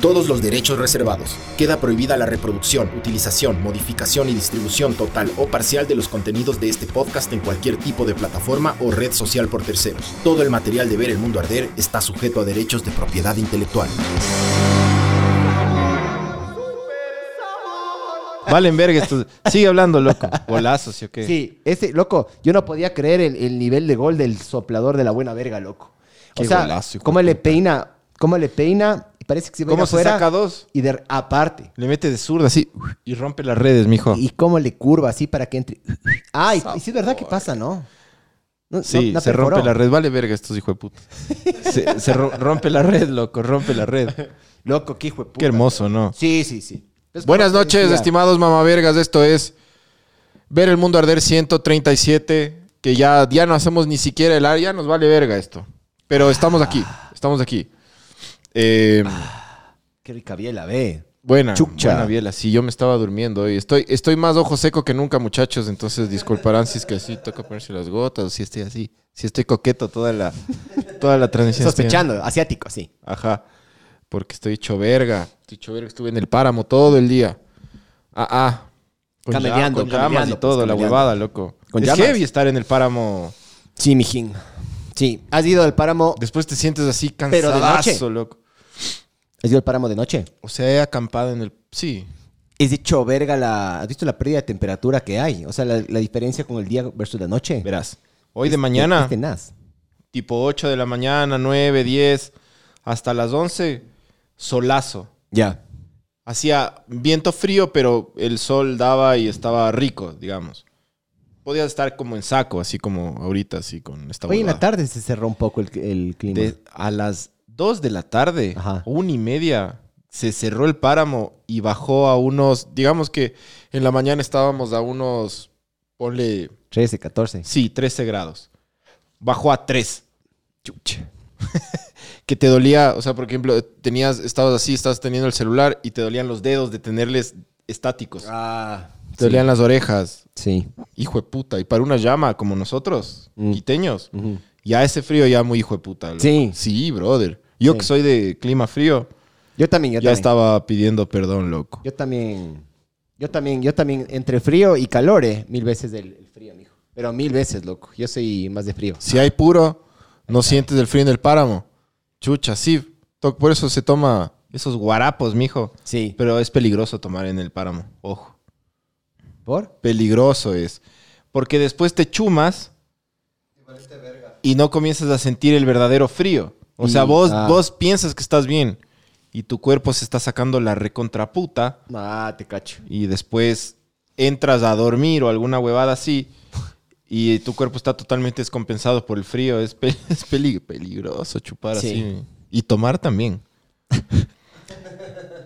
Todos los derechos reservados. Queda prohibida la reproducción, utilización, modificación y distribución total o parcial de los contenidos de este podcast en cualquier tipo de plataforma o red social por terceros. Todo el material de Ver el Mundo Arder está sujeto a derechos de propiedad intelectual. Valen verga esto. Sigue hablando, loco. Golazo, ¿sí o qué? Sí, ese, loco, yo no podía creer el, el nivel de gol del soplador de la buena verga, loco. O Qué sea, golazo, hijo cómo le peina, cómo le peina, parece que se va a ir ¿Cómo se saca dos? Y de, aparte. Le mete de zurda así y rompe las redes, mijo. Y cómo le curva así para que entre. Ah, y, y sí es verdad que pasa, ¿no? No- Sí, no- se perforó. rompe la red. Vale verga estos hijos de puta. se se ro- rompe la red, loco. Rompe la red. Loco, qué hijo de puta. Qué hermoso, ¿no? Sí, sí, sí. Es Buenas noches, decía. estimados mamavergas. Esto es Ver el Mundo Arder 137. Que ya, ya no hacemos ni siquiera el área. Nos vale verga esto. Pero estamos aquí. Estamos aquí. Eh, Qué rica biela, ve. buena, Chucha. buena biela. Sí, yo me estaba durmiendo hoy. Estoy, estoy más ojo seco que nunca, muchachos. Entonces disculparán si es que así toca ponerse las gotas o si estoy así. Si estoy coqueto toda la, toda la transmisión. Sospechando, asiático, sí. Ajá. Porque estoy hecho verga. Estoy hecho verga. Estuve en el páramo todo el día. Ah, ah. Con, Cameleando, con llamas y todo, pues, la cameleando. huevada, loco. Con es llamas. heavy estar en el páramo. Sí, mijín. Sí. ¿Has ido al páramo? Después te sientes así Pero de cansadazo, noche. loco. ¿Has ido al páramo de noche? O sea, he acampado en el... Sí. Es hecho verga la... ¿Has visto la pérdida de temperatura que hay? O sea, la, la diferencia con el día versus la noche. Verás. Hoy de mañana, es tenaz. tipo 8 de la mañana, 9, 10, hasta las 11, solazo. Ya. Hacía viento frío, pero el sol daba y estaba rico, digamos. Podías estar como en saco, así como ahorita, así con esta Hoy en la tarde se cerró un poco el, el clima. De- a las 2 de la tarde, Ajá. una y media, se cerró el páramo y bajó a unos, digamos que en la mañana estábamos a unos, ponle, 13, 14. sí, 13 grados. Bajó a 3. que te dolía, o sea, por ejemplo, tenías, estabas así, estabas teniendo el celular y te dolían los dedos de tenerles estáticos. Ah. te dolían las orejas. Sí. Hijo de puta. Y para una llama como nosotros, Mm. quiteños, ya ese frío ya muy hijo de puta. loco. Sí. Sí, brother. Yo Sí. que soy de clima frío, Yo también, yo ya también. estaba pidiendo perdón, loco. Yo también. Yo también, yo también, entre frío y calor, eh, mil veces el, el frío, mijo. Pero mil veces, loco. Yo soy más de frío. Si hay puro, no sientes el frío en el páramo. Chucha, sí. Por eso se toma esos guarapos, mijo. Sí. Pero es peligroso tomar en el páramo. Ojo. ¿Por? Peligroso es. Porque después te chumas y no comienzas a sentir el verdadero frío. O Y- sea, vos, ah. vos piensas que estás bien y tu cuerpo se está sacando la recontraputa Ah, te cacho. y después entras a dormir o alguna huevada así y tu cuerpo está totalmente descompensado por el frío. Es, pe- es peli- peligroso chupar Sí. así. Y tomar también.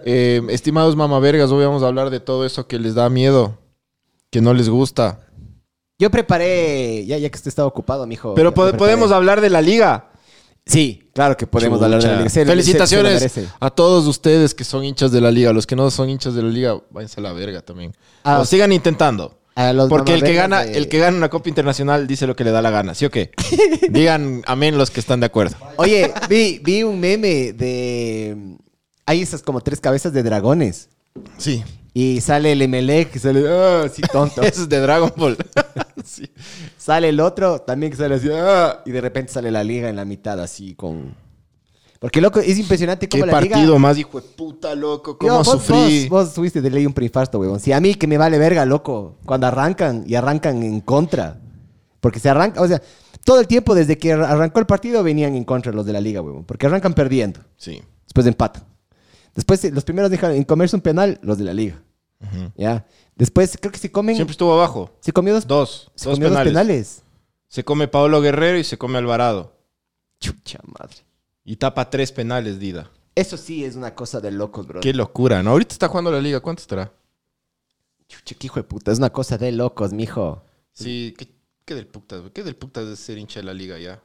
Eh, estimados mamavergas, hoy vamos a hablar de todo eso que les da miedo, que no les gusta. Yo preparé, ya, ya que usted estaba ocupado, mijo. Pero ya po- preparé. podemos hablar de la liga. Sí, claro que podemos Chucha. hablar de la liga. Se- se- se lo Felicitaciones a todos ustedes que son hinchas de la liga. Los que no son hinchas de la liga, váyanse a la verga también. Ah, o sigan intentando. Porque el que gana, de- el que gana una copa internacional dice lo que le da la gana, ¿sí o qué? Digan amén los que están de acuerdo. Oye, vi, vi un meme de... Hay esas como tres cabezas de dragones. Sí. Y sale el Emelec, que sale... Ah, sí, tonto. Eso es de Dragon Ball. Sí. Sale el otro, también que sale así, ¡ah! y de repente sale la liga en la mitad, así con. Porque, loco, es impresionante Qué cómo la liga. partido más hijo de puta, loco. Yo, Cómo vos, sufrí. Vos, vos tuviste de ley un preinfarto, huevón. Si a mí que me vale verga, loco, cuando arrancan y arrancan en contra. Porque se arranca, o sea, todo el tiempo desde que ar- arrancó el partido venían en contra los de la liga, huevón. Porque arrancan perdiendo, Sí. después empatan. Después, eh, los primeros dejan en comerse un penal, los de la liga. ¿Ya? Después, creo que se comen. Siempre estuvo abajo. se comió dos, Dos. se Dos comió dos penales. penales. Se come Paolo Guerrero y se come Alvarado. Chucha madre. Y tapa tres penales, Dida. Eso sí es una cosa de locos, bro. Qué locura, ¿no? Ahorita está jugando la liga. ¿Cuánto estará? Chucha, qué hijo de puta. Es una cosa de locos, mijo. Sí, ¿qué, qué del putas? ¿Qué del putas de ser hincha de la liga ya?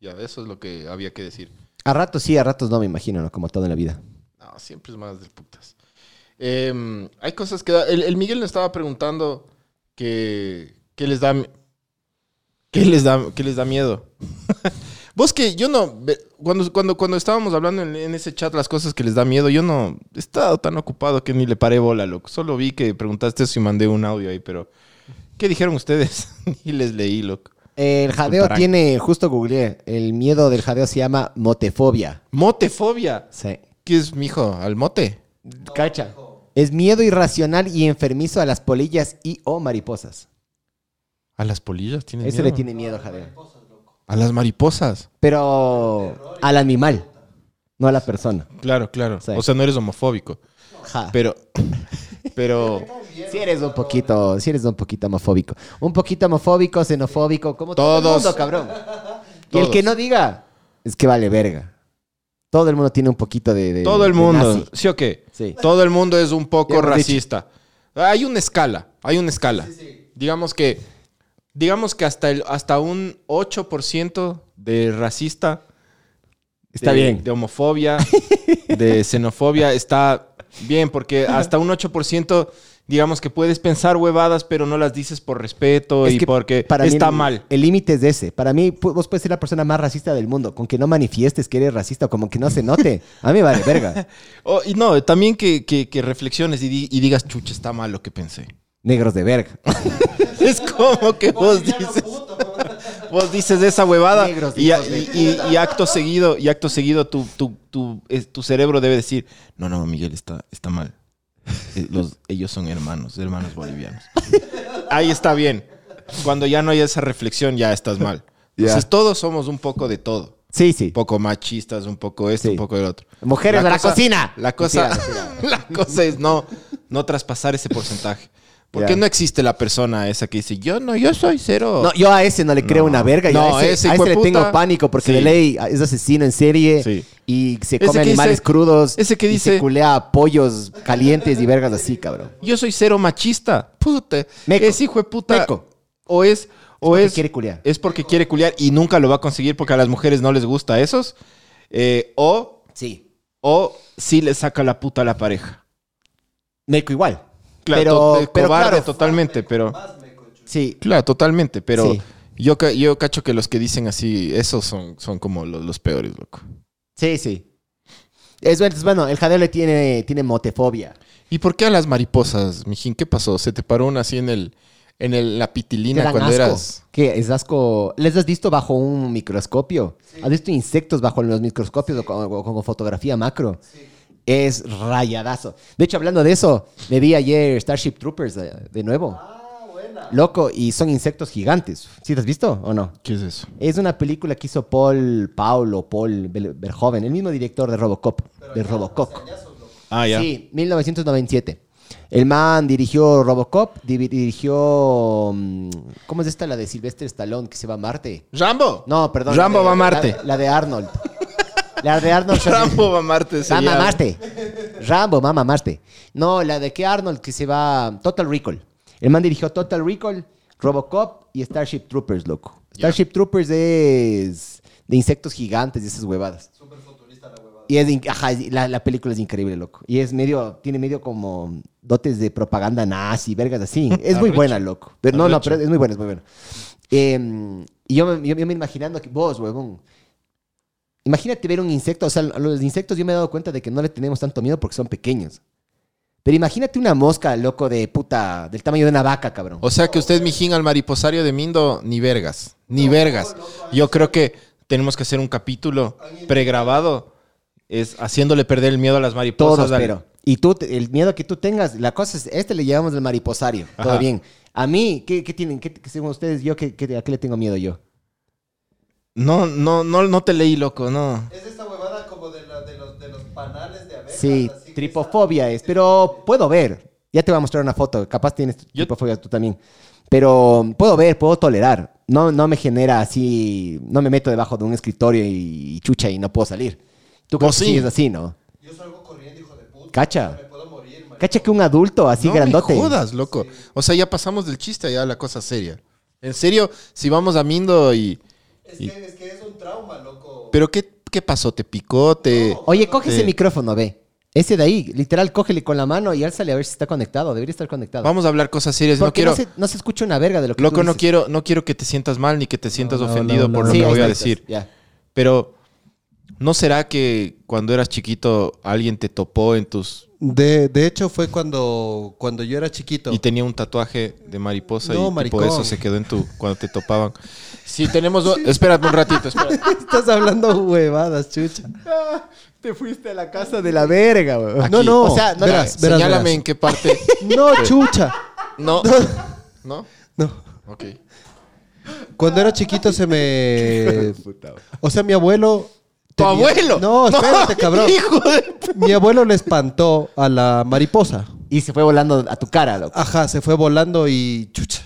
Ya, eso es lo que había que decir. A ratos sí, a ratos no, me imagino, ¿no? Como todo en la vida. No, siempre es más del putas. Em, hay cosas que... da- El, el Miguel me estaba preguntando que... ¿Qué les da... ¿Qué les da, qué les da miedo? Vos que yo no... Cuando, cuando, cuando estábamos hablando en, en ese chat las cosas que les da miedo, yo no he estado tan ocupado que ni le paré bola, loco. Solo vi que preguntaste eso y mandé un audio ahí, pero... ¿Qué dijeron ustedes? ni les leí, loco. El jadeo tiene, justo googleé, el miedo del jadeo se llama motefobia. Motefobia. Sí. ¿Qué es, mijo? ¿Al mote? Cacha. Es miedo irracional y enfermizo a las polillas y o mariposas. ¿A las polillas tienen Eso miedo? le tiene miedo, jadeo. A las mariposas. Pero al animal, no a la persona. Claro, claro. Sí. O sea, no eres homofóbico. Ja. Pero, pero Si eres un poquito, si eres un poquito homofóbico. Un poquito homofóbico, xenofóbico, como todo el mundo, cabrón. Y el Todos. que no diga, es que vale verga. Todo el mundo tiene un poquito de... de- todo el de mundo, nazi. ¿sí o qué? Sí. Todo el mundo es un poco racista. Hay una escala, hay una escala. Digamos que, digamos que hasta, el, hasta un 8% de racista, Está de, bien. de homofobia, de xenofobia, está bien, porque hasta un 8%, digamos que puedes pensar huevadas, pero no las dices por respeto Es y que porque para mí está el- mal. El límite es ese. Para mí, vos puedes ser la persona más racista del mundo. Con que no manifiestes que eres racista o como que no se note. A mí vale verga. Oh, y no, también que, que- que reflexiones y, di- y digas, chucha, está mal lo que pensé. Negros de verga. Es como que vos dices, vos dices esa huevada Negros, y, y- y- y acto seguido, y acto seguido tu, tu, tu, tu cerebro debe decir, no, no, Miguel, está, está mal. Los- ellos son hermanos, hermanos bolivianos. Ahí está bien. Cuando ya no hay esa reflexión, ya estás mal. Entonces todos somos un poco de todo. Sí, sí. Un poco machistas, un poco esto, Sí. un poco del otro. Mujeres de la cocina. La cosa, Mentira, mentira. la cosa es no, no traspasar ese porcentaje. Porque Ya. no existe la persona esa que dice, yo no, yo soy cero. No, yo a ese no le creo una verga. Yo No, a ese, ese a ese le tengo pánico porque Sí. de ley es asesino en serie Sí. y se Ese come que animales dice- crudos. ese que y dice- se culea pollos calientes y vergas así, cabrón. Yo soy cero machista. Puta. Meco. Es hijo de puta. Meco. O es, o porque es, quiere culiar. es porque quiere culiar y nunca lo va a conseguir porque a las mujeres no les gusta esos. Eh, o, Sí. o sí le saca la puta a la pareja. Meco igual. Claro, pero, to- pero cobarde claro, totalmente, pero... sí. Claro, totalmente, pero Sí. yo, yo cacho que los que dicen así, esos son, son como los, los peores, loco. Sí, sí. Es bueno, es bueno, el jadeo le tiene, tiene motefobia. ¿Y por qué a las mariposas, mijín? ¿Qué pasó? ¿Se te paró una así en el en el, la pitilina cuando asco. eras...? ¿Qué? ¿Es asco? ¿Les has visto bajo un microscopio? ¿Has visto insectos bajo los microscopios o con, o con fotografía macro? Es rayadazo. De hecho, hablando de eso, me vi ayer Starship Troopers de nuevo. Loco, y son insectos gigantes. ¿Sí te has visto o no? ¿Qué es eso? Es una película que hizo Paul, Paul o Paul Ver- Verhoeven, el mismo director de Robocop, de Robocop. Ah, ya. Sí, 1997. El man dirigió Robocop, dirigió... mm, ¿Cómo es esta la de Sylvester Stallone que se va a Marte? ¿Rambo? No, perdón. Rambo de- va a Marte. La, la de Arnold. La de Arnold. Rambo va a Marte. Va a sería- mamarte. Rambo, va a mamarte. No, la de que Arnold que se va... Total Recall. El man dirigió Total Recall, Robocop y Starship Troopers, loco. Starship Troopers es de insectos gigantes y esas huevadas. Y es, in- ajá, es- la, la película es increíble, loco. Y es medio, tiene medio como dotes de propaganda nazi, vergas así. Es muy Arrecho. buena, loco. Pero, no, no, Arrecho. pero es muy buena, es muy buena. Eh, y yo, me- yo, yo me imaginando que vos, huevón, imagínate ver un insecto. O sea, a los insectos yo me he dado cuenta de que no le tenemos tanto miedo porque son pequeños. Pero imagínate una mosca, loco, de puta, del tamaño de una vaca, cabrón. O sea que usted, mijín, al mariposario de Mindo, ni vergas. Ni vergas. Yo creo que tenemos que hacer un capítulo pregrabado. Es haciéndole perder el miedo a las mariposas. Todos, al- pero. Y tú, el miedo que tú tengas, la cosa es, este le llamamos el mariposario. Todo Ajá. bien. A mí, ¿qué, qué tienen? ¿Qué, qué- según ustedes, yo, ¿qué, qué- a qué le tengo miedo yo? No, no, no, no te leí, loco, no. Es esta huevada como de, la- de los, de los panales de abejas. Sí, así que tripofobia es, pero puedo ver. Ya te voy a mostrar una foto. Capaz tienes Yo- tripofobia tú también. Pero puedo ver, puedo tolerar. No, no me genera así. No me meto debajo de un escritorio y, y chucha y no puedo salir. Tú crees que sí. es así, ¿no? Yo salgo corriendo, hijo de puta. Cacha. Me puedo morir. Cacha que un adulto así no grandote. me jodas, loco. O sea, ya pasamos del chiste ya a la cosa seria. En serio, si vamos a Mindo y... Es, y- que, es que es un trauma, loco. ¿Pero qué, qué pasó? ¿Te picó? ¿Te...? Oye, coge ese micrófono, ve. Ese de ahí, literal, cógele con la mano y álzale a ver si está conectado. Debería estar conectado. Vamos a hablar cosas serias. No quiero, no, se, no se escucha una verga de lo que loco, tú no quiero, no quiero que te sientas mal ni que te sientas No, no, ofendido no, por no. lo Sí, que voy a decir. Ya. Pero, ¿no será que cuando eras chiquito alguien te topó en tus... De, de hecho, fue cuando, cuando yo era chiquito. y tenía un tatuaje de mariposa No, y maricón. eso se quedó en tu... cuando te topaban? Sí, tenemos... do- Espérate un ratito, espérate. Estás hablando huevadas, chucha. Te fuiste a la casa de la verga, güey. Aquí. No, no. O sea, no verás, verás, Señálame verás. en qué parte... No, chucha. No. ¿No? No. Ok. Cuando era chiquito se me... O sea, mi abuelo... ¡Tu tenía- abuelo! No, espérate, cabrón. ¡Hijo de... Mi abuelo le espantó a la mariposa. Y se fue volando a tu cara, loco. Ajá, se fue volando y chucha.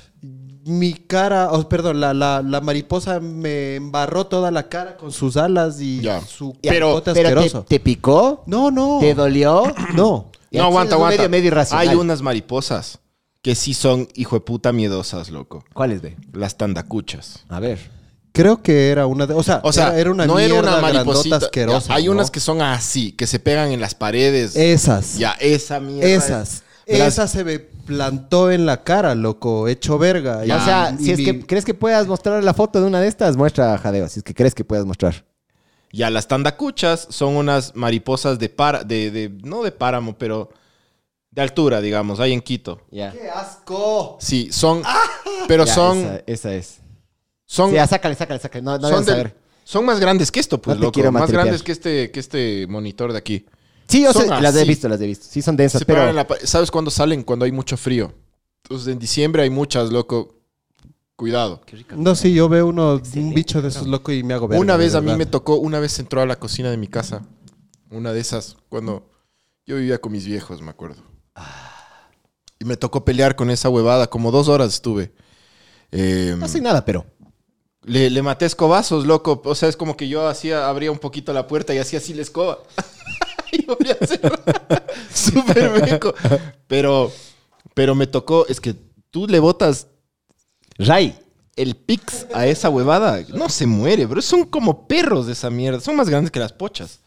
Mi cara, oh, perdón, la, la, la mariposa me embarró toda la cara con sus alas y Ya. su Pero- Pero te, asqueroso. te picó, No, no. te dolió. No. Y No, aquí aguanta, es un aguanta. Medio, medio irracional. Hay unas mariposas que sí son hijo de puta miedosas, loco. ¿Cuáles, ve? Las tandacuchas. A ver. Creo que era una de. O sea, O sea, era, era una no mierda era una mariposita. asquerosa. Ya, hay ¿no? unas que son así, que se pegan en las paredes. Esas. Ya, esa mierda. Esas. Verás, Esa se me plantó en la cara, loco, hecho verga. Ya. o sea, Y si es que crees que puedas mostrar la foto de una de estas, muestra, Jadeo. Si es que crees que puedas mostrar. Ya, las tandacuchas son unas mariposas de para, de, de, no de páramo, pero de altura, digamos, hay en Quito. Ya. ¡Qué asco! Sí, son, pero Ya, son, Esa, esa es. Son, Sí, ya, sácale, sácale, sácale. No, no son, del- son más grandes que esto, pues, No loco. quiero Más grandes que este, que este monitor de aquí. Sí, yo sé, las he visto, las he visto. Sí, son densas, Se pero... la ¿Sabes cuándo salen? Cuando hay mucho frío. Entonces, en diciembre hay muchas, loco. Cuidado. No, sí, yo veo uno, un bicho de esos loco y me hago verga. una vez a mí me tocó, una vez entró a la cocina de mi casa. Una de esas, cuando yo vivía con mis viejos, me acuerdo. Y me tocó pelear con esa huevada. Como dos horas estuve. Eh, No sé nada, pero... le, le maté escobazos, loco. O sea, es como que yo hacía, abría un poquito la puerta y hacía así la escoba. y volvía a hacerlo. Súper meco. Pero, pero me tocó, es que tú le botas Ray, el pix a esa huevada. No se muere, bro. Son como perros de esa mierda. Son más grandes que las pochas.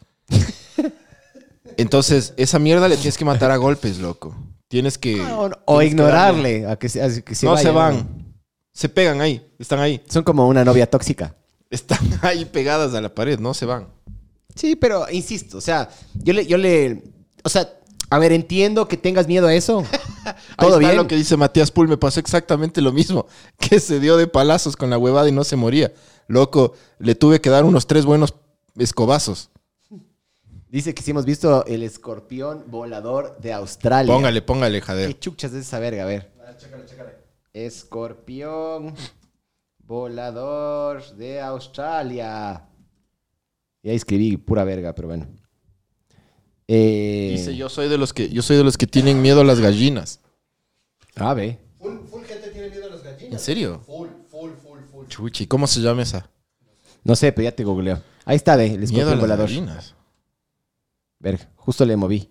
Entonces, esa mierda le tienes que matar a golpes, loco. Tienes que. o, o tienes que ignorarle a que se, a que se no se van. Se pegan ahí. Están ahí. Son como una novia tóxica. Están ahí pegadas a la pared. No se van. Sí, pero insisto, o sea, yo le, yo le, o sea, a ver, entiendo que tengas miedo a eso. Ahí Todo está bien. lo que dice Matías Pool. Me pasó exactamente lo mismo. Que se dio de palazos con la huevada y no se moría. Loco, le tuve que dar unos tres buenos escobazos. Dice que sí hemos visto el escorpión volador de Australia. Póngale, póngale, Jadeo. ¿Qué chuchas es esa verga? A ver. Escorpión volador de Australia. Ya escribí pura verga, pero bueno. Eh, Dice, yo soy de los que, yo soy de los que tienen miedo a las gallinas. Ah, ve. Full, full gente tiene miedo a las gallinas. ¿En serio? Full, full, full, full. Chuchi, ¿cómo se llama esa? No sé, pero ya te googleo. Ahí está, ve, el Miedo a escorpión las volador. gallinas. Verga, justo le moví.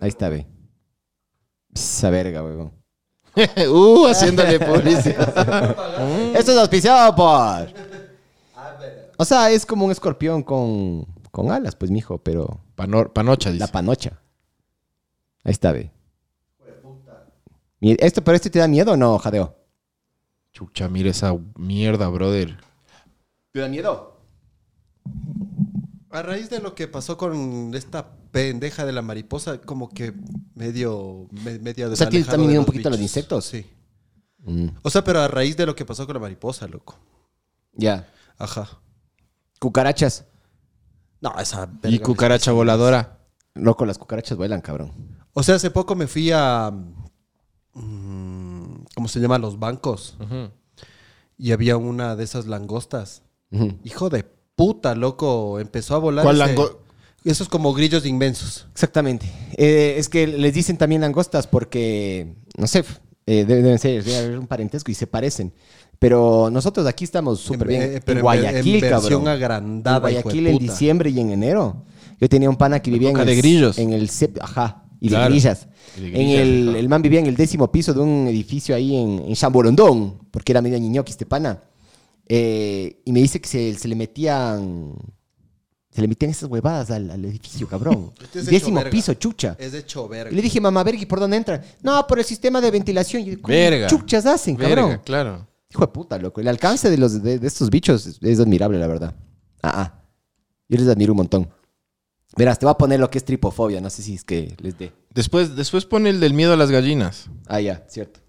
Ahí está, ve. Esa verga, huevón. uh, haciéndole publicidad. Esto es auspiciado por. O sea, es como un escorpión con, con alas, pues, mijo, pero Pano- panocha, dice. la panocha. Ahí está, ve. Mi- Esto, pero esto te da miedo o no, Jadeo? Chucha, mira esa mierda, brother. ¿Te da miedo? A raíz de lo que pasó con esta pendeja de la mariposa, como que medio, me- medio O sea, ¿tienes desalejado también de un poquito a los insectos? Sí. Mm, O sea, pero a raíz de lo que pasó con la mariposa, loco. ya. Ajá. Cucarachas. No, esa Y cucaracha voladora. Loco, las cucarachas vuelan, cabrón. O sea, hace poco me fui a. mm, ¿Cómo se llama? Los bancos. Y había una de esas langostas. Ujú. Hijo de puta, loco. Empezó a volar. ¿Cuál ese- lango- Esos como grillos inmensos. Exactamente. Eh, es que les dicen también langostas porque, no sé, eh, debe- deben ser, debe haber un parentesco y se parecen. Pero nosotros aquí estamos súper bien. Eh, en pero en, Guayaquil, en versión cabrón. agrandada. en Guayaquil en diciembre y en enero. Yo tenía un pana que vivía en el, de grillos. En el ajá, y Claro. de grillas. Y de en el, el man vivía en el décimo piso de un edificio ahí en, en Chamborondón, porque era medio niñoqui este pana. Eh, y me dice que se, se le metían Se le metían esas huevadas al, al edificio, cabrón. Este es Décimo verga. piso, chucha. Es de hecho verga. Y le dije, mamá, verga, ¿y por dónde entra? No, por el sistema de ventilación. Y yo, ¿cómo Verga. chuchas hacen, cabrón? Verga, claro. Hijo de puta, loco. El alcance de, los, de, de estos bichos es, es admirable, la verdad. Ah, ah. Yo les admiro un montón. Verás, te voy a poner lo que es tripofobia. No sé si es que les dé. Después, después pone el del miedo a las gallinas. Ah, ya, cierto.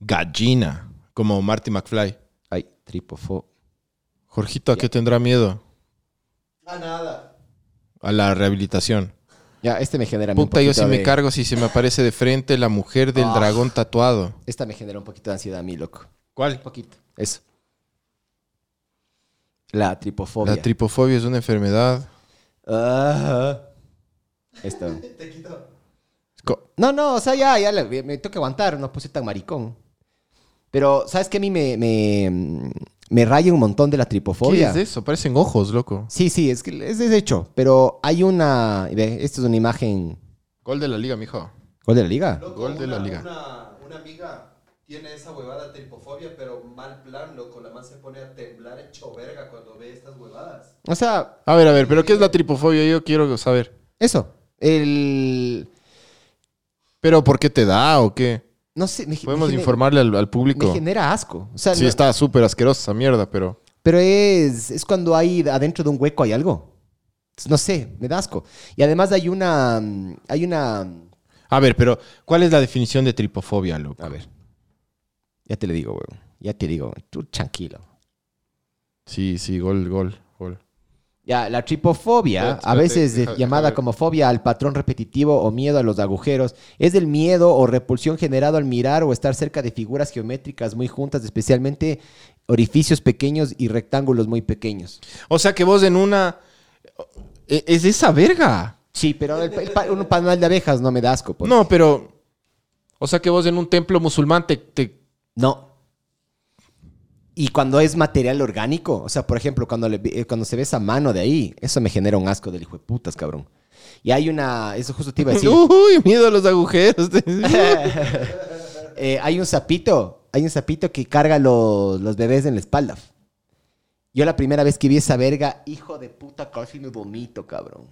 Gallina. Como Marty McFly. Ay, tripofobia. Jorgito, ¿a qué tendrá miedo? A nada. A la rehabilitación. Ya, este me genera a mí un Puta, yo poquito sí me de- cargo si se me aparece de frente la mujer del Ah. dragón tatuado. Esta me genera un poquito de ansiedad a mí, loco. ¿Cuál? Un poquito. Eso. La tripofobia. La tripofobia es una enfermedad. Ajá. Esto. Te quito. No, no, o sea, ya, ya le- me tengo que aguantar, no puse tan maricón. Pero, ¿sabes qué? A mí me, me, me raya un montón de la ¿Qué tripofobia. es de eso? Parecen ojos, loco. Sí, sí, es que es, es hecho. Pero hay una. Ve, esta es una imagen. Gol de la liga, mijo. ¿Gol de la liga? Loco, Gol de la liga. Una, una amiga tiene esa huevada tripofobia, pero mal plan, loco. La más se pone a temblar hecho verga cuando ve estas huevadas. O sea, A ver, a ver, ¿pero qué es la tripofobia? Yo quiero saber. eso. El. ¿Pero por qué te da o qué? No sé. Me, Podemos me informarle al, al Me público. genera asco. O sea, Sí, no- está súper asquerosa esa mierda, pero... Pero es, es cuando hay adentro de un hueco hay algo. No sé, me da asco. Y además hay una. Hay una. A ver, pero ¿cuál es la definición de tripofobia, loco? A ver. Ya te lo digo, weón. Ya te digo. Tú tranquilo. Sí, sí, gol, gol, gol. Ya, la tripofobia, a veces deja- llamada deja como fobia al patrón repetitivo o miedo a los agujeros, es el miedo o repulsión generado al mirar o estar cerca de figuras geométricas muy juntas, especialmente orificios pequeños y rectángulos muy pequeños. O sea que vos en una... e- Es esa verga. Sí, pero el, el pa- un panal de abejas no me da asco. pues. No, pero... O sea que vos en un templo musulmán te... te- No. Y cuando es material orgánico, o sea, por ejemplo, cuando, le- eh, cuando se ve esa mano de ahí, eso me genera un asco del hijo de putas, cabrón. Y hay una, eso justo te iba a decir. Uy, miedo a los agujeros. Eh, hay un sapito, hay un sapito que carga los, los bebés en la espalda. Yo la primera vez que vi esa verga, hijo de puta, casi me vomito, cabrón.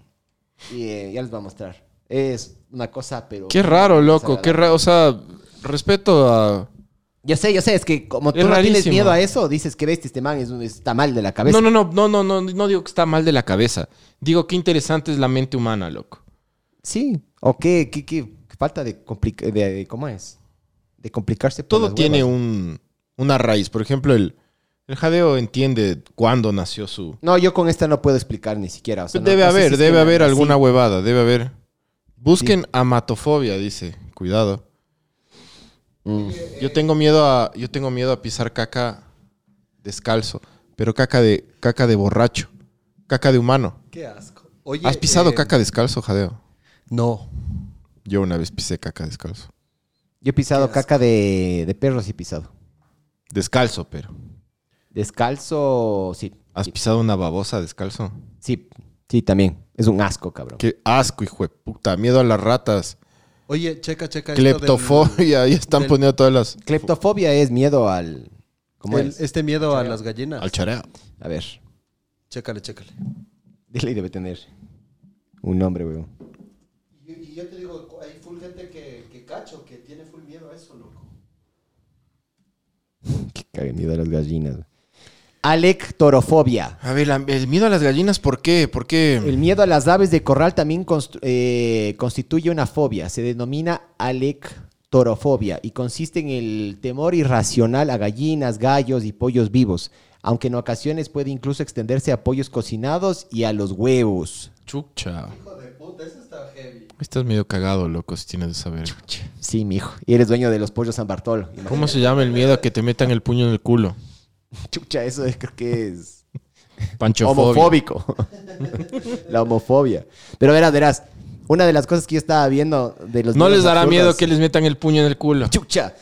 Y eh, ya les voy a mostrar. Es una cosa, pero... qué raro, loco. Qué raro. O sea, respeto a... Yo sé, yo sé, es que como tú Es no tienes rarísimo. miedo a eso, dices que ves, este man es un- está mal de la cabeza. No, no, no, no, no, no, no digo que está mal de la cabeza. Digo qué interesante es la mente humana, loco. Sí. ¿O qué, qué, qué falta de, complica- de, de- ¿Cómo es? De complicarse por Todo las tiene huevas. un, una raíz. Por ejemplo, el, el jadeo entiende cuándo nació su... No, yo con esta no puedo explicar ni siquiera. o sea, no- debe no sé haber, si es debe que haber nací. alguna huevada, debe haber. Busquen amatofobia, dice. Cuidado. Mm. Yo tengo miedo a, yo tengo miedo a pisar caca descalzo, pero caca de, caca de borracho, caca de humano. Qué asco. Oye, ¿Has pisado eh, caca descalzo, jadeo? No. Yo una vez pisé caca descalzo. Yo he pisado caca de, de perros y he pisado. Descalzo, pero. Descalzo, sí. ¿Has sí, pisado una babosa descalzo? sí, sí, también. Es un asco, cabrón. Qué asco, hijo de puta. Miedo a las ratas. Oye, checa, checa. Cleptofobia. Ya están del- poniendo todas las... Cleptofobia es miedo al... ¿Cómo el- es? este miedo a las gallinas. Al chareo. A ver. Chécale, chécale. Dile debe tener un nombre, weón. Y, y yo te digo, hay full gente que, que cacho, que tiene full miedo a eso, loco. Que cague miedo a las gallinas. Alectorofobia. A ver, la- el miedo a las gallinas, ¿por qué? ¿Por qué? El miedo a las aves de corral también eh, constituye una fobia. Se denomina alectorofobia y consiste en el temor irracional a gallinas, gallos y pollos vivos, aunque en ocasiones puede incluso extenderse a pollos cocinados y a los huevos. Chucha. Hijo de puta, eso está heavy. Estás medio cagado, loco, si tienes de saber. Sí, mijo. Y eres dueño de los pollos San Bartolo. ¿Cómo se llama el miedo a que te metan el puño en el culo? Chucha, eso es- creo que es homofóbico. La homofobia. Pero verás, verás. Una de las cosas que yo estaba viendo de los No les dará absurdos- miedo que les metan el puño en el culo. Chucha.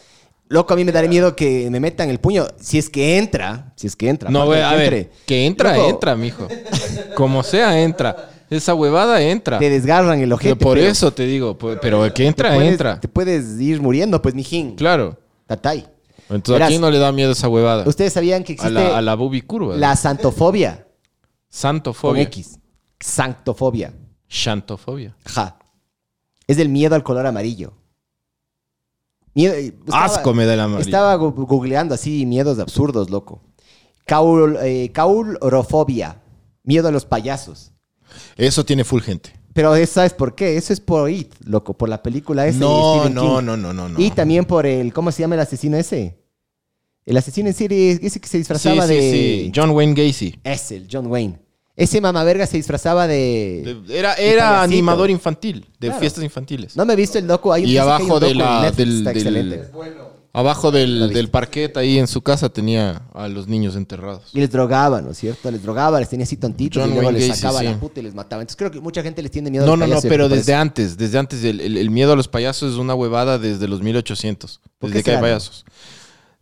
Loco, a mí me daría miedo que me metan el puño. Si es que entra. Si es que entra. No, güey, a que ver, que entra, Loco. entra, mijo. Como sea, entra. Esa huevada entra. Te desgarran el ojete. Pero por pero eso te digo, pues, pero que te entra, puedes- entra. Te puedes ir muriendo, pues, mijín. Claro. Tatay. Entonces, Verás. ¿a quién no le da miedo esa huevada? Ustedes sabían que A existe la, la, a la bubi curva. santofobia con Santofobia. X. Xantofobia. Xantofobia. Ajá. Es del miedo al color amarillo. Miedo, eh, estaba- Asco me da el amarillo. Estaba googleando así miedos absurdos, loco. Caul, eh, caulrofobia. Miedo a los payasos. Eso tiene full gente. Pero eso, ¿sabes por qué? Eso es por It, loco, por la película esa No, no, King. no, no, no, no. Y también por el, ¿cómo se llama el asesino ese? El asesino en serie, ese que se disfrazaba sí, de... sí. John Wayne Gacy. Es el John Wayne. Ese mamaverga se disfrazaba de... De- Era, era animador infantil, de Claro. fiestas infantiles. No me he visto el docu. Hay un- Y hay un abajo de la- Netflix, del- está del- excelente. Abajo del, del parquet ahí en su casa tenía a los niños enterrados. Y les drogaba, ¿no es cierto? Les drogaba, les tenía así tontitos John y luego Wayne les Gacy, sacaba sí. la puta y les mataba. Entonces creo que mucha gente les tiene miedo a No, los no, no, payasos pero desde antes, desde antes el, el- el miedo a los payasos es una huevada desde los 1800, ¿Por desde que hay será, payasos.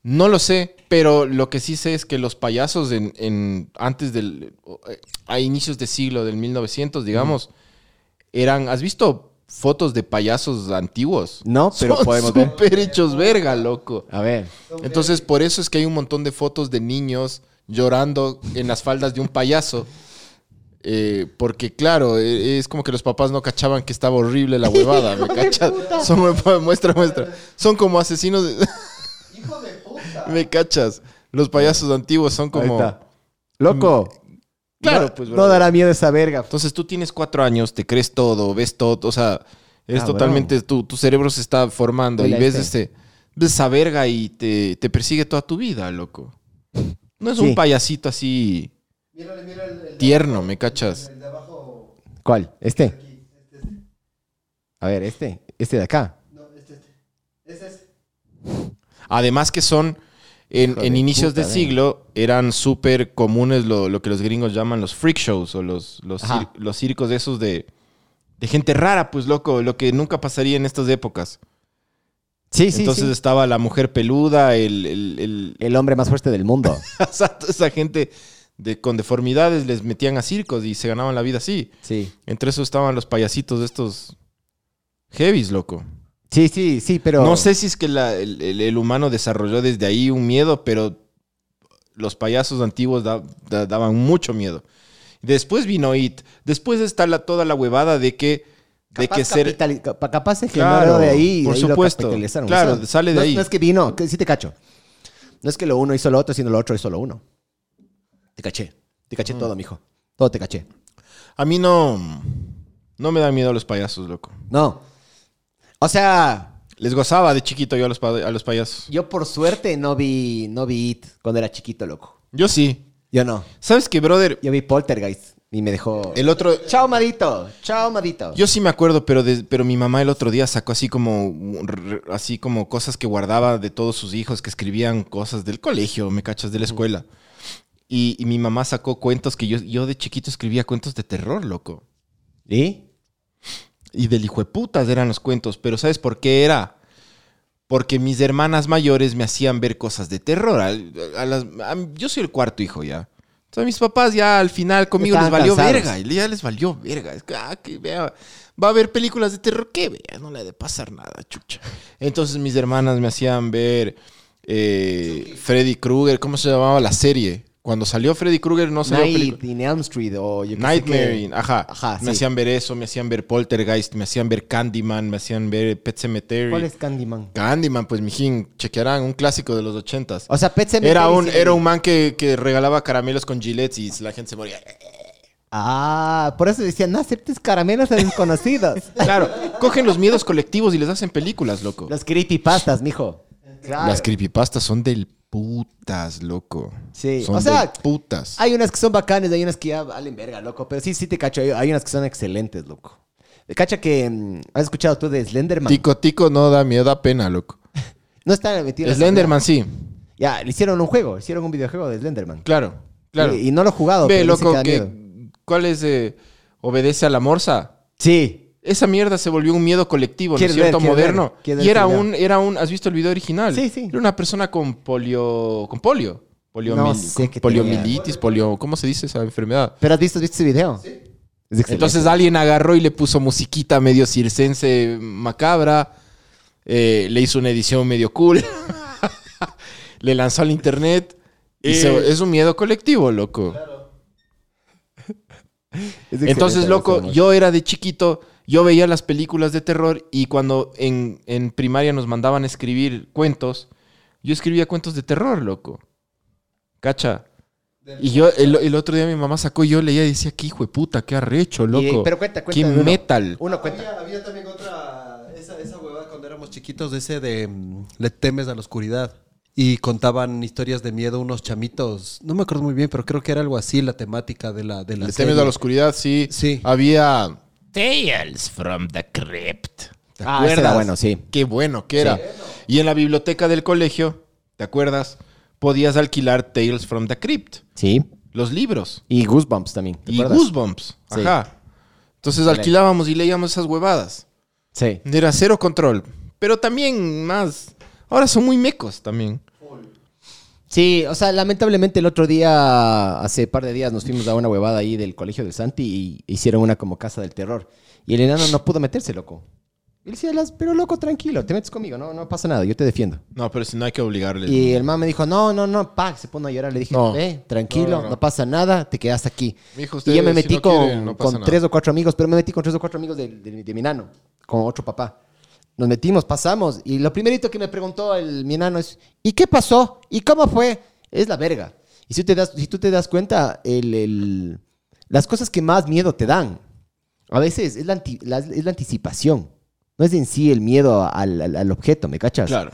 No lo sé, pero lo que sí sé es que los payasos en, en- antes del eh, a inicios de siglo del 1900, digamos, eran ¿has visto fotos de payasos antiguos? No, pero Son podemos ver. súper hechos verga, loco. A ver. Entonces, por eso es que hay un montón de fotos de niños llorando en las faldas de un payaso. Eh, porque, claro, eh, es como que los papás no cachaban que estaba horrible la huevada. ¿Me cachas? Son, muestra, muestra. Son como asesinos. de- Hijo de puta. ¿Me cachas? Los payasos antiguos son Ahí como. está. Loco. Claro, no, pues, No dará miedo esa verga. Entonces tú tienes cuatro años, te crees todo, ves todo, o sea, Ah, totalmente, tu, tu cerebro se está formando y ves este. este, ves esa verga y te, te persigue toda tu vida, loco. No es Sí. un payasito así Mírale, mira el, el de tierno, abajo, ¿me cachas? El de abajo. ¿Cuál? ¿Este? Aquí. Este, este. A ver, este. Este de acá. No, este, este. Ese es. Además que son, en, Hijo en de inicios puta, de siglo, eran súper comunes lo, lo que los gringos llaman los freak shows o los, los, Ajá. cir- los circos de esos de, de gente rara, pues loco, lo que nunca pasaría en estas épocas. Sí, sí, Entonces sí. estaba la mujer peluda, el, el- el- El hombre más fuerte del mundo. Exacto, esa gente de, con deformidades les metían a circos y se ganaban la vida así. Sí. Entre eso estaban los payasitos de estos heavies, loco. Sí, sí, sí, pero... No sé si es que la- el, el- el humano desarrolló desde ahí un miedo, pero los payasos antiguos da- da- daban mucho miedo. Después vino It. Después está la, toda la huevada de que, de Capaz que ser... Capaz se Claro, de ahí. por de ahí lo supuesto. Claro, sale de no, ahí. No es que vino, que sí te cacho. No es que lo uno hizo lo otro, sino lo otro hizo lo uno. Te caché. Te caché todo, mijo. Todo te caché. A mí no... No me da miedo los payasos, loco. No. O sea, Les gozaba de chiquito yo a los, pa- a los payasos. yo por suerte no vi, no vi It cuando era chiquito, loco. Yo sí. Yo no. ¿Sabes qué, brother? Yo vi Poltergeist y me dejó... El otro... Chao, Madito. Chao, Madito. Yo sí me acuerdo, pero, de- pero mi mamá el otro día sacó así como, r- así como cosas que guardaba de todos sus hijos que escribían cosas del colegio, me cachas, de la escuela. Y, y mi mamá sacó cuentos que yo, yo de chiquito escribía cuentos de terror, loco. ¿Y? Y del hijo de putas eran los cuentos, pero ¿sabes por qué era? Porque mis hermanas mayores me hacían ver cosas de terror. A las- a- yo soy el cuarto hijo ya. Entonces mis papás ya al final conmigo les valió cansados. verga. y Ya les valió verga. Es que, ah, que vea, va a haber películas de terror que vea, no le ha de pasar nada, chucha. Entonces mis hermanas me hacían ver eh, Freddy Krueger, ¿cómo se llamaba la serie? Cuando salió Freddy Krueger no salió Night in Elm Street o yo Nightmare, ajá. Ajá, me sí. hacían ver eso, me hacían ver Poltergeist, me hacían ver Candyman, me hacían ver Pet Cemetery. ¿Cuál es Candyman? Candyman, pues mijín, chequearán, un clásico de los ochentas. O sea, Pet Sematary Era un, era un man que, que regalaba caramelos con gilets y la gente se moría. Ah, por eso decían, no aceptes caramelos a desconocidos. Claro, cogen los miedos colectivos y les hacen películas, loco. Los creepypastas, mijo. Claro. Las creepypastas son del putas, loco. Sí, Son o sea, putas. Hay unas que son bacanes, hay unas que ya valen verga, loco. Pero sí, sí te cacho. Hay, unas que son excelentes, loco. Cacha que... mm, ¿Has escuchado tú de Slenderman? Tico Tico no da miedo, da pena, loco. No está metido Slenderman sí. Ya, le hicieron un juego. Hicieron un videojuego de Slenderman. claro, claro. Y, y no lo he jugado, Ve, pero loco, que. ¿cuál es? eh, obedece a la morsa. Sí. Esa mierda se volvió un miedo colectivo, ¿no es cierto? ¿Quieres Moderno. ver? ¿Quieres Y era un, era un, ¿has visto el video original? Sí, sí. Era una persona con polio, con polio. Poliomil- No sé con qué poliomielitis, polio, ¿cómo se dice esa enfermedad? ¿Pero has visto, has visto ese video? Sí. Entonces alguien agarró y le puso musiquita medio circense macabra, eh, le hizo una edición medio cool, le lanzó al internet y Eh. se- es un miedo colectivo, loco. Es Entonces, loco, yo era de chiquito, yo veía las películas de terror y cuando en, en primaria nos mandaban a escribir cuentos, yo escribía cuentos de terror, loco. ¿Cacha? Y yo, el, el otro día mi mamá sacó y yo leía y decía, qué hijo de puta, qué arrecho, Y, loco. pero cuenta, cuenta. qué uno. metal. Uno cuenta. Había, había también otra, esa, esa huevada cuando éramos chiquitos, de ese de mm, Le temes a la oscuridad. Y contaban historias de miedo unos chamitos. No me acuerdo muy bien, pero creo que era algo así la temática de la, de la Le serie. temes a la oscuridad, sí. Sí. Había Tales from the Crypt. ¿Te Ah, era bueno, sí. Qué bueno que era. Y en la biblioteca del colegio, ¿te acuerdas? Podías alquilar Tales from the Crypt. Sí. Los libros. Y Goosebumps también. ¿te Y acuerdas? Goosebumps. Sí. Ajá. Entonces alquilábamos y leíamos esas huevadas. Sí. Era cero control. Pero también más. Ahora son muy mecos también. Sí, o sea, lamentablemente el otro día, hace par de días, nos fuimos a una huevada ahí del colegio del Santi y hicieron una como casa del terror. Y el enano no pudo meterse, loco. Y le decía, "Las- pero loco, tranquilo, te metes conmigo, no, no pasa nada, yo te defiendo. No, pero si no hay que obligarles. Y el man me dijo, no, no, no, pa, se pone a llorar. Le dije, No. eh, tranquilo, No, no, no, no. pasa nada, te quedas aquí. Mijo, y yo me si metí no con, quiere, no pasa con nada. tres o cuatro amigos, pero me metí con tres o cuatro amigos de, de- de mi enano, con otro papá. Nos metimos, pasamos, y lo primerito que me preguntó el, mi enano es, ¿y qué pasó? ¿Y cómo fue? Es la verga. Y si, te das, si tú te das cuenta, el, el- las cosas que más miedo te dan, a veces es la, anti- la- es la anticipación. No es en sí el miedo al, al- al objeto, ¿me cachas? Claro.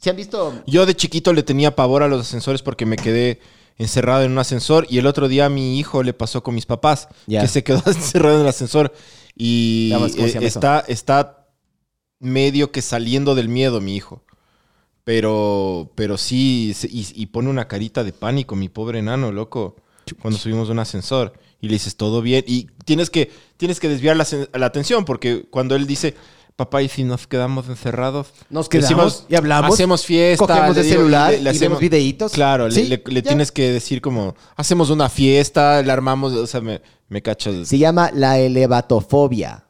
¿Se han visto Yo de chiquito le tenía pavor a los ascensores porque me quedé encerrado en un ascensor y el otro día a mi hijo le pasó con mis papás que se quedó encerrado en el ascensor y Digamos, ¿cómo se eh, está, está medio que saliendo del miedo mi hijo. Pero, pero sí, y, y pone una carita de pánico, mi pobre enano, loco, cuando subimos un ascensor. Y le dices, todo bien. Y tienes que, tienes que desviar la, atención, porque cuando él dice, papá, ¿y si nos quedamos encerrados? Nos quedamos y hablamos, Hacemos fiesta. cogemos el celular le- le y vemos videitos. Claro, le- Sí, le, le ya. tienes que decir como, hacemos una fiesta, la armamos, o sea, me, me cachas. Se llama la elevatofobia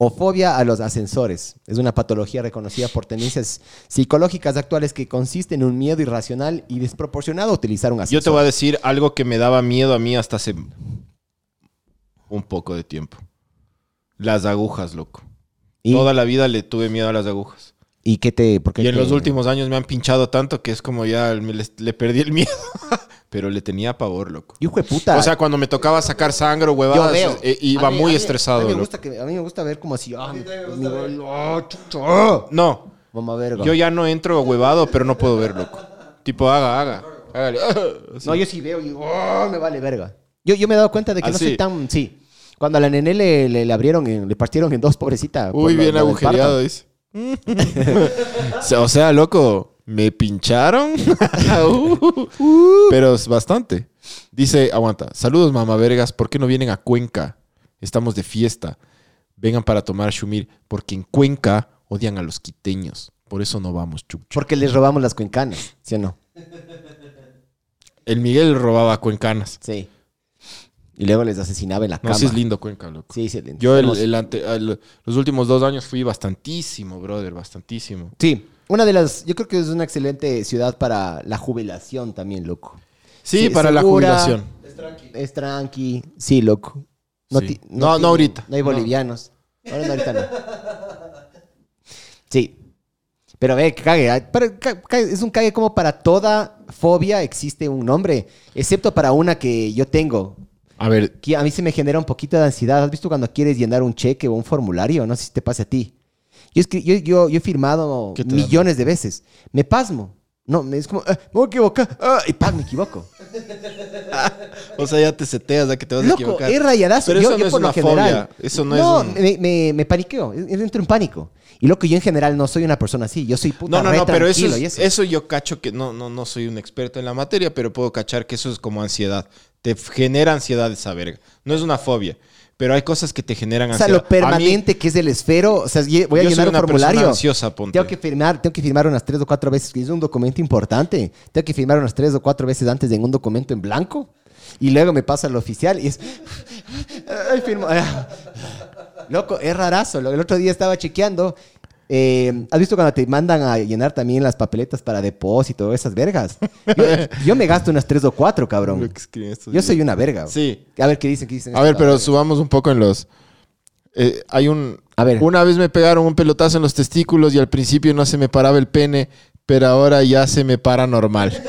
o fobia a los ascensores. Es una patología reconocida por tendencias psicológicas actuales que consiste en un miedo irracional y desproporcionado a utilizar un ascensor. Yo te voy a decir algo que me daba miedo a mí hasta hace un poco de tiempo. Las agujas, loco. ¿Y, Toda la vida le tuve miedo a las agujas. ¿y qué te...? por qué Y en te- los últimos años me han pinchado tanto que es como ya me le, perdí el miedo. Pero le tenía pavor, loco. Hijo de puta. O sea, cuando me tocaba sacar sangre o yo huevadas, veo. eh, iba A mí- muy a mí- estresado, A mí, me loco. gusta que, a mí me gusta ver como así... Ah, mí también me mi- gusta ver. ah, chucha. No, Mamá verga. yo ya no entro huevado, pero no puedo ver, loco. Tipo, haga, haga. Hágale. No, yo sí veo y digo, "Oh, me vale verga. Yo, yo me he dado cuenta de que ¿Ah, no soy tan... Sí. Cuando a la nené le, le, le abrieron, en- le partieron en dos, pobrecita. por Uy, lo- bien lo del agujereado, parto. dice. o sea, loco, ¿me pincharon? Uh, Pero es bastante. Dice, aguanta. Saludos, mamá vergas. ¿Por qué no vienen a Cuenca? Estamos de fiesta. Vengan para tomar shumir. Porque en Cuenca odian a los quiteños. Por eso no vamos, chucho. Porque les robamos las cuencanas, ¿sí o no? El Miguel robaba cuencanas. Sí. Y luego les asesinaba en la No, cama. sí es lindo Cuenca, loco. Sí, sí es lindo. Yo el- Hermoso. el ante- el- los últimos dos años fui bastantísimo, brother, bastantísimo. Sí. Una de las... Yo creo que es una excelente ciudad para la jubilación también, loco. Sí, Sí, para la jubilación. Es tranqui. Es tranqui. Sí, loco. No, Sí. ti- No, no tiene- ahorita. No hay No. bolivianos. Ahora no, ahorita no. Sí. Pero ve, que cague. ah, cague, Es un cague como para toda fobia existe un nombre. Excepto para una que yo tengo. A ver, Que a mí se me genera un poquito de ansiedad. ¿Has visto cuando quieres llenar un cheque o un formulario? No sé si te pasa a ti. Yo, yo, yo, yo he firmado millones de veces. Me pasmo. No, me- es como, ah, me voy a equivocar. Ah, y ¡pam! Me equivoco. o sea, ya te seteas a que te vas a equivocar. es rayadazo. Pero yo, eso yo no es por lo una general. fobia. Eso no, es un... me, me, me paniqueo. Entro en pánico. Y loco, yo en general no soy una persona así. Yo soy puta No, no, re no, pero eso, es- eso. eso. yo cacho que no, no, no soy un experto en la materia, pero puedo cachar que eso es como ansiedad. Te genera ansiedad esa verga. No es una fobia, pero hay cosas que te generan O sea, ansiedad. lo permanente que es el esfero. O sea, voy a yo soy llenar un una persona formulario. ansiosa, ponte. Tengo que firmar, tengo que firmar unas tres o cuatro veces, que es un documento importante. Tengo que firmar unas tres o cuatro veces antes en un documento en blanco. Y luego me pasa lo oficial y es. Ay, firmo. Loco, es rarazo. El otro día estaba chequeando Eh, ¿Has visto cuando te mandan a llenar también las papeletas para depósito, esas vergas? Yo, yo me gasto unas tres o cuatro, cabrón. Yo soy una verga. Sí. A ver qué dicen, qué dicen. A ver, pero subamos un poco en los. eh, hay un. A ver. Una vez me pegaron un pelotazo en los testículos y al principio no se me paraba el pene, pero ahora ya se me para normal.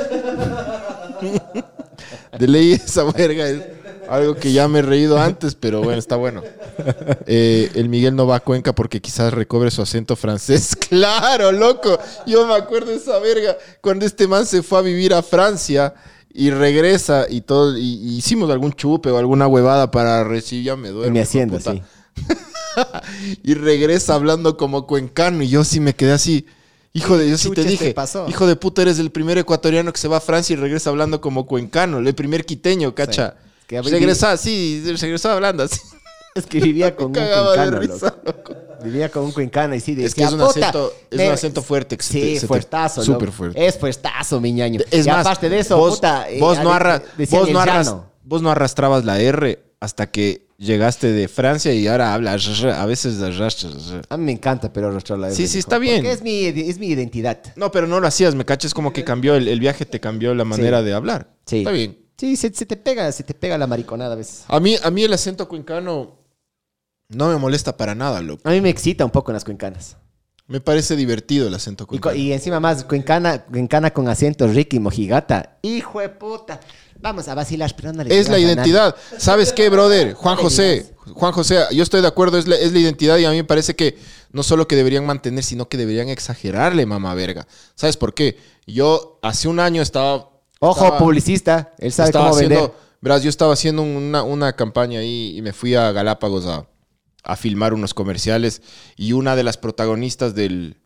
De ley esa verga es algo que ya me he reído antes, pero bueno, está bueno. Eh, el Miguel no va a Cuenca porque quizás recobre su acento francés. Claro, loco. Yo me acuerdo de esa verga cuando este man se fue a vivir a Francia y regresa y todo y, y hicimos algún chupe o alguna huevada para recibir ya me duele. En mi hacienda, sí. y regresa hablando como cuencano. Y yo sí me quedé así. Hijo de, yo sí te dije, pasó? hijo de puta, eres el primer ecuatoriano que se va a Francia y regresa hablando como cuencano, el primer quiteño, cacha. Que había- regresa, sí, regresaba hablando así. Es que vivía con un cuencano, risa, loco. Vivía con un cuencano y sí decía, Es que es un "Puta, acento, es me- un acento fuerte. que Sí, te- fuertazo. Súper fuerte. Es fuertazo, mi ñaño. Es y más, aparte de eso, vos, puta... eh, vos, no, arra- vos, no arras- vos no arrastrabas la R hasta que llegaste de Francia y ahora hablas a veces arrastras. A mí me encanta, pero arrastrar la Sí, R, sí, hijo, está bien. Porque es mi, es mi identidad. No, pero no lo hacías, me cachas como que cambió el, el viaje, te cambió la manera de hablar. Sí. Está bien. Sí, se, se te pega, se te pega la mariconada a veces. A mí, a mí el acento cuencano no me molesta para nada, loco. A mí me excita un poco en las cuencanas. Me parece divertido el acento cuencano. y encima más, cuencana, cuencana con acento Ricky Mojigata. Hijo de puta. Vamos a vacilar, pero no le Es la identidad. ¿Sabes qué, brother? Juan José. Juan José, yo estoy de acuerdo, es la, es la identidad y a mí me parece que no solo que deberían mantener, sino que deberían exagerarle, mamá verga. ¿Sabes por qué? Yo hace un año estaba... Ojo, estaba- publicista. Él sabe cómo haciendo, vender. Verás, yo estaba haciendo una, una campaña ahí y me fui a Galápagos a, a filmar unos comerciales y una de las protagonistas del,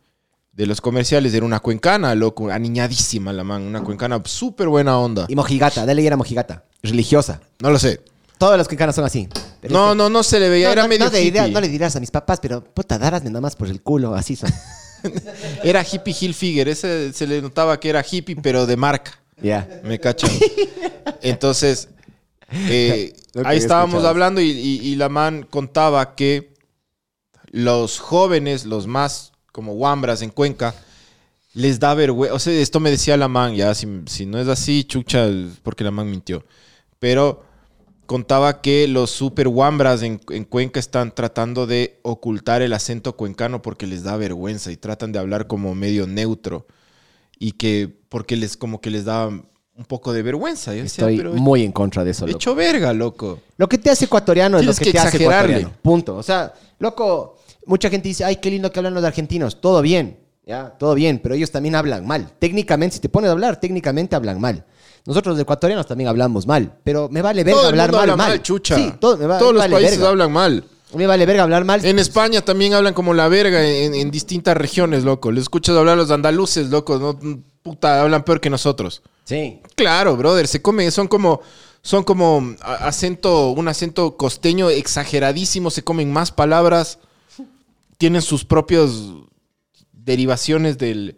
de los comerciales era una cuencana, loco, aniñadísima la man, una cuencana súper buena onda. Y Mojigata, dale y era Mojigata. Religiosa. No lo sé. Todos los cuencanos son así. No, este- no, no se le veía, No, era no, medio no, idea- le dirás a mis papás, pero puta, darasme nada más por el culo, así son. Era hippie Hilfiger, ese se le notaba que era hippie, pero de marca. Ya. Me cachan. Entonces, eh, ahí estábamos escuchado. hablando y, y- y la man contaba que los jóvenes, los más como guambras en Cuenca, les da vergüenza. O sea, esto me decía la man, ya, si, si no es así, chucha, porque la man mintió. Pero contaba que los super guambras en, en Cuenca están tratando de ocultar el acento cuencano porque les da vergüenza y tratan de hablar como medio neutro y que porque les como que les da un poco de vergüenza. Yo decía, Estoy pero muy en contra de eso, loco. hecho verga, loco. Lo que te hace ecuatoriano es lo que, que te hace ecuatoriano. Punto. O sea, loco, mucha gente dice, ay, qué lindo que hablan los argentinos. Todo bien, ya, todo bien, pero ellos también hablan mal. Técnicamente, si te pones a hablar, técnicamente hablan mal. Nosotros los ecuatorianos también hablamos mal, pero me vale verga Todo el hablar mundo mal, habla mal. mal, chucha. Sí, todo, me va- Todos me los vale países verga. hablan mal. Me vale verga hablar mal. En España también hablan como la verga en, en distintas regiones, loco. Le escuchas hablar a los andaluces, loco. No, puta, hablan peor que nosotros. Sí. Claro, brother, se come, son como, son como a- acento, un acento costeño exageradísimo, se comen más palabras, tienen sus propias derivaciones del,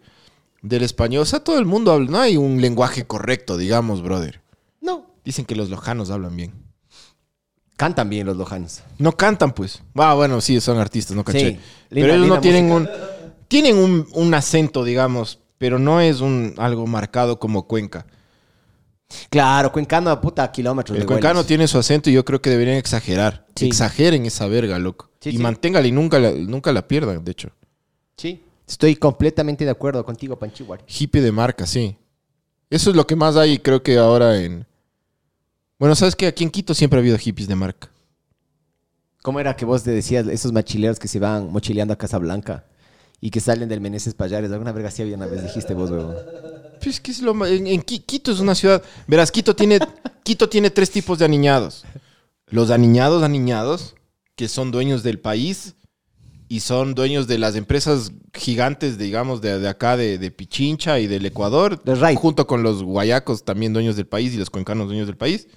del español. O sea, todo el mundo habla, no hay un lenguaje correcto, digamos, brother. No. Dicen que los lojanos hablan bien. Cantan bien los lojanos. No cantan, pues. Ah, bueno, sí, son artistas, no caché. Sí, pero ellos no tienen un. Tienen un, un acento, digamos, pero no es un algo marcado como Cuenca. Claro, cuencano a puta kilómetros El de cuencano vuelos. tiene su acento y yo creo que deberían exagerar. Sí. Exageren esa verga, loco. Sí, y manténgala y nunca la, nunca la pierdan, de hecho. Sí. Estoy completamente de acuerdo contigo, Panchihuar. Hippie de marca, sí. Eso es lo que más hay, creo que ahora en. Bueno, sabes que aquí en Quito siempre ha habido hippies de marca. ¿Cómo era que vos te decías esos machileros que se van mochileando a Casablanca y que salen del Meneses Payares? Alguna verga sí había una vez, dijiste vos, huevón. Pues, ¿qué es lo ma- en, en Qui- Quito es una ciudad. Verás, Quito tiene, Quito tiene tres tipos de aniñados. Los aniñados, aniñados, que son dueños del país y son dueños de las empresas gigantes, digamos, de, de acá, de, de Pichincha y del Ecuador, junto con los guayacos, también dueños del país, y los cuencanos, dueños del país.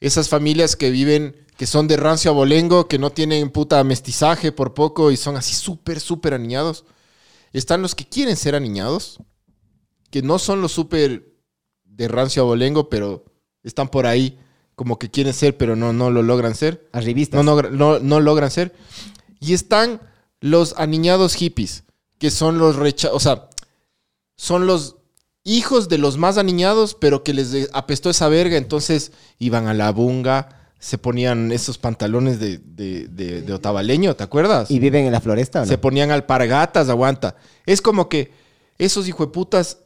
Esas familias que viven, que son de rancio abolengo, que no tienen puta mestizaje por poco y son así súper, súper aniñados. Están los que quieren ser aniñados, que no son los súper de rancio abolengo, pero están por ahí como que quieren ser, pero no, no lo logran ser. Arribistas. No, no, no, no logran ser. Y están los aniñados hippies, que son los recha o sea, son los hijos de los más aniñados, pero que les apestó esa verga, entonces iban a la bunga, se ponían esos pantalones de, de, de- de otavaleño, ¿te acuerdas? ¿Y viven en la floresta o no? Se ponían alpargatas, aguanta. Es como que esos hijueputas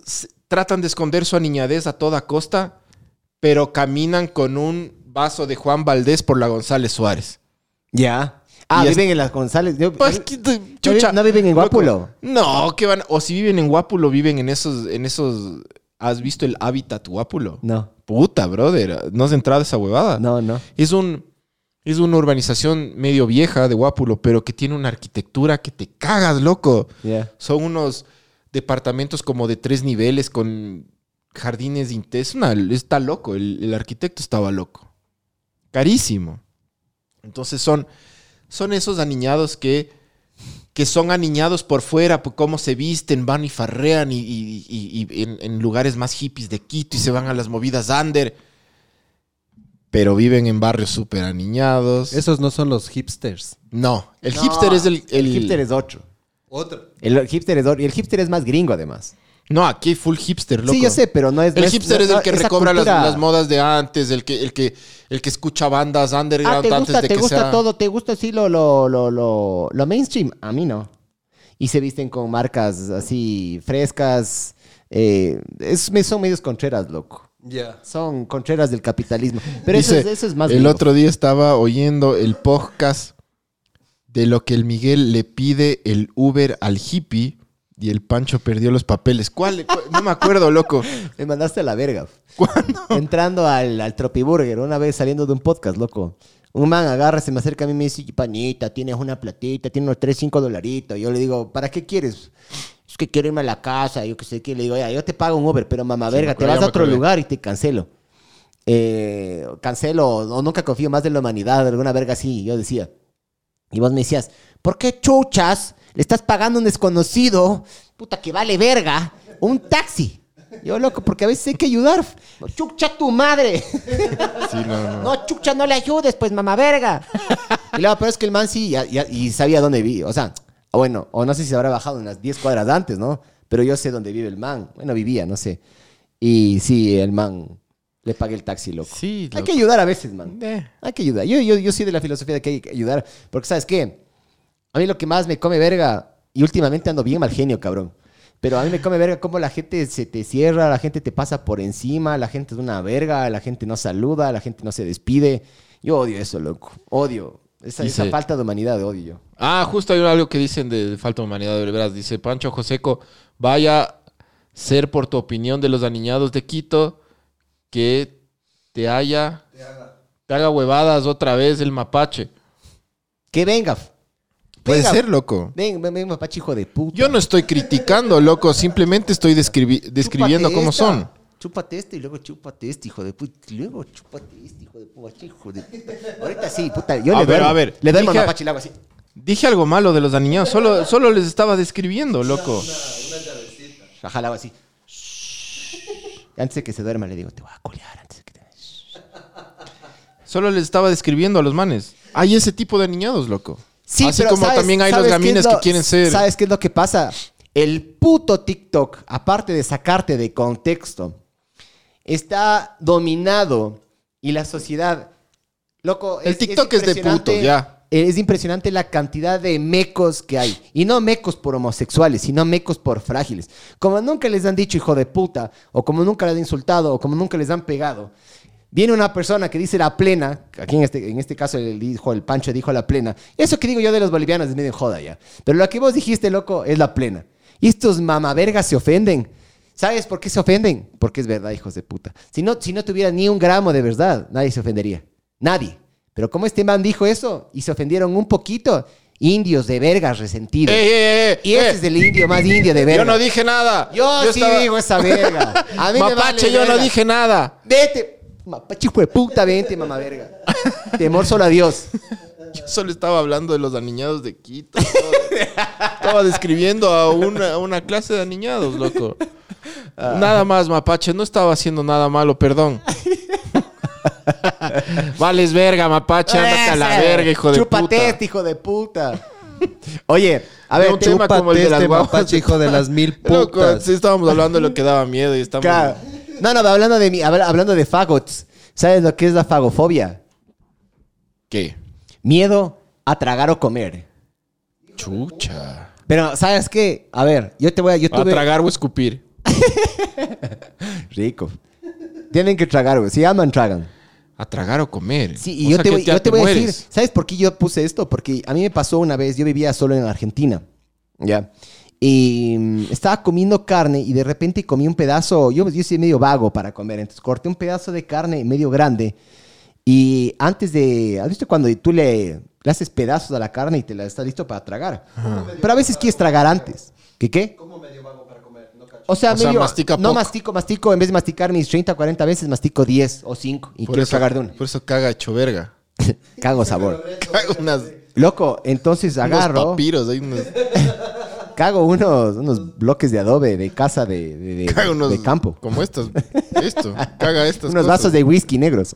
tratan de esconder su aniñadez a toda costa, pero caminan con un vaso de Juan Valdés por la González Suárez. Ya. Ah, Y viven en las González. Yo- Pues, ¿qué te- chucha. no viven en. Guápulo. No, que van. O si viven en Guápulo, viven en esos, en esos. ¿Has visto el hábitat Guápulo? No, Puta, brother. ¿No has entrado a esa huevada? no, no. Es un. Es una urbanización medio vieja de Guápulo, pero que tiene una arquitectura que te cagas, loco. Ya. Son unos departamentos como de tres niveles con jardines. Una- Está loco, el, el arquitecto estaba loco. Carísimo. Entonces son, son esos aniñados que, que son aniñados por fuera, por cómo se visten, van y farrean y, y- y- y en, en lugares más hippies de Quito y se van a las movidas under. Pero viven en barrios súper aniñados. Esos no son los hipsters. No, el No, hipster es el... El hipster es otro. Otro. El hipster es otro. Y el hipster es más gringo, además. No, aquí hay full hipster, loco. Sí, yo sé, pero no es. El no hipster no- es el que recobra las, modas de antes, el que, el que, el que escucha bandas Ah, underground te antes gusta, de te que gusta sea... todo, te gusta así lo, lo, lo, lo, lo mainstream. A mí no. Y se visten con marcas así frescas. eh, es, son medios contreras, loco. Ya. Son contreras del capitalismo. Pero eso, es, eso es más. El otro día estaba oyendo el podcast de lo que el Miguel le pide el Uber al hippie y el Pancho perdió los papeles. ¿Cuál? cuál? No me acuerdo, loco. Me mandaste a la verga. Entrando al, al Tropiburger, una vez saliendo de un podcast, loco. Un man agarra, se me acerca a mí y me dice, pañita, tienes una platita, tienes unos 3, 5 dolaritos. Yo le digo, ¿para qué quieres? Es que quiero irme a la casa, yo qué sé qué. Le digo, ya, yo te pago un Uber, pero mamá verga, te vas a otro lugar y te cancelo. Eh, cancelo, o nunca confío más de la humanidad, alguna verga así, yo decía. Y vos me decías, ¿por qué chuchas le estás pagando a un desconocido, puta que vale verga, un taxi? Yo, loco, porque a veces hay que ayudar. Chucha tu madre. Sí, no, no. No, chucha, no le ayudes, pues, mamá verga. Y luego, pero es que el man sí, ya- ya- y sabía dónde vive. O sea, bueno, o no sé si se habrá bajado unas 10 cuadras antes, ¿no? Pero yo sé dónde vive el man. Bueno, vivía, no sé. Y sí, el man le pagué el taxi, loco. Sí, Hay loco. que ayudar a veces, man. Eh. Hay que ayudar. Yo, yo, yo soy de la filosofía de que hay que ayudar. Porque, ¿sabes qué? A mí lo que más me come verga, y últimamente ando bien mal genio, cabrón. Pero a mí me come verga cómo la gente se te cierra, la gente te pasa por encima, la gente es una verga, la gente no saluda, la gente no se despide. Yo odio eso, loco. Odio. Esa, falta de humanidad odio yo. Ah, justo hay algo que dicen de falta de humanidad, de veras. Dice Pancho Joseco, vaya ser por tu opinión de los aniñados de Quito que te haya... Te haga huevadas otra vez el mapache. Que venga. Puede Venga. ser, loco. Ven, ven, ven, mapache, hijo de puta. Yo no estoy criticando, loco. Simplemente estoy describi- describiendo Chúpate cómo esta. son. Chúpate este y luego chúpate este, hijo de puta. Y luego chúpate este, hijo de puta. Hijo de puta. Ahorita sí, puta. Yo A le ver, duermo. a ver. Le doy Dije- al mapache y le hago así. Dije algo malo de los aniñados. Solo, solo les estaba describiendo, loco. Ajá, le hago así. Antes de que se duerma le digo, te voy a colear antes de que te... Solo les estaba describiendo a los manes. Hay ese tipo de aniñados, loco. Así pero como ¿sabes- también hay los gamines es lo- que quieren ser. ¿Sabes qué es lo que pasa? El puto TikTok, aparte de sacarte de contexto, está dominado y la sociedad... Loco, El TikTok es de impresionante- putos, ya. Es impresionante la cantidad de mecos que hay. Y no mecos por homosexuales, sino mecos por frágiles. Como nunca les han dicho hijo de puta, o como nunca les han insultado, o como nunca les han pegado. Viene una persona que dice la plena, aquí en este, en este caso el, dijo, el Pancho dijo la plena. Eso que digo yo de los bolivianos es medio joda ya. Pero lo que vos dijiste, loco, es la plena. Y estos mamavergas se ofenden. ¿Sabes por qué se ofenden? Porque es verdad, hijos de puta. Si no, si no tuviera ni un gramo de verdad, nadie se ofendería. Nadie. Pero como este man dijo eso y se ofendieron un poquito, indios de vergas resentidos. ¡Eh, eh, eh! y este eh! es el indio más indio de verga. Yo no dije nada. Yo, sí estaba- digo esa verga. A mí me Mapache, vale yo no dije nada. Vete. Mapache, hijo de puta, vente, mamá verga. Temor solo a Dios. Yo solo estaba hablando de los aniñados de Quito. estaba describiendo a una, a una clase de aniñados, loco. Ah. Nada más, Mapache. No estaba haciendo nada malo, perdón. Vales verga, Mapache. Ándate a la verga, hijo de Chúpate puta. este, hijo de puta. Oye, a ver, un te- tema como el de Chúpate las mapache, hijo de las mil Loco, putas. sí estábamos hablando de lo que daba miedo y estamos... Claro. No, no, hablando de, mi- habla- hablando de fagots. ¿Sabes lo que es la fagofobia? ¿Qué? Miedo a tragar o comer. Chucha. Pero, ¿sabes qué? A ver, yo te voy a... Yo A tragar o escupir. Rico. Tienen que tragar, güey. Si aman, tragan. A tragar o comer. Sí, y O yo sea te, voy, yo te voy a decir. ¿sabes por qué yo puse esto? Porque a mí me pasó una vez, yo vivía solo en Argentina, ¿ya? Y mm, estaba comiendo carne y de repente comí un pedazo, yo, yo soy medio vago para comer, entonces corté un pedazo de carne medio grande y antes de, ¿has visto cuando tú le, le haces pedazos a la carne y te la estás listo para tragar? Pero a veces quieres tragar antes. ¿Qué qué? ¿Cómo medio vago para comer? No cacho. O sea, O sea, medio, mastica no poco. mastico, mastico, en vez de masticar mis 30, 40 veces, mastico 10 o 5 y Por quiero eso, tragar de una. por eso caga hecho verga. Cago sabor. Caga unas, Loco, entonces unos agarro, papiros. Hay unos, cago unos, unos bloques de adobe de casa de, de, de- caga unos... de campo. Como estos. Esto. Caga estas Unos cosas. vasos de whisky negros.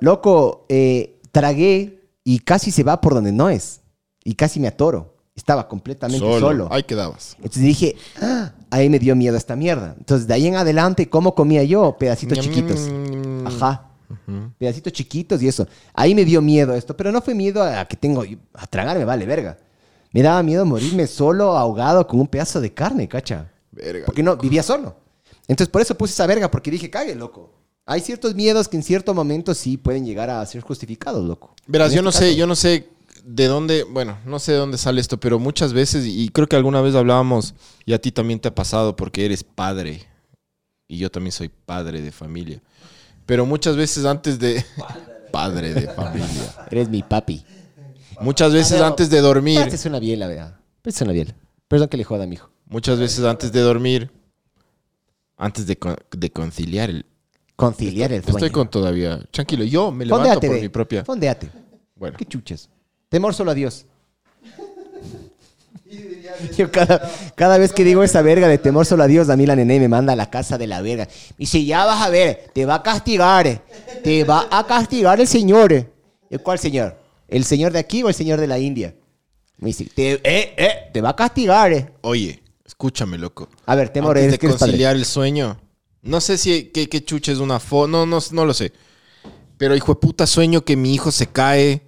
Loco, eh, tragué y casi se va por donde no es. Y casi me atoro. Estaba completamente solo. Solo. Ahí quedabas. Entonces dije, "Ah", ahí me dio miedo esta mierda. Entonces de ahí en adelante, ¿cómo comía yo? Pedacitos chiquitos. Ajá. Pedacitos chiquitos y eso. Ahí me dio miedo esto, pero no fue miedo a que tengo a tragarme, vale, verga. Me daba miedo morirme solo, ahogado con un pedazo de carne, cacha. Verga. Porque no, vivía solo. Entonces por eso puse esa verga, porque dije, cague, loco. Hay ciertos miedos que en cierto momento sí pueden llegar a ser justificados, loco. Verás, En yo no este sé, caso. yo no sé de dónde, bueno, no sé de dónde sale esto, pero muchas veces, y creo que alguna vez hablábamos, y a ti también te ha pasado porque eres padre, y yo también soy padre de familia, pero muchas veces antes de... Padre de familia. Eres mi papi. Muchas veces antes de dormir, es una biela, vea. Es una biela. Perdón que le joda, mijo. muchas veces antes de dormir, antes de, de conciliar el... Conciliar el sueño. Estoy con todavía... Tranquilo, yo me levanto Fondeate, por ve. mi propia... Fondeate. Bueno, Qué chuches. Temor solo a Dios. Yo cada, cada vez que digo esa verga de temor solo a Dios, a mí la nené me manda a la casa de la verga. Y dice, ya vas a ver, te va a castigar. Te va a castigar el Señor. ¿Y cuál Señor? ¿El Señor de aquí o el Señor de la India? Me dice, te, eh, eh, te va a castigar. oye, escúchame, loco. A ver, temor, Antes de que conciliar el sueño. No sé si qué, qué chucha es una fo, no, no, no lo sé. Pero hijo de puta sueño que mi hijo se cae.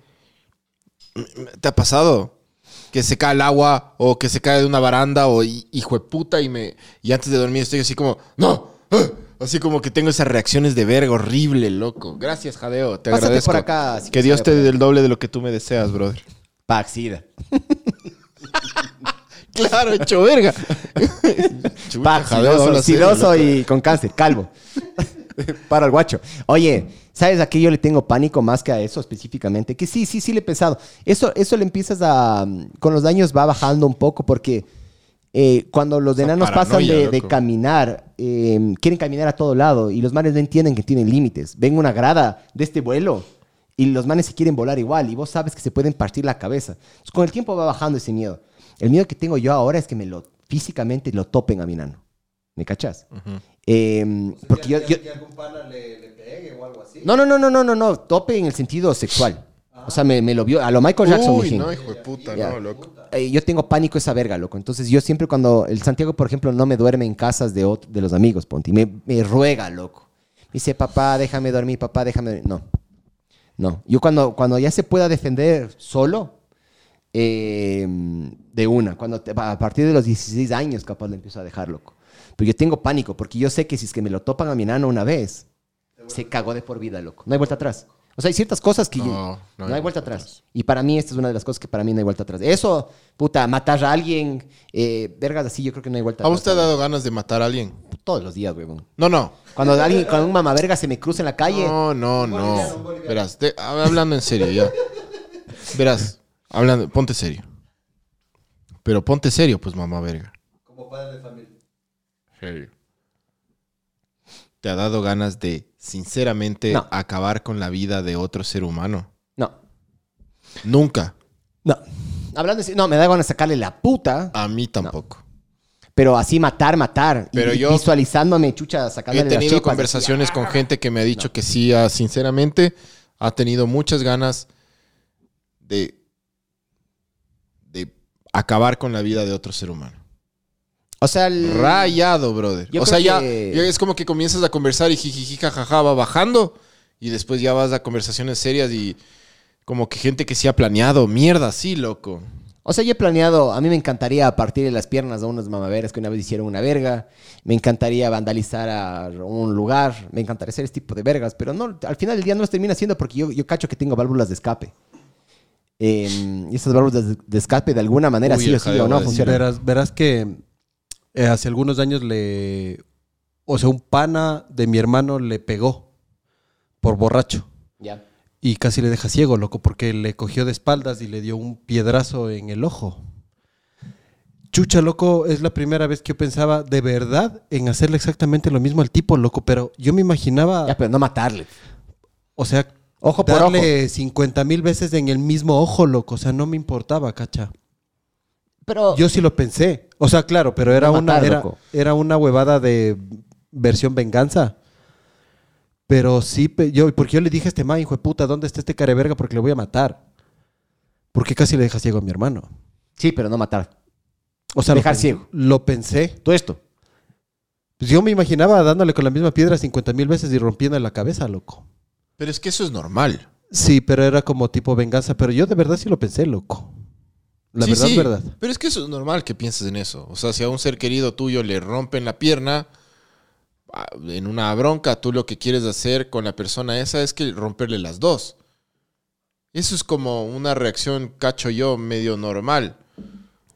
¿Te ha pasado? Que se cae al agua o que se cae de una baranda o hi- hijo de puta y me y antes de dormir estoy así como no, ¡Ah! Así como que tengo esas reacciones de verga horrible, loco. Gracias, Jadeo, te Pásate agradezco. por acá, si que Dios te dé el doble de lo que tú me deseas, brother. Paxida. Claro, hecho verga. Pax, Jadeo, sidoso loco. y con cáncer, calvo. Para el guacho. Oye, ¿sabes a qué yo le tengo pánico más que a eso específicamente? Que sí, sí, sí le he pensado. Eso, eso le empiezas a... Con los daños va bajando un poco porque eh, cuando los enanos pasan de, de caminar, eh, quieren caminar a todo lado y los manes no entienden que tienen límites. Ven una grada de este vuelo y los manes se quieren volar igual y vos sabes que se pueden partir la cabeza. Entonces, con el tiempo va bajando ese miedo. El miedo que tengo yo ahora es que me lo físicamente lo topen a mi nano. ¿Me cachas? Eh, porque yo, yo- que algún pana le, le pegue o algo así. No, no, no, no, no, no, no. Tope en el sentido sexual. O sea, me, me lo vio a lo Michael Jackson. Uy, mijín. no, hijo de puta, no, loco. Eh, yo tengo pánico esa verga, loco. Entonces yo siempre cuando el Santiago, por ejemplo, no me duerme en casas de, de los amigos, ponte, y me, me ruega, loco. Me dice, papá, déjame dormir, papá, déjame dormir. No, no. Yo cuando, cuando ya se pueda defender solo, eh, de una, cuando te- a partir de los 16 años capaz le empiezo a dejar, loco. Pero yo tengo pánico porque yo sé que si es que me lo topan a mi enano una vez, se cagó de por vida, loco. No hay vuelta atrás. O sea, hay ciertas cosas que... No, no no, hay hay vuelta atrás. Y para mí esta es una de las cosas que para mí no hay vuelta atrás. Eso, puta, matar a alguien, eh, vergas así, yo creo que no hay vuelta ¿A atrás. vos te ha dado ganas de matar a alguien? Todos los días, huevón. No, no. Cuando alguien, cuando un mamaverga se me cruza en la calle, No, no, no. Verás, te- hablando en serio, ya. Verás, hablando, ponte serio. Pero ponte serio, pues, mamá verga. Como padre de familia. Serio. ¿Te ha dado ganas de, sinceramente, No. acabar con la vida de otro ser humano? no, Nunca. no. Hablando de, no, me da ganas de sacarle la puta, A mí tampoco. pero así matar, matar. Pero y yo- visualizándome, chucha, He sacándole las tenido conversaciones con gente que me ha dicho que sí, ah, sinceramente, ha tenido muchas ganas de acabar con la vida de otro ser humano. O sea, el- Rayado, brother. Yo o sea, ya, que- ya es como que comienzas a conversar y jijiji, jajaja, va bajando. Y después ya vas a conversaciones serias y como que gente que sí ha planeado. Mierda, sí, loco. O sea, yo he planeado, a mí me encantaría partirle las piernas a unos mamaveras que una vez hicieron una verga, me encantaría vandalizar a un lugar, me encantaría hacer este tipo de vergas, pero no, al final del día no los termina haciendo porque yo, yo cacho que tengo válvulas de escape. Eh, y esas válvulas de, de escape de alguna manera Uy, sí o sí o no funcionan. Verás, verás que eh, hace algunos años le. O sea, un pana de mi hermano le pegó por borracho. Ya. Y casi le deja ciego, loco, porque le cogió de espaldas y le dio un piedrazo en el ojo. Chucha, loco, es la primera vez que yo pensaba de verdad en hacerle exactamente lo mismo al tipo, loco, pero yo me imaginaba, Ya, pero no matarle. o sea, Ojo por darle 50 mil veces en el mismo ojo, loco, o sea, no me importaba, cacha. Pero Yo sí lo pensé. O sea, claro, pero era, No una, matar, era, una huevada de versión venganza. Pero sí, yo, porque yo le dije a este man, hijo de puta, ¿dónde está este careverga? Porque le voy a matar. Porque casi le deja ciego a mi hermano. sí, pero no matar. O sea, Dejar lo, ciego. Lo pensé. Todo esto. Pues yo me imaginaba dándole con la misma piedra 50 mil veces y rompiendo la cabeza, loco. Pero es que eso es normal. Sí, pero era como tipo venganza. Pero yo de verdad sí lo pensé, loco. La Sí, verdad, sí, verdad. Pero es que eso es normal que pienses en eso. O sea, si a un ser querido tuyo le rompen la pierna, ah, en una bronca, tú lo que quieres hacer con la persona esa es que romperle las dos. Eso es como una reacción, cacho yo, medio normal.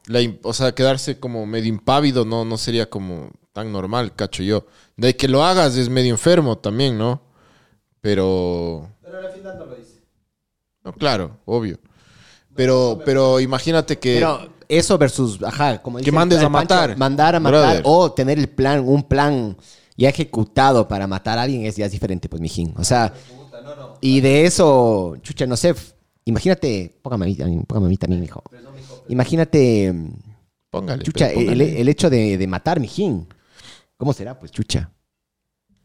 La o sea, quedarse como medio impávido no, no sería como tan normal, cacho yo. De que lo hagas es medio enfermo también, ¿no? Pero... Pero al final no lo hice. No, claro, obvio. Pero, pero imagínate que... Pero eso versus, ajá, como Que dice mandes a matar. mandar a matar Brother. o tener el plan, un plan ya ejecutado para matar a alguien es ya es diferente, pues, mijín. O sea, y de eso, chucha, no sé, imagínate, póngame a mí, póngame a mí también, mijo. Imagínate, Póngale. chucha, pero el, póngale. el hecho de, de matar, mijín. ¿Cómo será, pues, chucha?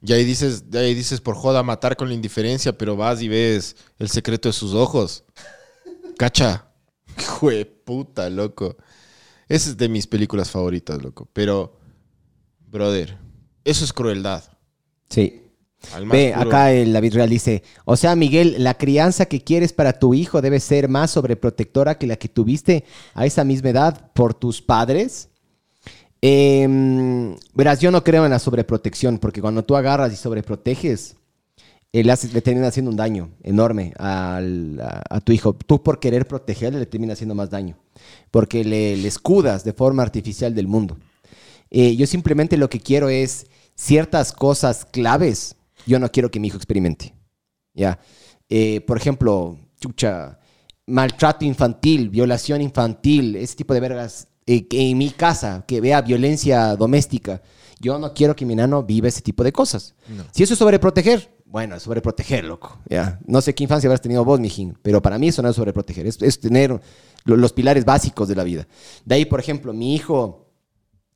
Y ahí dices, ahí dices por joda matar con la indiferencia, pero vas y ves el secreto de sus ojos. Cacha. Jue puta, loco. Esa es de mis películas favoritas, loco. Pero, brother, eso es crueldad. Sí. Ve, puro- acá el David Real dice, o sea, Miguel, la crianza que quieres para tu hijo debe ser más sobreprotectora que la que tuviste a esa misma edad por tus padres. Em, verás, yo no creo en la sobreprotección, porque cuando tú agarras y sobreproteges, eh, le, le termina haciendo un daño enorme al- a, a tu hijo. Tú por querer protegerle le termina haciendo más daño, porque le, le escudas de forma artificial del mundo. Eh, yo simplemente lo que quiero es ciertas cosas claves. Yo no quiero que mi hijo experimente. Ya. Eh, por ejemplo, chucha, maltrato infantil, violación infantil, ese tipo de vergas. eh, que en mi casa, que vea violencia doméstica. Yo no quiero que mi nano viva ese tipo de cosas. Si eso es sobreproteger, bueno, es sobreproteger, loco. Ya. No sé qué infancia habrás tenido vos, mijín, pero para mí eso no es sobreproteger. Es, tener lo- los pilares básicos de la vida. De ahí, por ejemplo, mi hijo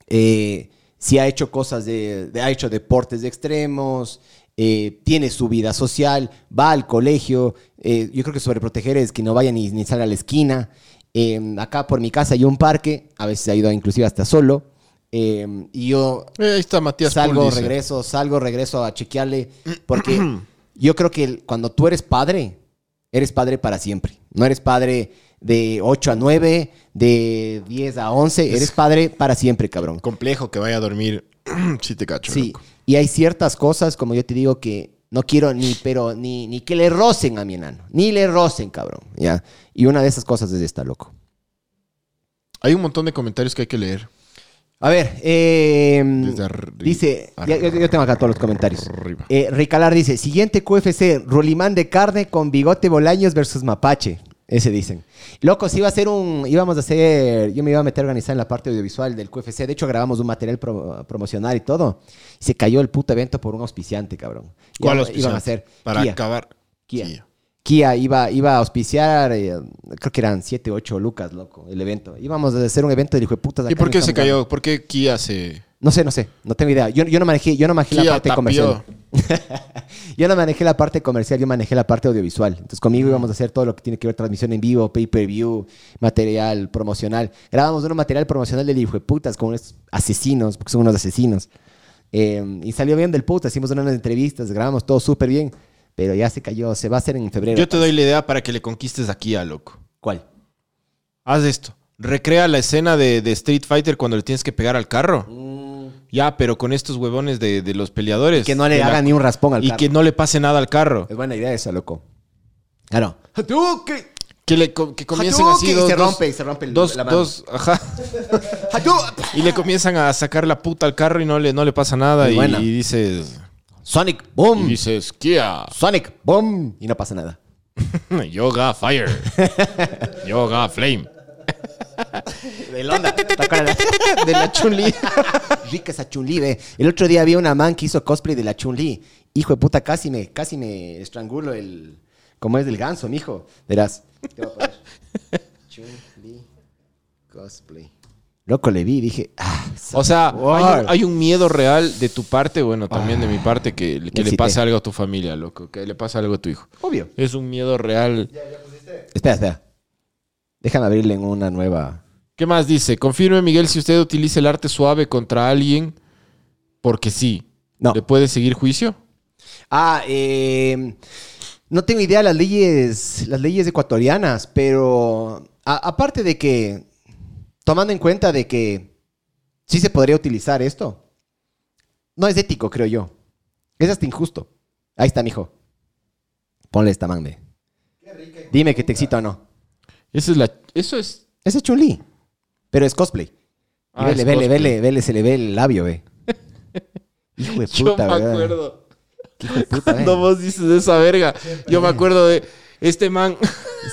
eh, si ha hecho cosas de- ha hecho deportes de extremos, eh, tiene su vida social, va al colegio. eh, yo creo que sobreproteger es que no vaya ni, ni salga a la esquina. Eh, acá por mi casa hay un parque, a veces ha ido inclusive hasta solo. Eh, y yo Eh, ahí está Matías salgo, Pool, regreso, salgo, regreso a chequearle. Porque yo creo que cuando tú eres padre, eres padre para siempre. No eres padre de 8 a 9, de 10 a 11. Eres padre para siempre, cabrón. Complejo que vaya a dormir. sí te cacho, Sí. loco. Y hay ciertas cosas, como yo te digo, que no quiero ni, pero, ni, ni que le rocen a mi enano. Ni le rocen, cabrón. ¿ya? Y una de esas cosas es esta, loco. Hay un montón de comentarios que hay que leer. A ver, eh, dice, ya- yo, yo tengo acá todos los comentarios. Eh, Ricalar dice, siguiente QFC, Rolimán de carne con bigote Bolaños versus Mapache. Ese dicen. Loco, si iba a ser un, íbamos a hacer, yo me iba a meter a organizar en la parte audiovisual del QFC. De hecho, grabamos un material pro- promocional y todo. Y se cayó el puto evento por un auspiciante, cabrón. ¿Cuál Iba- auspiciante? Iban a hacer Para Kia. acabar. Kia. Kia. Kia iba, iba a auspiciar, eh, creo que eran 7, 8 lucas, loco, el evento. Íbamos a hacer un evento de hijo de putas. ¿Y por qué se cayó? ¿Por qué Kia se...? No sé, no sé, no tengo idea. Yo, yo no manejé, yo no manejé la parte tapió. comercial. Yo no manejé la parte comercial, yo manejé la parte audiovisual. Entonces conmigo íbamos a hacer todo lo que tiene que ver transmisión en vivo, pay-per-view, material promocional. Grabamos un material promocional del hijo de putas con unos asesinos, porque son unos asesinos. Eh, y salió bien del puta, hicimos unas entrevistas, grabamos todo súper bien, pero ya se cayó, se va a hacer en febrero. Yo te doy la idea para que le conquistes aquí a loco. ¿Cuál? Haz esto. Recrea la escena de, de Street Fighter cuando le tienes que pegar al carro. Ya, pero con estos huevones de, de los peleadores. Que no le la- hagan ni un raspón al Y carro. que no le pase nada al carro. Es buena idea esa, loco. Claro. Hadouken. Que, le, que comiencen Hadouken. así dos... Y se dos- rompe, y se rompe el- dos, la mano. dos, ajá. Hadouken. Y le comienzan a sacar la puta al carro y no le, no le pasa nada. Y, y dices... Sonic, Y boom. dices, Kia, Sonic, boom. Y no pasa nada. Yoga Fire, Yoga Flame. De. De la Chun-Li. Rica esa Chun-Li, ve. El otro día había una man que hizo cosplay de la Chun-Li. Hijo de puta, casi me, casi me estrangulo el... Como es del ganso, mijo. Verás. Te voy a poner. Chun-Li cosplay. Loco, le vi y dije... Ah, O sea, hay un, hay un miedo real de tu parte, bueno, también de mi parte, que, que le excité. pase algo a tu familia, loco, que le pase algo a tu hijo. Obvio. Es un miedo real. Espera, espera. Déjame abrirle en una nueva... ¿Qué más dice? Confirme, Miguel, si usted utiliza el arte suave contra alguien, porque sí. No. ¿Le puede seguir juicio? Ah, eh, no tengo idea de las leyes, las leyes ecuatorianas, pero a- aparte de que, tomando en cuenta de que sí se podría utilizar esto, no es ético, creo yo. Es hasta injusto. Ahí está, mijo. Ponle esta mande. Dime que te excita o no. Eso es la... Eso es... Ese es Chun-Li, pero es cosplay. Y Ah, vele, es vele, cosplay. vele, vele, se le ve el labio, ve. Hijo de Yo puta, me ¿verdad? acuerdo. Hijo de puta. Cuando vos dices esa verga, yo me acuerdo de este man...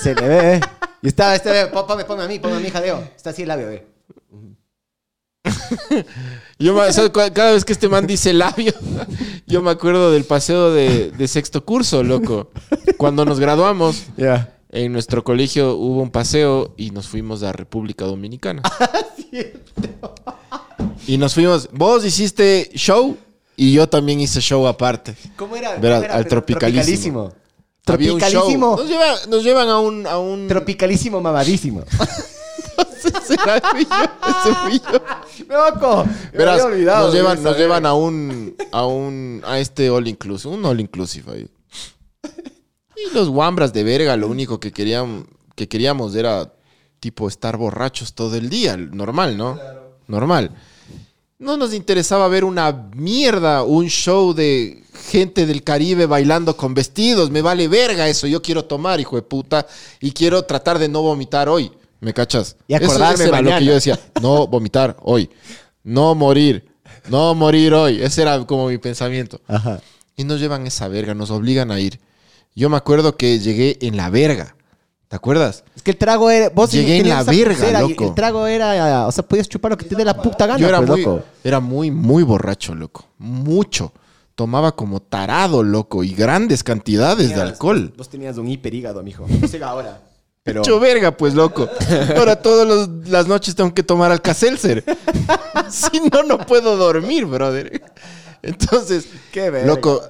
Se le ve, ¿eh? Y está, este, ponme, ponme a mí, ponme a mí, jadeo. Está así el labio, ve. Yo me- o sea, cu- cada vez que este man dice labio, yo me acuerdo del paseo de, de sexto curso, loco. Cuando nos graduamos, en nuestro colegio hubo un paseo y nos fuimos a República Dominicana. y nos fuimos, vos hiciste show y yo también hice show aparte. ¿Cómo era? Verás, ¿Cómo era? al tropicalísimo. Tropicalísimo. Tropicalísimo. Nos llevan, nos llevan a un... A un Tropicalísimo mamadísimo. ese fui yo, ese fui yo. ¡Loco! Me Verás, había olvidado nos llevan, nos llevan a un, a un, a este all inclusive, un all inclusive ahí. Y los guambras de verga, lo único que querían, que queríamos era tipo estar borrachos todo el día, normal, ¿no? Normal. No nos interesaba ver una mierda, un show de gente del Caribe bailando con vestidos. Me vale verga eso. Yo quiero tomar, hijo de puta, y quiero tratar de no vomitar hoy. ¿Me cachas? Y acordarme eso, lo que yo decía. No vomitar hoy. No morir. No morir hoy. Ese era como mi pensamiento. Ajá. Y nos llevan esa verga, nos obligan a ir. Yo me acuerdo que llegué en la verga. ¿Te acuerdas? Es que el trago era. Vos Llegué en la verga, loco. El trago era. O sea, podías chupar lo que te dé la puta gana, Yo era pues, muy, loco. era muy, muy borracho, loco. Mucho. Tomaba como tarado, loco. Y grandes cantidades de alcohol. Vos tenías un hiperígado, mijo. No sé ahora. Pero. Hecho verga, pues, loco. Ahora todas las noches tengo que tomar Alka-Seltzer. si no, no puedo dormir, brother. Entonces, Qué verga. loco,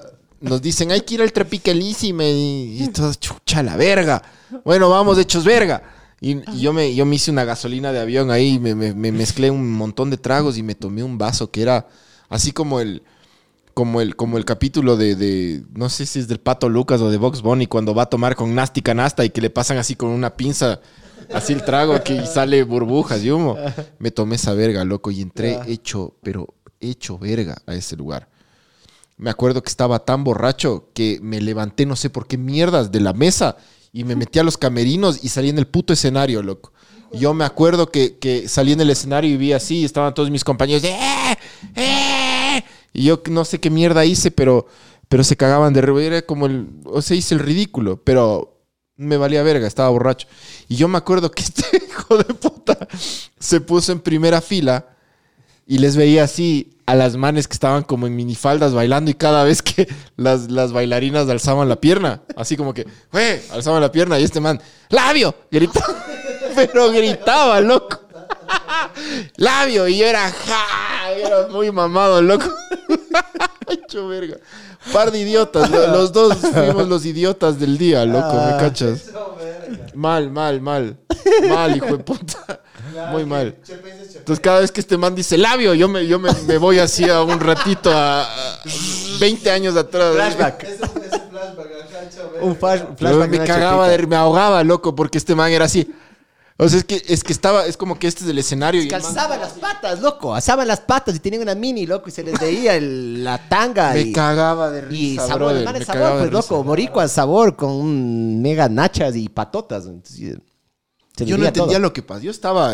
nos dicen, hay que ir al Tropicalísimo y, y todos, chucha la verga. Bueno, vamos hechos verga. Y, y yo, me, yo me hice una gasolina de avión ahí, me, me- me mezclé un montón de tragos y me tomé un vaso que era así como el, como el, como el capítulo de, de- no sé si es del Pato Lucas o de Box Bunny, cuando va a tomar con Nasty Canasta y que le pasan así con una pinza, así el trago que sale burbujas y humo. Me tomé esa verga, loco, y entré hecho, pero hecho verga a ese lugar. Me acuerdo que estaba tan borracho que me levanté, no sé por qué mierdas, de la mesa y me metí a los camerinos y salí en el puto escenario, loco. Yo me acuerdo que, que salí en el escenario y vi así, estaban todos mis compañeros ¡Eh! ¡Eh! Y yo no sé qué mierda hice, pero, pero se cagaban de reír. Era como el. O sea, hice el ridículo, pero me valía verga, estaba borracho. Y yo me acuerdo que este hijo de puta se puso en primera fila y les veía así a las manes que estaban como en minifaldas bailando y cada vez que las, las bailarinas alzaban la pierna, así como que, güey, alzaban la pierna y este man, labio, gritaba, pero gritaba, loco. labio, y yo era, ja, era muy mamado, loco. Hecho verga. Par de idiotas. lo- Los dos fuimos los idiotas del día, loco. ¿Me cachas? Mal, mal, mal. Mal, hijo de puta. Muy mal. Entonces cada vez que este man dice labio, yo me, yo me, me voy así a un ratito a, a 20 años atrás. Flashback. Ese, ese flashback. Un flash- flashback. me cagaba, de, me ahogaba, loco, porque este man era así. O sea, es que, es que estaba, es como que este es el escenario. y Que el man- alzaban las patas, loco. Alzaban las patas y tenían una mini, loco. Y se les veía el- la tanga. me y, cagaba de y risa, sabor, brother, el man cagaba sabor, de pues, risa. loco. Boricua sabor con un mega nachas y patotas. Entonces, se Yo no entendía todo. lo que pasó. Yo estaba.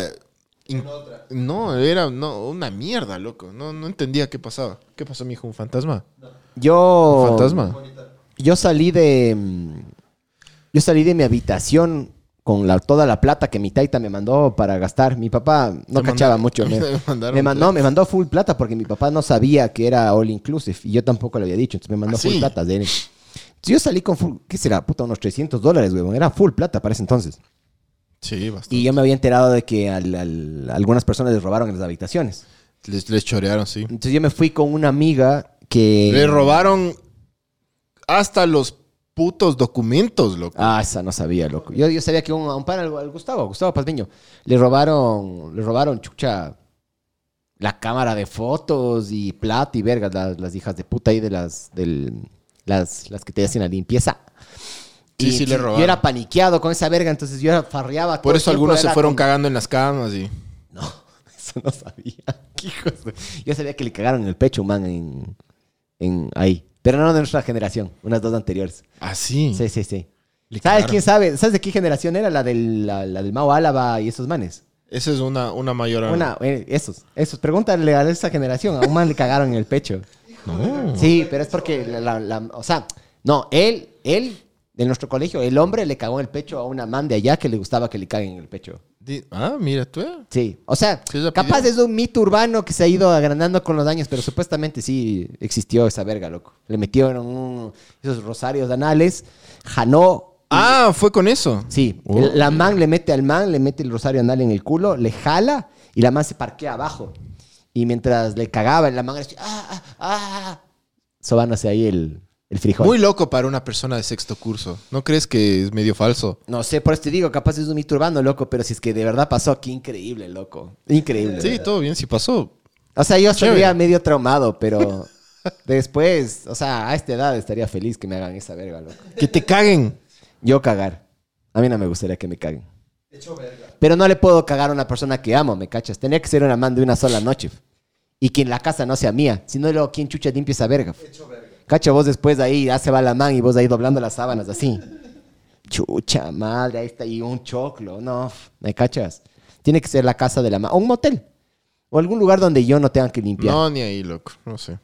in- No, era no, una mierda, loco. No, no entendía qué pasaba. ¿Qué pasó, mijo? ¿Un fantasma? Yo. ¿Un fantasma? Yo salí de. Yo salí de mi habitación con la, toda la plata que mi taita me mandó para gastar. Mi papá no Te cachaba mandaron- mucho. Me, me mandó, plata. me mandó full plata porque mi papá no sabía que era all inclusive y yo tampoco le había dicho. Entonces me mandó ¿Ah, full sí? plata de él. Entonces yo salí con full, ¿qué será? Puta, unos 300 dólares, huevón. Era full plata para ese entonces. Sí, bastante. Y yo me había enterado de que al- al- algunas personas les robaron en las habitaciones. Les, les chorearon, sí. Entonces yo me fui con una amiga que... Le robaron hasta los putos documentos, loco. Ah, esa no sabía, loco. Yo, yo sabía que un, a un pan, al, al Gustavo, Gustavo Pazmiño, le robaron, le robaron, chucha, la cámara de fotos y plata y vergas, las, las hijas de puta ahí de las, del, las, las que te hacen la limpieza. Sí, Y sí, le Yo robaron. era paniqueado con esa verga, entonces yo farreaba. todo Por eso algunos se fueron con- cagando en las camas y... No, eso no sabía. Qué hijos de- Yo sabía que le cagaron en el pecho man en, en ahí. Pero no de nuestra generación, unas dos anteriores. Ah, sí. Sí, sí, sí. Le ¿Sabes cagaron. quién sabe? ¿Sabes de qué generación era? La del, la, la del Mao Álava y esos manes. Esa es una, una mayor... Una, eh, esos, esos. Pregúntale a esa generación. A un man le cagaron en el pecho. Sí, pero es porque, la, la- la- o sea, no, él, él, de nuestro colegio, el hombre le cagó en el pecho a una man de allá que le gustaba que le caguen en el pecho. Di- Ah, mira tú. eh. Sí, o sea, Sí, la capaz pidió. es un mito urbano que se ha ido agrandando con los años, pero supuestamente sí existió esa verga, loco. Le metieron un- esos rosarios anales, janó. Ah, fue con eso. Sí, Oh. el- la man le mete al man, le mete el rosario anal en el culo, le jala y la man se parquea abajo. Y mientras le cagaba, la man decía, ah, ah, ah, sobándose ahí el, el frijol. Muy loco para una persona de sexto curso. ¿No crees que es medio falso? No sé, por eso te digo, capaz es un mito urbano, loco, pero si es que de verdad pasó, qué increíble, loco. Increíble. Sí, todo bien, sí pasó. O sea, yo estaría medio traumado, pero después, o sea, a esta edad estaría feliz que me hagan esa verga, loco. Que te caguen. Yo cagar. A mí no me gustaría que me caguen. Hecho verga. Pero no le puedo cagar a una persona que amo, ¿me cachas? Tenía que ser una man de una sola noche. Y que en la casa no sea mía. Si no, luego, ¿quién chucha limpia esa verga? Hecho verga. Cacha, vos después de ahí, ya se va la man y vos ahí doblando las sábanas así. Chucha, madre, ahí está ahí un choclo. No, ¿me cachas? Tiene que ser la casa de la man. O un motel. O algún lugar donde yo no tenga que limpiar. No, ni ahí, loco. No sé.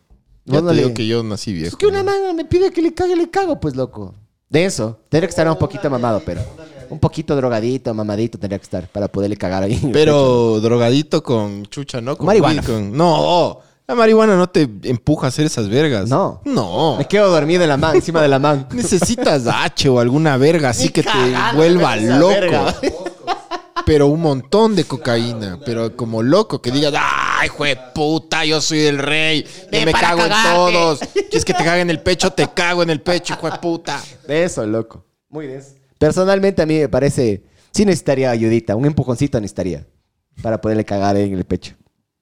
Ya te digo que yo nací viejo. Es que una mano me pide que le cague, le cago, pues loco. De eso. Tendría que estar un poquito mamado, pero. Un poquito drogadito, mamadito tendría que estar para poderle cagar ahí. Pero drogadito con chucha, ¿no? Con Marihuana. con- No, la marihuana no te empuja a hacer esas vergas. No. No. Me quedo dormido en la man, encima de la man. Necesitas H o alguna verga así que te vuelva loco. Pero un montón de cocaína. Pero como loco, que digas, ¡ay, jue puta! Yo soy el rey. Yo Ven me para cago en cagarte". todos. ¿Quieres que te cague en el pecho? Te cago en el pecho, hijo de puta. De eso, loco. Muy de eso. Personalmente a mí me parece. Sí necesitaría ayudita. Un empujoncito necesitaría. Para poderle cagar en el pecho.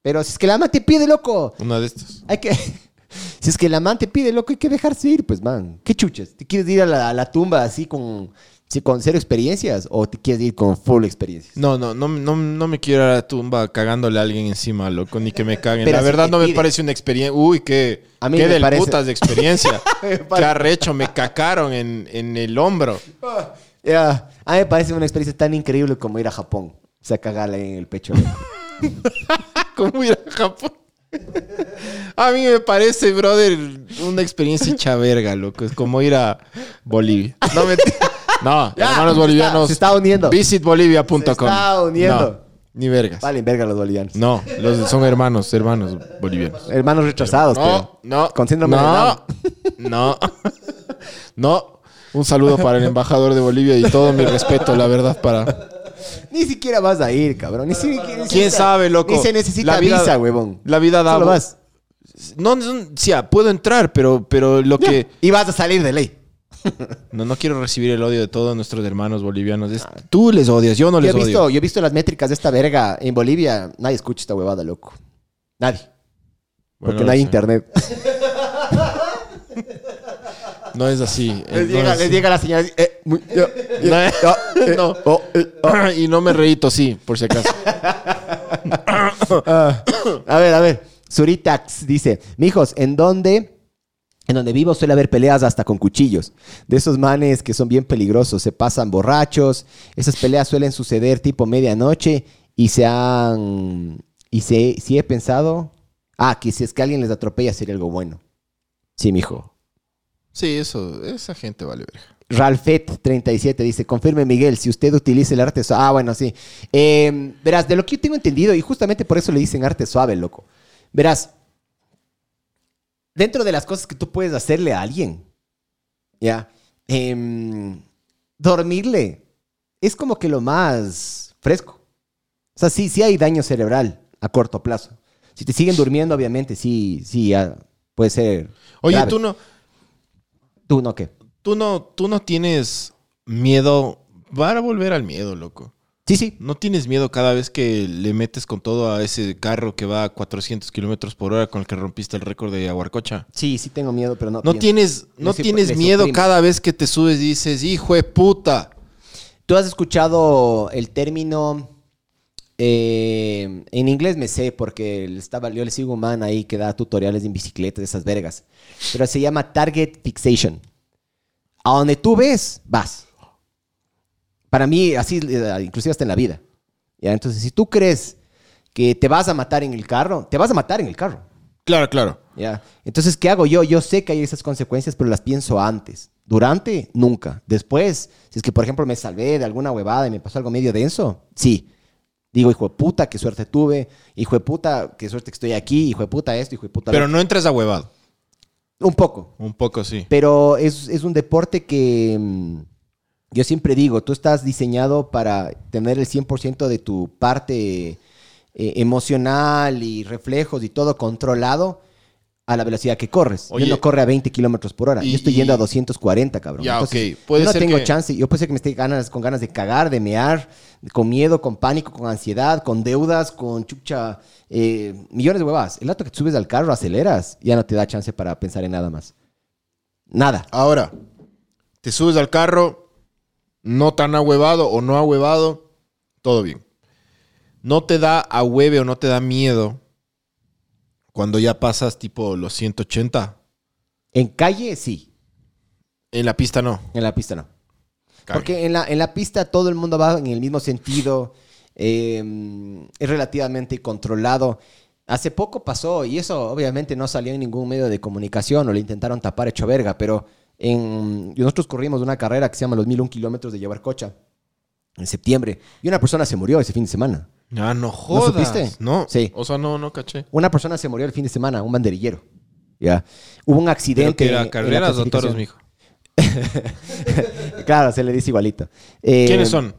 Pero si es que la man te pide, loco. Una de estas. Hay que. Si es que la man te pide, loco, hay que dejarse ir, pues, man. ¿Qué chuches? ¿Te quieres ir a la, a la tumba así con, sí, con cero experiencias? ¿O te quieres ir con full experiencias? No, no, no, no, no me quiero ir a la tumba cagándole a alguien encima, loco, ni que me caguen. Pero la si verdad no me parece una experiencia. Uy, qué, A mí qué me del parece- putas de experiencia. Qué arrecho, me cacaron en, en el hombro. Ya, A mí me parece una experiencia tan increíble como ir a Japón. O sea, cagarle en el pecho. loco. ¿Cómo ir a Japón? A mí me parece, brother, una experiencia hecha verga, loco. Es como ir a Bolivia. No, mentira. No, Ya, hermanos bolivianos. se está uniendo. Visitbolivia.com. Se está uniendo. No, ni vergas. Valen verga los bolivianos. No, los, son hermanos, hermanos bolivianos. Hermanos retrasados, No, pero. no. Con síndrome de no. No. No. Un saludo para el embajador de Bolivia y todo mi respeto, la verdad, para. Ni siquiera vas a ir, cabrón. Ni si- ni ¿Quién siquiera- sabe, loco? Ni se necesita La vida- visa, huevón. La vida da. Solo vas. No, no, sí, ah, puedo entrar, pero, pero lo que... Y vas a salir de ley. No, no quiero recibir el odio de todos nuestros hermanos bolivianos. Es- tú les odias, yo no Yo les he, odio. visto, yo he visto las métricas de esta verga en Bolivia. Nadie escucha esta huevada, loco. Nadie. Porque no hay internet. No es así. eh, Les no llega, es- les llega la señal. eh, muy- No, eh, oh, eh, no. oh, eh. Y no me reíto, sí, por si acaso. Ah, a ver, a ver. Suritax dice, mijos, ¿en dónde? En donde vivo suele haber peleas hasta con cuchillos. De esos manes que son bien peligrosos, se pasan borrachos. Esas peleas suelen suceder tipo medianoche y se han... Y se, sí he pensado... Ah, que si es que alguien les atropella sería algo bueno. Sí, mijo. Sí, eso, esa gente vale verga. Ralfet37 dice, confirme Miguel, si usted utiliza el arte suave. Ah, bueno, sí. Eh, verás, de lo que yo tengo entendido, y justamente por eso le dicen arte suave, loco. Verás, dentro de las cosas que tú puedes hacerle a alguien, ya, em, dormirle es como que lo más fresco. O sea, sí, sí hay daño cerebral a corto plazo. Si te siguen durmiendo, obviamente, sí, sí, ya puede ser. Oye, grave. tú no, Tú no, ¿qué? tú no, tú no tienes miedo. Va a volver al miedo, loco. Sí, sí. ¿No tienes miedo cada vez que le metes con todo a ese carro que va a 400 kilómetros por hora con el que rompiste el récord de Aguarcocha? Sí, sí tengo miedo, pero no. No pienso. tienes, no tienes miedo suprime. cada vez que te subes y dices, hijo de puta. ¿Tú has escuchado el término? Eh, en inglés me sé porque estaba, yo le sigo un man ahí que da tutoriales en bicicletas, de esas vergas. Pero se llama target fixation. A donde tú ves, vas. Para mí, así, eh, inclusive hasta en la vida. ¿Ya? Entonces, si tú crees que te vas a matar en el carro, te vas a matar en el carro. Claro, claro. ¿Ya? Entonces, ¿qué hago yo? Yo sé que hay esas consecuencias, pero las pienso antes. Durante, nunca. Después, si es que, por ejemplo, me salvé de alguna huevada y me pasó algo medio denso, sí. Digo, hijo de puta, qué suerte tuve. Hijo de puta, qué suerte que estoy aquí. Hijo de puta esto, hijo de puta Pero no entres a huevado. Un poco. Un poco sí. Pero es, es un deporte que mm, yo siempre digo, tú estás diseñado para tener el 100% de tu parte eh, emocional y reflejos y todo controlado a la velocidad que corres. Oye, yo no corre a 20 kilómetros por hora. y- yo estoy yendo y- a 240, cabrón. Ya, Entonces, ok. Puede yo no ser tengo que- chance. Yo puede ser que me esté ganas, con ganas de cagar, de mear, con miedo, con pánico, con ansiedad, con deudas, con chucha, eh, millones de huevas. El rato que te subes al carro, aceleras, ya no te da chance para pensar en nada más. Nada. Ahora, te subes al carro, no tan ahuevado o no ahuevado, todo bien. No te da ahueve o no te da miedo cuando ya pasas tipo los 180. En calle, sí. En la pista no. En la pista no. Cague. Porque en la, en la pista todo el mundo va en el mismo sentido. eh, es relativamente controlado. Hace poco pasó, y eso obviamente no salió en ningún medio de comunicación o le intentaron tapar hecho verga, pero en, nosotros corrimos una carrera que se llama los 1001 kilómetros de llevar cocha en septiembre. Y una persona se murió ese fin de semana. Ah, no jodas. supiste? No. Sí. O sea, no, no caché. Una persona se murió el fin de semana, un banderillero. ¿Ya? Hubo un Pero accidente. que en- era en la carreras o toros, mijo. claro, se le dice igualito. Eh, ¿Quiénes son?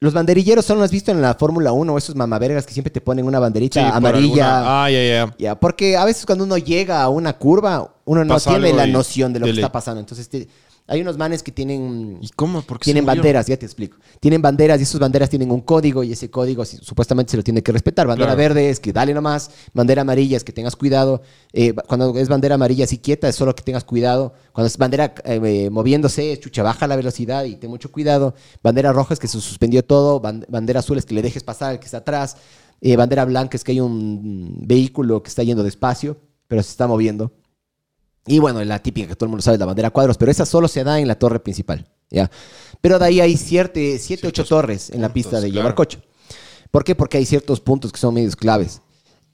Los banderilleros son, ¿lo has visto en la Fórmula 1? Esos mamavergas que siempre te ponen una banderita Sí, amarilla. alguna- Ah, ya, ya. Ya, porque a veces cuando uno llega a una curva, uno no Pasa tiene la y- noción de lo que está pasando. Entonces, te- hay unos manes que tienen ¿Y cómo? ¿Por qué se tienen banderas, ya te explico. Tienen banderas y esas banderas tienen un código y ese código supuestamente se lo tiene que respetar. Bandera Claro. verde es que dale nomás, bandera amarilla es que tengas cuidado. Eh, cuando es bandera amarilla así quieta es solo que tengas cuidado. Cuando es bandera eh, eh, moviéndose es chucha, baja la velocidad y ten mucho cuidado. Bandera roja es que se suspendió todo. Ban- bandera azul es que le dejes pasar al que está atrás. Eh, bandera blanca es que hay un vehículo que está yendo despacio, pero se está moviendo. Y bueno, la típica que todo el mundo sabe es la bandera cuadros, pero esa solo se da en la torre principal. ¿ya? Pero de ahí hay siete, siete ocho Ciertos torres en la pista de claro. llevar coche. ¿Por qué? Porque hay ciertos puntos que son medios claves.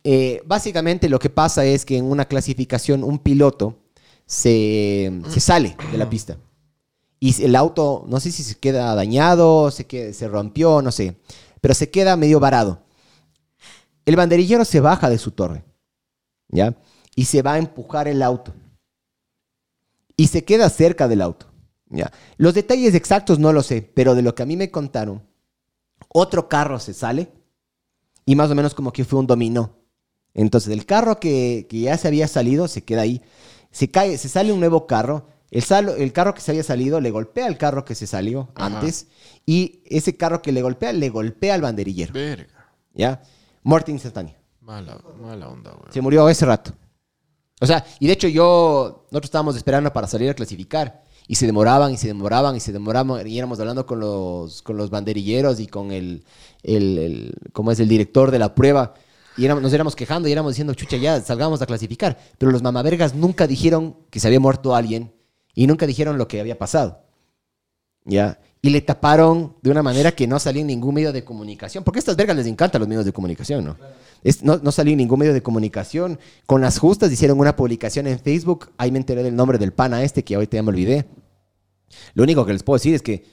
Eh, básicamente lo que pasa es que en una clasificación un piloto se, se sale de la pista. Y el auto, no sé si se queda dañado, se, que- se rompió, no sé. Pero se queda medio varado. El banderillero se baja de su torre. ¿Ya? Y se va a empujar el auto y se queda cerca del auto. ¿ya? Los detalles exactos no lo sé, pero de lo que a mí me contaron, otro carro se sale y más o menos como que fue un dominó. Entonces, el carro que, que ya se había salido se queda ahí. Se cae, se sale un nuevo carro. El, salo- el carro que se había salido le golpea al carro que se salió Ajá. antes. Y ese carro que le golpea, le golpea al banderillero. Verga. ¿Ya? Muerte instantánea. Mala, mala onda, güey. Se murió ese rato. O sea, y de hecho yo, nosotros estábamos esperando para salir a clasificar. Y se demoraban y se demoraban y se demoraban. Y éramos hablando con los, con los banderilleros y con el, el, el- ¿cómo es? El director de la prueba. Y éramos- nos éramos quejando y éramos diciendo, chucha, ya salgamos a clasificar. Pero los mamavergas nunca dijeron que se había muerto alguien y nunca dijeron lo que había pasado. ¿Ya? Y le taparon de una manera que no salía en ningún medio de comunicación. Porque a estas vergas les encantan los medios de comunicación, ¿no? Es- no, no salió en ningún medio de comunicación. Con las justas hicieron una publicación en Facebook. Ahí me enteré del nombre del pana este, que ahorita ya me olvidé. Lo único que les puedo decir es que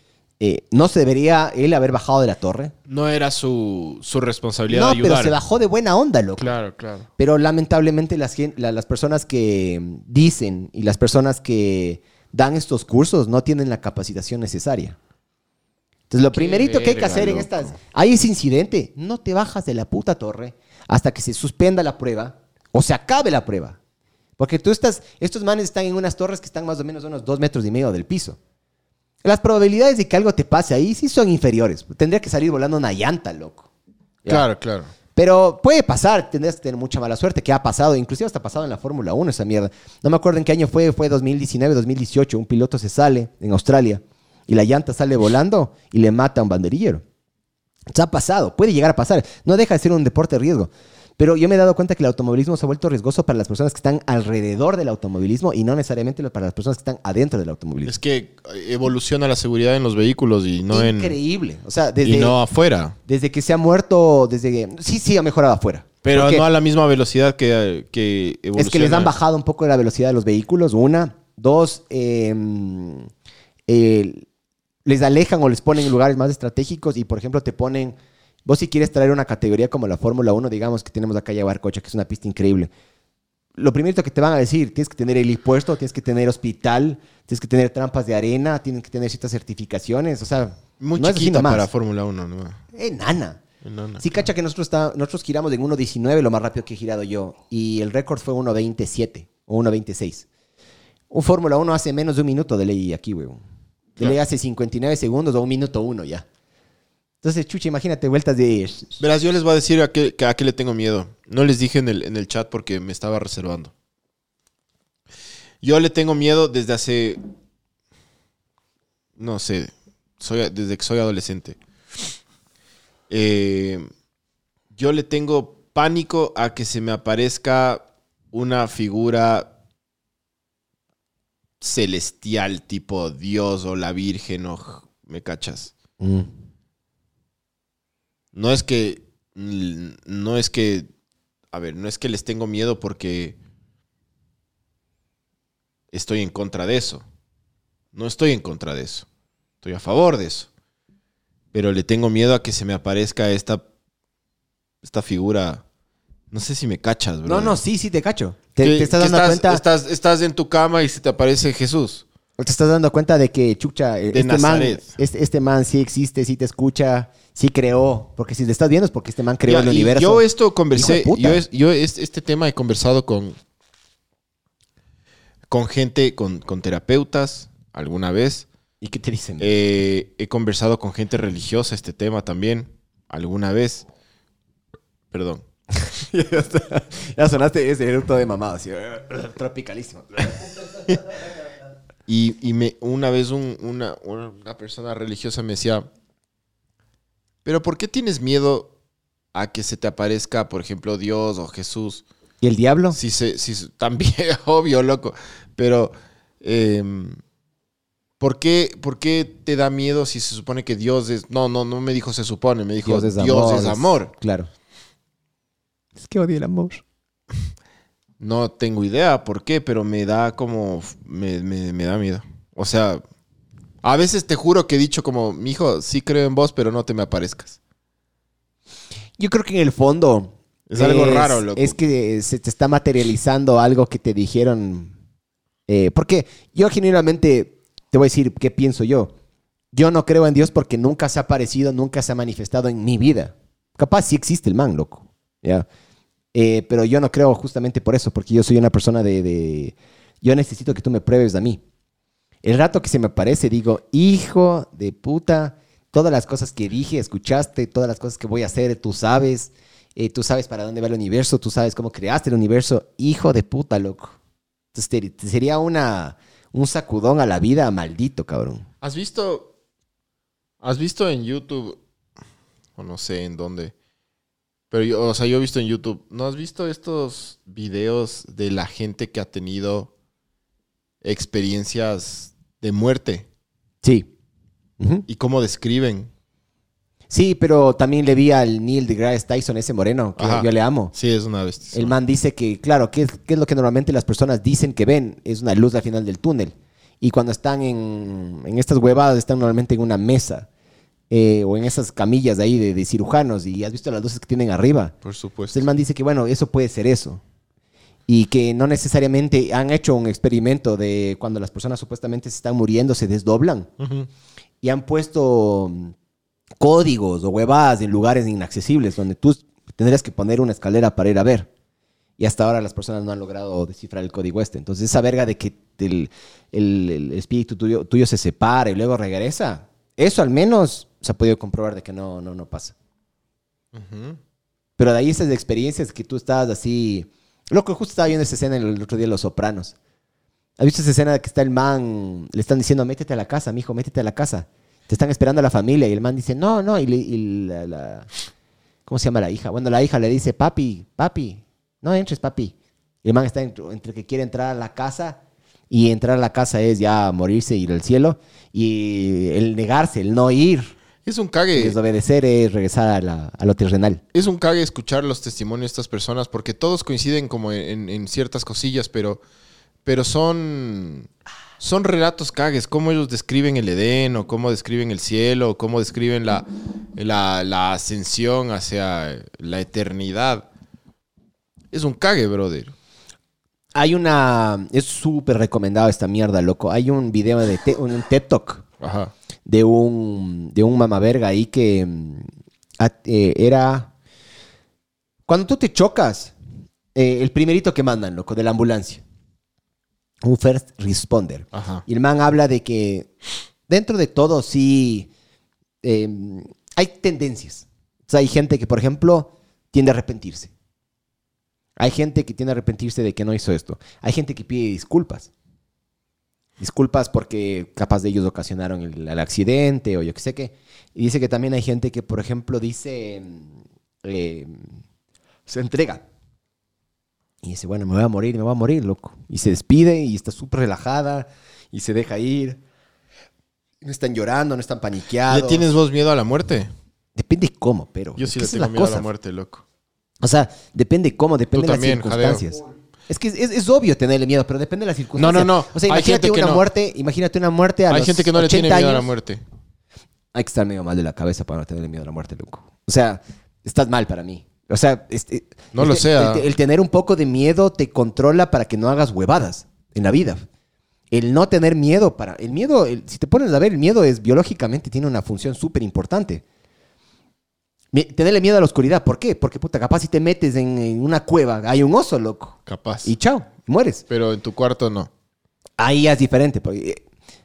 eh, no se debería él haber bajado de la torre. No era su, su responsabilidad No, ayudar. pero se bajó de buena onda, loco. Claro, claro. Pero lamentablemente las, las personas que dicen y las personas que dan estos cursos no tienen la capacitación necesaria. Entonces, lo Qué primerito que hay que verga, hacer en loco. estas... Hay ese incidente, no te bajas de la puta torre hasta que se suspenda la prueba o se acabe la prueba. Porque tú estás... Estos manes están en unas torres que están más o menos a unos dos metros y medio del piso. Las probabilidades de que algo te pase ahí sí son inferiores. Tendría que salir volando una llanta, loco. Ya. Claro, claro. Pero puede pasar, tendrías que tener mucha mala suerte, que ha pasado, inclusive hasta pasado en la Fórmula 1 esa mierda. No me acuerdo en qué año fue, fue 2019, 2018, un piloto se sale en Australia y la llanta sale volando y le mata a un banderillero. Se ha pasado, puede llegar a pasar, no deja de ser un deporte de riesgo. Pero yo me he dado cuenta que el automovilismo se ha vuelto riesgoso para las personas que están alrededor del automovilismo y no necesariamente para las personas que están adentro del automovilismo. Es que evoluciona la seguridad en los vehículos y no en Increíble. O sea, desde, y no afuera. desde que se ha muerto, desde que... Sí, sí, ha mejorado afuera. Pero Porque- no a la misma velocidad que, que evoluciona. Es que les han bajado un poco la velocidad de los vehículos, una. Dos, eh, eh, les alejan o les ponen en lugares más estratégicos y, por ejemplo, te ponen... Vos si quieres traer una categoría como la Fórmula 1, digamos que tenemos acá ya Barcocha, que es una pista increíble. Lo primero que te van a decir, tienes que tener el impuesto, tienes que tener hospital, tienes que tener trampas de arena, tienes que tener ciertas certificaciones, o sea... Muy no es chiquita nomás. para Fórmula 1, ¿no? Enana. No. Sí, cacha que nosotros, está- nosotros giramos en 1.19, lo más rápido que he girado yo. Y el récord fue 1.27 o 1.26. Un Fórmula 1 hace menos de un minuto de ley aquí, weón. De ley hace 59 segundos o un minuto uno ya. Entonces, chucha, imagínate vueltas de... Verás, yo les voy a decir a qué, a qué le tengo miedo. No les dije en el, en el chat porque me estaba reservando. Yo le tengo miedo desde hace. No sé. Soy, desde que soy adolescente. Eh, yo le tengo pánico a que se me aparezca una figura celestial, tipo Dios o la Virgen o. ¿Me cachas? Mm. No es que. No es que. A ver, no es que les tengo miedo porque. Estoy en contra de eso. No estoy en contra de eso. Estoy a favor de eso. Pero le tengo miedo a que se me aparezca esta. Esta figura. No sé si me cachas, bro. No, no, sí, sí, te cacho. Te, Que- te estás que dando cuenta... Estás, estás en tu cama y se te aparece Jesús. Te estás dando cuenta de que, chucha, De este man, este, este man sí existe, sí te escucha, sí creó. Porque si te estás viendo es porque este man creó Ya, el universo. Yo esto conversé, yo, yo es- este tema he conversado con, con gente, con, con terapeutas alguna vez. ¿Y qué te dicen? Eh, he conversado con gente religiosa este tema también alguna vez. Perdón. ya sonaste ese eructo de mamado, así, tropicalísimo. Y, y me, una vez un- una, una- persona religiosa me decía, pero ¿por qué tienes miedo a que se te aparezca, por ejemplo, Dios o Jesús? ¿Y el diablo? Si se, si también, obvio, loco. Pero, em, ¿por, qué, ¿por qué te da miedo si se supone que Dios es... No, no, no me dijo se supone, me dijo Dios es amor. Claro. Es que odio el amor. No tengo idea por qué, pero me da como... Me, me- me da miedo. O sea, a veces te juro que he dicho como, mi hijo, sí creo en vos, pero no te me aparezcas. Yo creo que en el fondo. Es algo raro, loco. Es que se te está materializando algo que te dijeron. eh, porque yo genuinamente te voy a decir qué pienso yo. Yo no creo en Dios porque nunca se ha aparecido, nunca se ha manifestado en mi vida. Capaz sí existe el man, loco. ¿ya? Eh, pero yo no creo justamente por eso, porque yo soy una persona de, de- Yo necesito que tú me pruebes a mí. El rato que se me aparece, digo, hijo de puta, todas las cosas que dije, escuchaste, todas las cosas que voy a hacer, tú sabes, eh, tú sabes para dónde va el universo, tú sabes cómo creaste el universo, hijo de puta, loco. Entonces sería una, un sacudón a la vida maldito, cabrón. ¿Has visto? ¿Has visto en YouTube? O no sé en dónde. Pero yo, o sea, yo he visto en YouTube. ¿No has visto estos videos de la gente que ha tenido experiencias de muerte? Sí. Y cómo describen. Sí, pero también le vi al Neil deGrasse Tyson, ese moreno, que Ajá. yo le amo. Sí, es una bestia. El man dice que, claro, ¿qué es, qué es lo que normalmente las personas dicen que ven? Es una luz al final del túnel. Y cuando están en, en estas huevadas, están normalmente en una mesa eh, o en esas camillas de ahí de, de cirujanos y has visto las luces que tienen arriba. Por Entonces supuesto. el man dice que, bueno, eso puede ser eso. Y que no necesariamente han hecho un experimento de cuando las personas supuestamente se están muriendo, se desdoblan Ujú. y han puesto mm, códigos o huevadas en lugares inaccesibles donde tú tendrías que poner una escalera para ir a ver. Y hasta ahora las personas no han logrado descifrar el código este. Entonces esa verga de que el, el- el espíritu tuyo, tuyo se separa y luego regresa, eso al menos se ha podido comprobar de que no, no, no pasa. Pero de ahí esas experiencias que tú estabas así... Loco, justo estaba viendo esa escena el otro día de Los Sopranos. ¿Has visto esa escena de que está el man, le están diciendo, métete a la casa, mijo, métete a la casa? Te están esperando a la familia y el man dice, no, no, y, le- y la, la- ¿Cómo se llama la hija? Bueno, la hija le dice, papi, papi, no entres, papi. Y el man está entre, entre que quiere entrar a la casa y entrar a la casa es ya morirse, ir al cielo. Y el negarse, el no ir, Es un cague. desobedecer es regresar a, la- a lo terrenal. es un cague escuchar los testimonios de estas personas porque todos coinciden como en, en ciertas cosillas, pero, pero son, son relatos cagues, cómo ellos describen el Edén o cómo describen el cielo o cómo describen la, la, la ascensión hacia la eternidad. Es un cague, brother. Hay una. Es súper recomendado esta mierda, loco. Hay un video de te- un TED Talk Ajá. De un, de un mamaverga ahí que mm, eh, era. Cuando tú te chocas, eh, el primerito que mandan, loco, de la ambulancia. Un first responder. Ajá. Y el man habla de que dentro de todo sí eh, hay tendencias. O sea, hay gente que, por ejemplo, tiende a arrepentirse. Hay gente que tiende a arrepentirse de que no hizo esto. Hay gente que pide disculpas. Disculpas porque capaz de ellos ocasionaron el, el accidente o yo qué sé qué. Y dice que también hay gente que, por ejemplo, dice, mm, eh, se entrega. Y dice, bueno, me voy a morir, me voy a morir, loco. Y se despide y está súper relajada y se deja ir. No están llorando, no están paniqueados. ¿Le tienes vos miedo a la muerte? Depende cómo, pero. Yo sí le tengo miedo a la muerte, loco. O sea, depende cómo, depende de las también, circunstancias. Es que es, obvio tenerle miedo, pero depende de las circunstancias. no, no. O sea, Hay imagínate gente que una no. muerte, imagínate una muerte a Hay los gente que no le 80 tiene miedo a la años. muerte. Hay que estar medio mal de la cabeza para no tenerle miedo a la muerte, loco. O sea, estás mal para mí. O sea, este, No lo. El, el tener un poco de miedo te controla para que no hagas huevadas en la vida. El no tener miedo para. El miedo, el- si te pones a ver, el miedo es biológicamente tiene una función súper importante. Tenerle miedo a la oscuridad. ¿Por qué? Porque, puta, capaz si te metes en, en una cueva, hay un oso, loco. Capaz. Y chao, mueres. Pero en tu cuarto no. Ahí es diferente. porque- eh,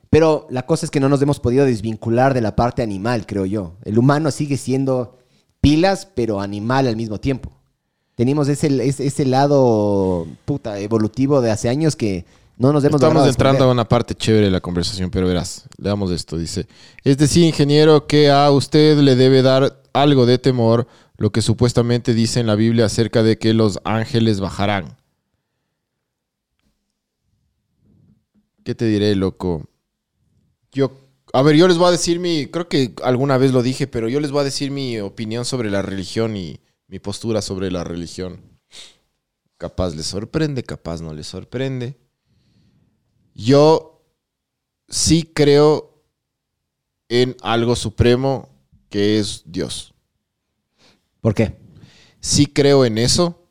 Pero la cosa es que no nos hemos podido desvincular de la parte animal, creo yo. El humano sigue siendo pilas, pero animal al mismo tiempo. Tenemos ese, ese, ese lado puta, evolutivo de hace años que no nos hemos Estamos entrando a una parte chévere de la conversación, pero verás, leamos esto. Dice, es decir, ingeniero, que a usted le debe dar algo de temor lo que supuestamente dice en la Biblia acerca de que los ángeles bajarán. ¿Qué te diré, loco? Yo, a ver, yo les voy a decir mi, creo que alguna vez lo dije, pero yo les voy a decir mi opinión sobre la religión y mi postura sobre la religión. Capaz les sorprende, capaz no les sorprende. Yo sí creo en algo supremo que es Dios. ¿Por qué? Sí creo en eso.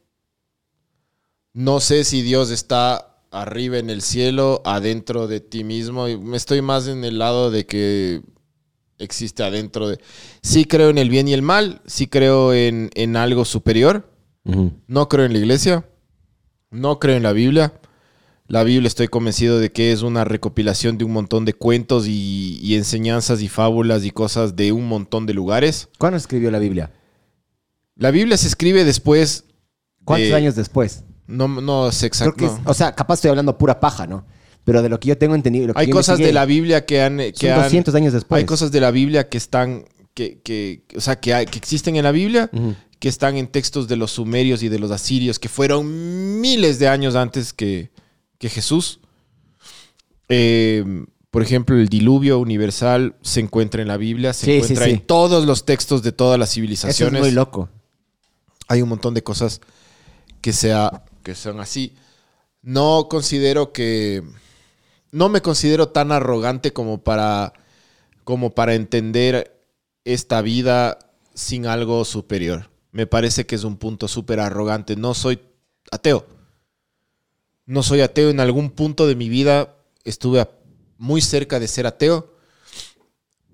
No sé si Dios está arriba en el cielo, adentro de ti mismo. Me estoy más en el lado de que existe adentro de... Sí creo en el bien y el mal, sí creo en, en algo superior, No creo en la iglesia. No creo en la Biblia. La Biblia estoy convencido de que es una recopilación de un montón de cuentos y, y enseñanzas y fábulas y cosas de un montón de lugares. ¿Cuándo escribió la Biblia? La Biblia se escribe después. ¿Cuántos de- años después? No, no sé es- o sea, capaz estoy hablando pura paja, ¿no? Pero de lo que yo tengo entendido. lo que Hay cosas de la Biblia que han. Que son han- 200 años después. Hay cosas de la Biblia que están. Que, que, o sea, que, hay- que existen en la Biblia, que están en textos de los sumerios y de los asirios, que fueron miles de años antes que, que Jesús. Eh, por ejemplo, el diluvio universal se encuentra en la Biblia, se Sí, encuentra sí. en todos los textos de todas las Eso es civilizaciones. muy loco. Hay un montón de cosas que, sea, que son así. No considero que. No me considero tan arrogante como para. como para entender esta vida sin algo superior. Me parece que es un punto súper arrogante. No soy ateo. No soy ateo. En algún punto de mi vida estuve muy cerca de ser ateo.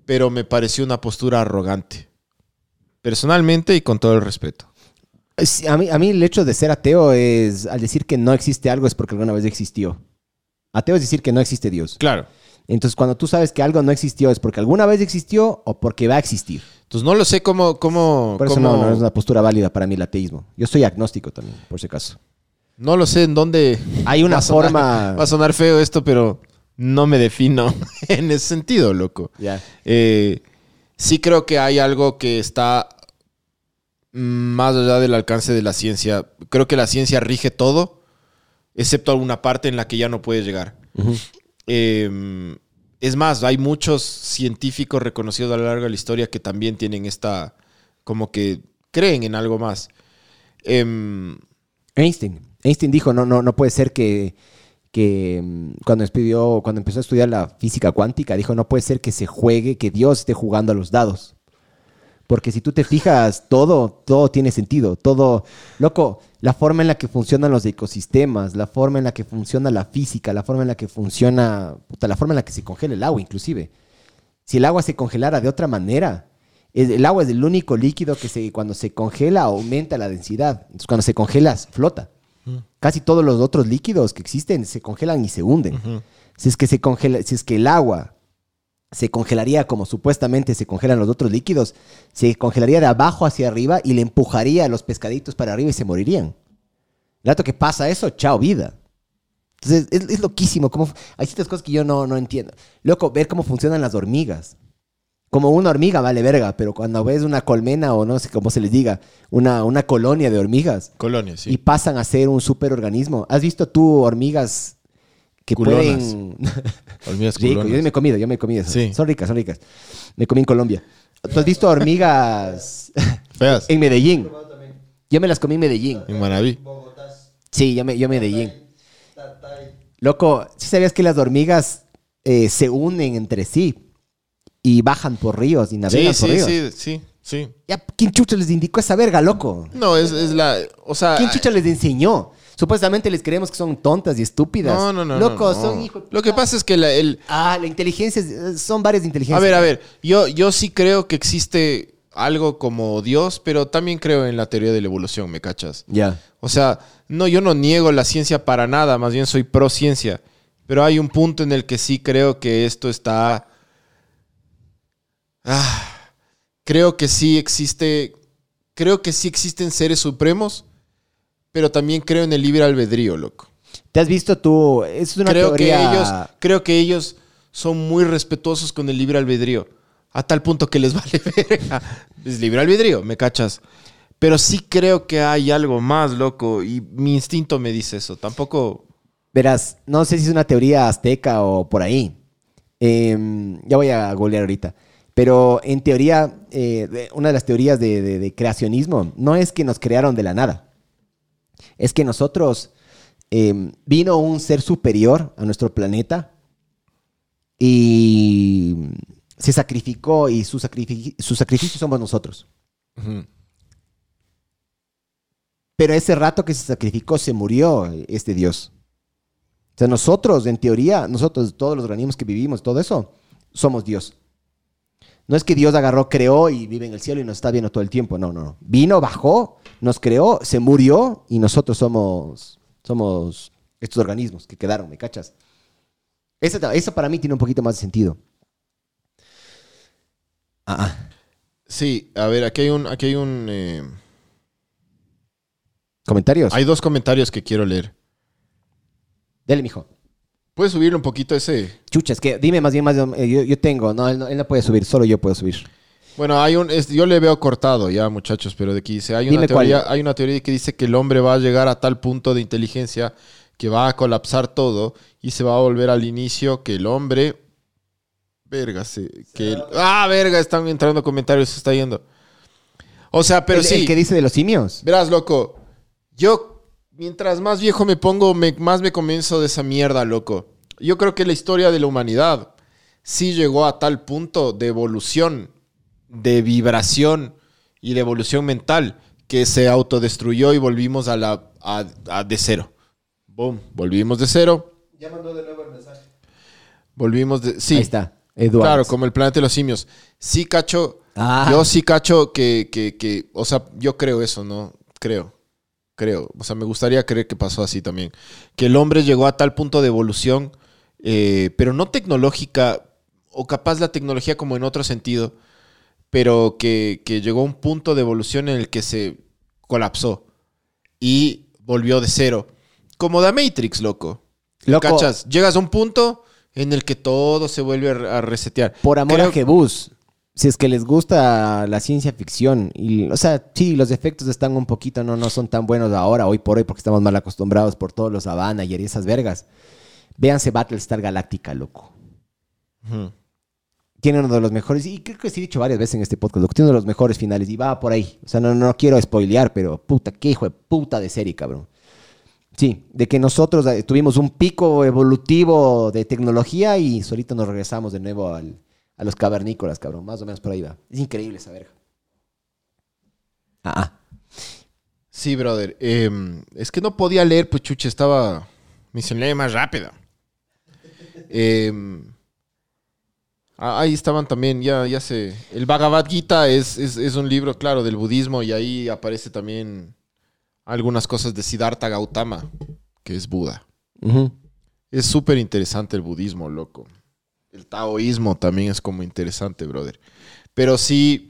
Pero me pareció una postura arrogante. Personalmente y con todo el respeto. Sí, A mí, a mí el hecho de ser ateo es, al decir que no existe algo es porque alguna vez existió. Ateo es decir que no existe Dios. Claro. Entonces, cuando tú sabes que algo no existió es porque alguna vez existió o porque va a existir. Entonces no lo sé cómo, cómo, Por eso cómo- no, no es una postura válida para mí el ateísmo. Yo soy agnóstico también, por si acaso. No lo sé en dónde. Hay una va a sonar- forma- Va a sonar feo esto, pero no me defino en ese sentido, loco. Eh, sí creo que hay algo que está más allá del alcance de la ciencia. Creo que la ciencia rige todo, excepto alguna parte en la que ya no puede llegar. Eh, es más, hay muchos científicos reconocidos a lo largo de la historia que también tienen esta, como que creen en algo más. Em, Einstein. Einstein dijo, no, no, no puede ser que, que mm, cuando, estudió, cuando empezó a estudiar la física cuántica, dijo, no puede ser que se juegue, que Dios esté jugando a los dados. Porque si tú te fijas, todo, todo tiene sentido. Todo, loco, la forma en la que funcionan los ecosistemas, la forma en la que funciona la física, la forma en la que funciona, puta, la forma en la que se congela el agua, inclusive. Si el agua se congelara de otra manera, el agua es el único líquido que se, cuando se congela aumenta la densidad. Entonces, cuando se congela, flota. Casi todos los otros líquidos que existen se congelan y se hunden. Si es que se congela, si es que el agua se congelaría como supuestamente se congelan los otros líquidos, se congelaría de abajo hacia arriba y le empujaría a los pescaditos para arriba y se morirían. El rato que pasa eso, chao vida. Entonces es, es loquísimo. Como, hay ciertas cosas que yo no, no entiendo. Loco, ver cómo funcionan las hormigas. Como una hormiga vale verga, pero cuando ves una colmena o no sé cómo se les diga, una, una colonia de hormigas colonia, sí. y pasan a ser un superorganismo. ¿Has visto tú hormigas que Culonas. pueden... Hormigas Rico, culonas. yo me he comido, yo me he comido esas. Sí. Son ricas, son ricas. Me comí en Colombia. ¿Tú has visto hormigas Feas. en Medellín? Yo me las comí en Medellín. En Manaví. Sí, yo me, yo en Medellín. Loco, ¿sí sabías que las hormigas eh, se unen entre sí y bajan por ríos y navegan Sí, por sí, ríos? sí, sí, sí. Ya, ¿Quién chucha les indicó esa verga, loco? No, es, es la. O sea. ¿Quién chucha les enseñó? Supuestamente les creemos que son tontas y estúpidas. No, no, no. Loco, no, no. son hijos. Lo que pasa es que la- el. Ah, la inteligencia, es- son varias A inteligencias. ver, a ver. Yo, yo sí creo que existe algo como Dios, pero también creo en la teoría de la evolución, ¿me cachas? Ya. O sea, no, yo no niego la ciencia para nada, más bien soy pro ciencia. Pero hay un punto en el que sí creo que esto está. Ah, creo que sí existe. Creo que sí existen seres supremos, pero también creo en el libre albedrío, loco. ¿Te has visto tú? Es una Creo teoría... que ellos, creo que ellos son muy respetuosos con el libre albedrío. A tal punto que les vale verga. Es libre albedrío, ¿me cachas? Pero sí creo que hay algo más, loco. Y mi instinto me dice eso. Tampoco. Verás, no sé si es una teoría azteca o por ahí. Em, ya voy a googlear ahorita. Pero en teoría, eh, una de las teorías de, de- de creacionismo no es que nos crearon de la nada. Es que nosotros em, vino un ser superior a nuestro planeta y se sacrificó y su, su sacrificio somos nosotros. Pero ese rato que se sacrificó se murió este Dios. O sea, nosotros, en teoría, nosotros, todos los organismos que vivimos, todo eso, somos Dios. No es que Dios agarró, creó y vive en el cielo y nos está viendo todo el tiempo. No, no, no. Vino, bajó, nos creó, se murió y nosotros somos, somos estos organismos que quedaron, ¿me cachas? Eso, eso para mí tiene un poquito más de sentido. Ah, ah. Sí, a ver, aquí hay un... Aquí hay un eh, ¿Comentarios? hay dos comentarios que quiero leer. Dele, mijo. ¿Puedes subirle un poquito ese? Chucha, es que dime más bien, más bien, eh, yo, yo tengo, no él, no, él no puede subir, solo yo puedo subir. Bueno, hay un, es- yo le veo cortado ya, muchachos, pero de aquí dice, hay una cuál. teoría, hay una teoría que dice que el hombre va a llegar a tal punto de inteligencia que va a colapsar todo y se va a volver al inicio que el hombre, verga, se, que el- ah, verga, están entrando comentarios, se está yendo. O sea, pero el, sí, el que dice de los simios. verás, loco, yo mientras más viejo me pongo, me- más me convenzo de esa mierda, loco. Yo creo que la historia de la humanidad sí llegó a tal punto de evolución, de vibración y de evolución mental que se autodestruyó y volvimos a la a, a de cero. Boom, volvimos de cero, Ya mandó de nuevo el mensaje. volvimos de sí. Ahí está, Eduardo. Claro, como el planeta de los simios. Sí, cacho. Ah. Yo sí cacho que, que, que, o sea, yo creo eso, ¿no? Creo. Creo. O sea, me gustaría creer que pasó así también. Que el hombre llegó a tal punto de evolución, eh, pero no tecnológica, o capaz la tecnología como en otro sentido, pero que, que llegó a un punto de evolución en el que se colapsó y volvió de cero. Como The Matrix, loco. Loco, ¿Cachas? Llegas a un punto en el que todo se vuelve a re- a resetear. por amor Creo- a Jebus, si es que les gusta la ciencia ficción, y, o sea, sí, los efectos están un poquito, no, no son tan buenos ahora, hoy por hoy, porque estamos mal acostumbrados por todos los Havana y esas vergas. Véanse Battlestar Galactica, loco. Tiene uno de los mejores, y creo que sí he dicho varias veces en este podcast, loco, tiene uno de los mejores finales, y va por ahí. O sea, no, no quiero spoilear, pero puta, qué hijo de puta de serie, cabrón. Sí, de que nosotros eh, tuvimos un pico evolutivo de tecnología y solito nos regresamos de nuevo al- a los cavernícolas, cabrón. Más o menos por ahí va. Es increíble esa verga. Ah, ah. Sí, brother. Em, es que no podía leer, pues chucha, estaba. Me hizo lee más rápida. Em, ah, ahí estaban también, ya, ya sé. El Bhagavad Gita es, es, es un libro, claro, del budismo y ahí aparece también algunas cosas de Siddhartha Gautama, que es Buda. Es súper interesante el budismo, loco. El taoísmo también es como interesante, brother. Pero sí,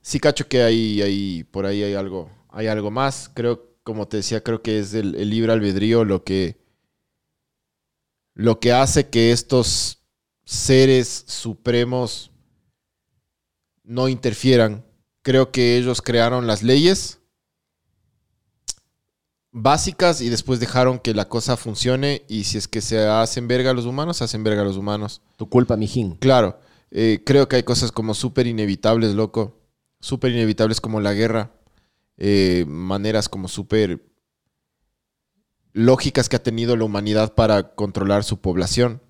sí cacho que hay, hay por ahí hay algo, hay algo más. Creo, como te decía, creo que es el, el libre albedrío lo que, lo que hace que estos seres supremos no interfieran. Creo que ellos crearon las leyes básicas y después dejaron que la cosa funcione y si es que se hacen verga a los humanos, se hacen verga a los humanos. Tu culpa, mijín. Claro, eh, creo que hay cosas como súper inevitables, loco. Súper inevitables como la guerra. Eh, maneras como súper lógicas que ha tenido la humanidad para controlar su población.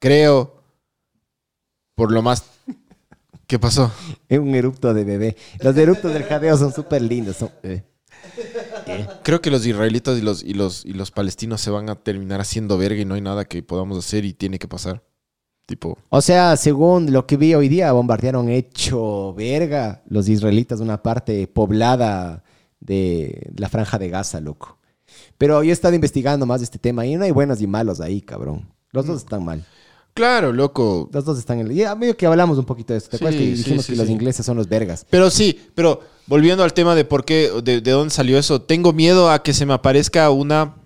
Creo, por lo más... ¿Qué pasó? Es un erupto de bebé. Los eruptos del jadeo son súper lindos. son- eh. Creo que los israelitas y los, y, los, y los palestinos se van a terminar haciendo verga y no hay nada que podamos hacer y tiene que pasar. Tipo, O sea, según lo que vi hoy día, bombardearon hecho verga los israelitas una parte poblada de la franja de Gaza, loco. Pero yo he estado investigando más de este tema y no hay buenos y malos ahí, cabrón. Los dos están mal. claro, loco. Los dos están en... Ya medio que hablamos un poquito de eso. ¿Te Sí, acuerdas que sí, dijimos sí, que los sí. ingleses son los vergas? Pero sí, pero volviendo al tema de por qué, de, de dónde salió eso, tengo miedo a que se me aparezca una,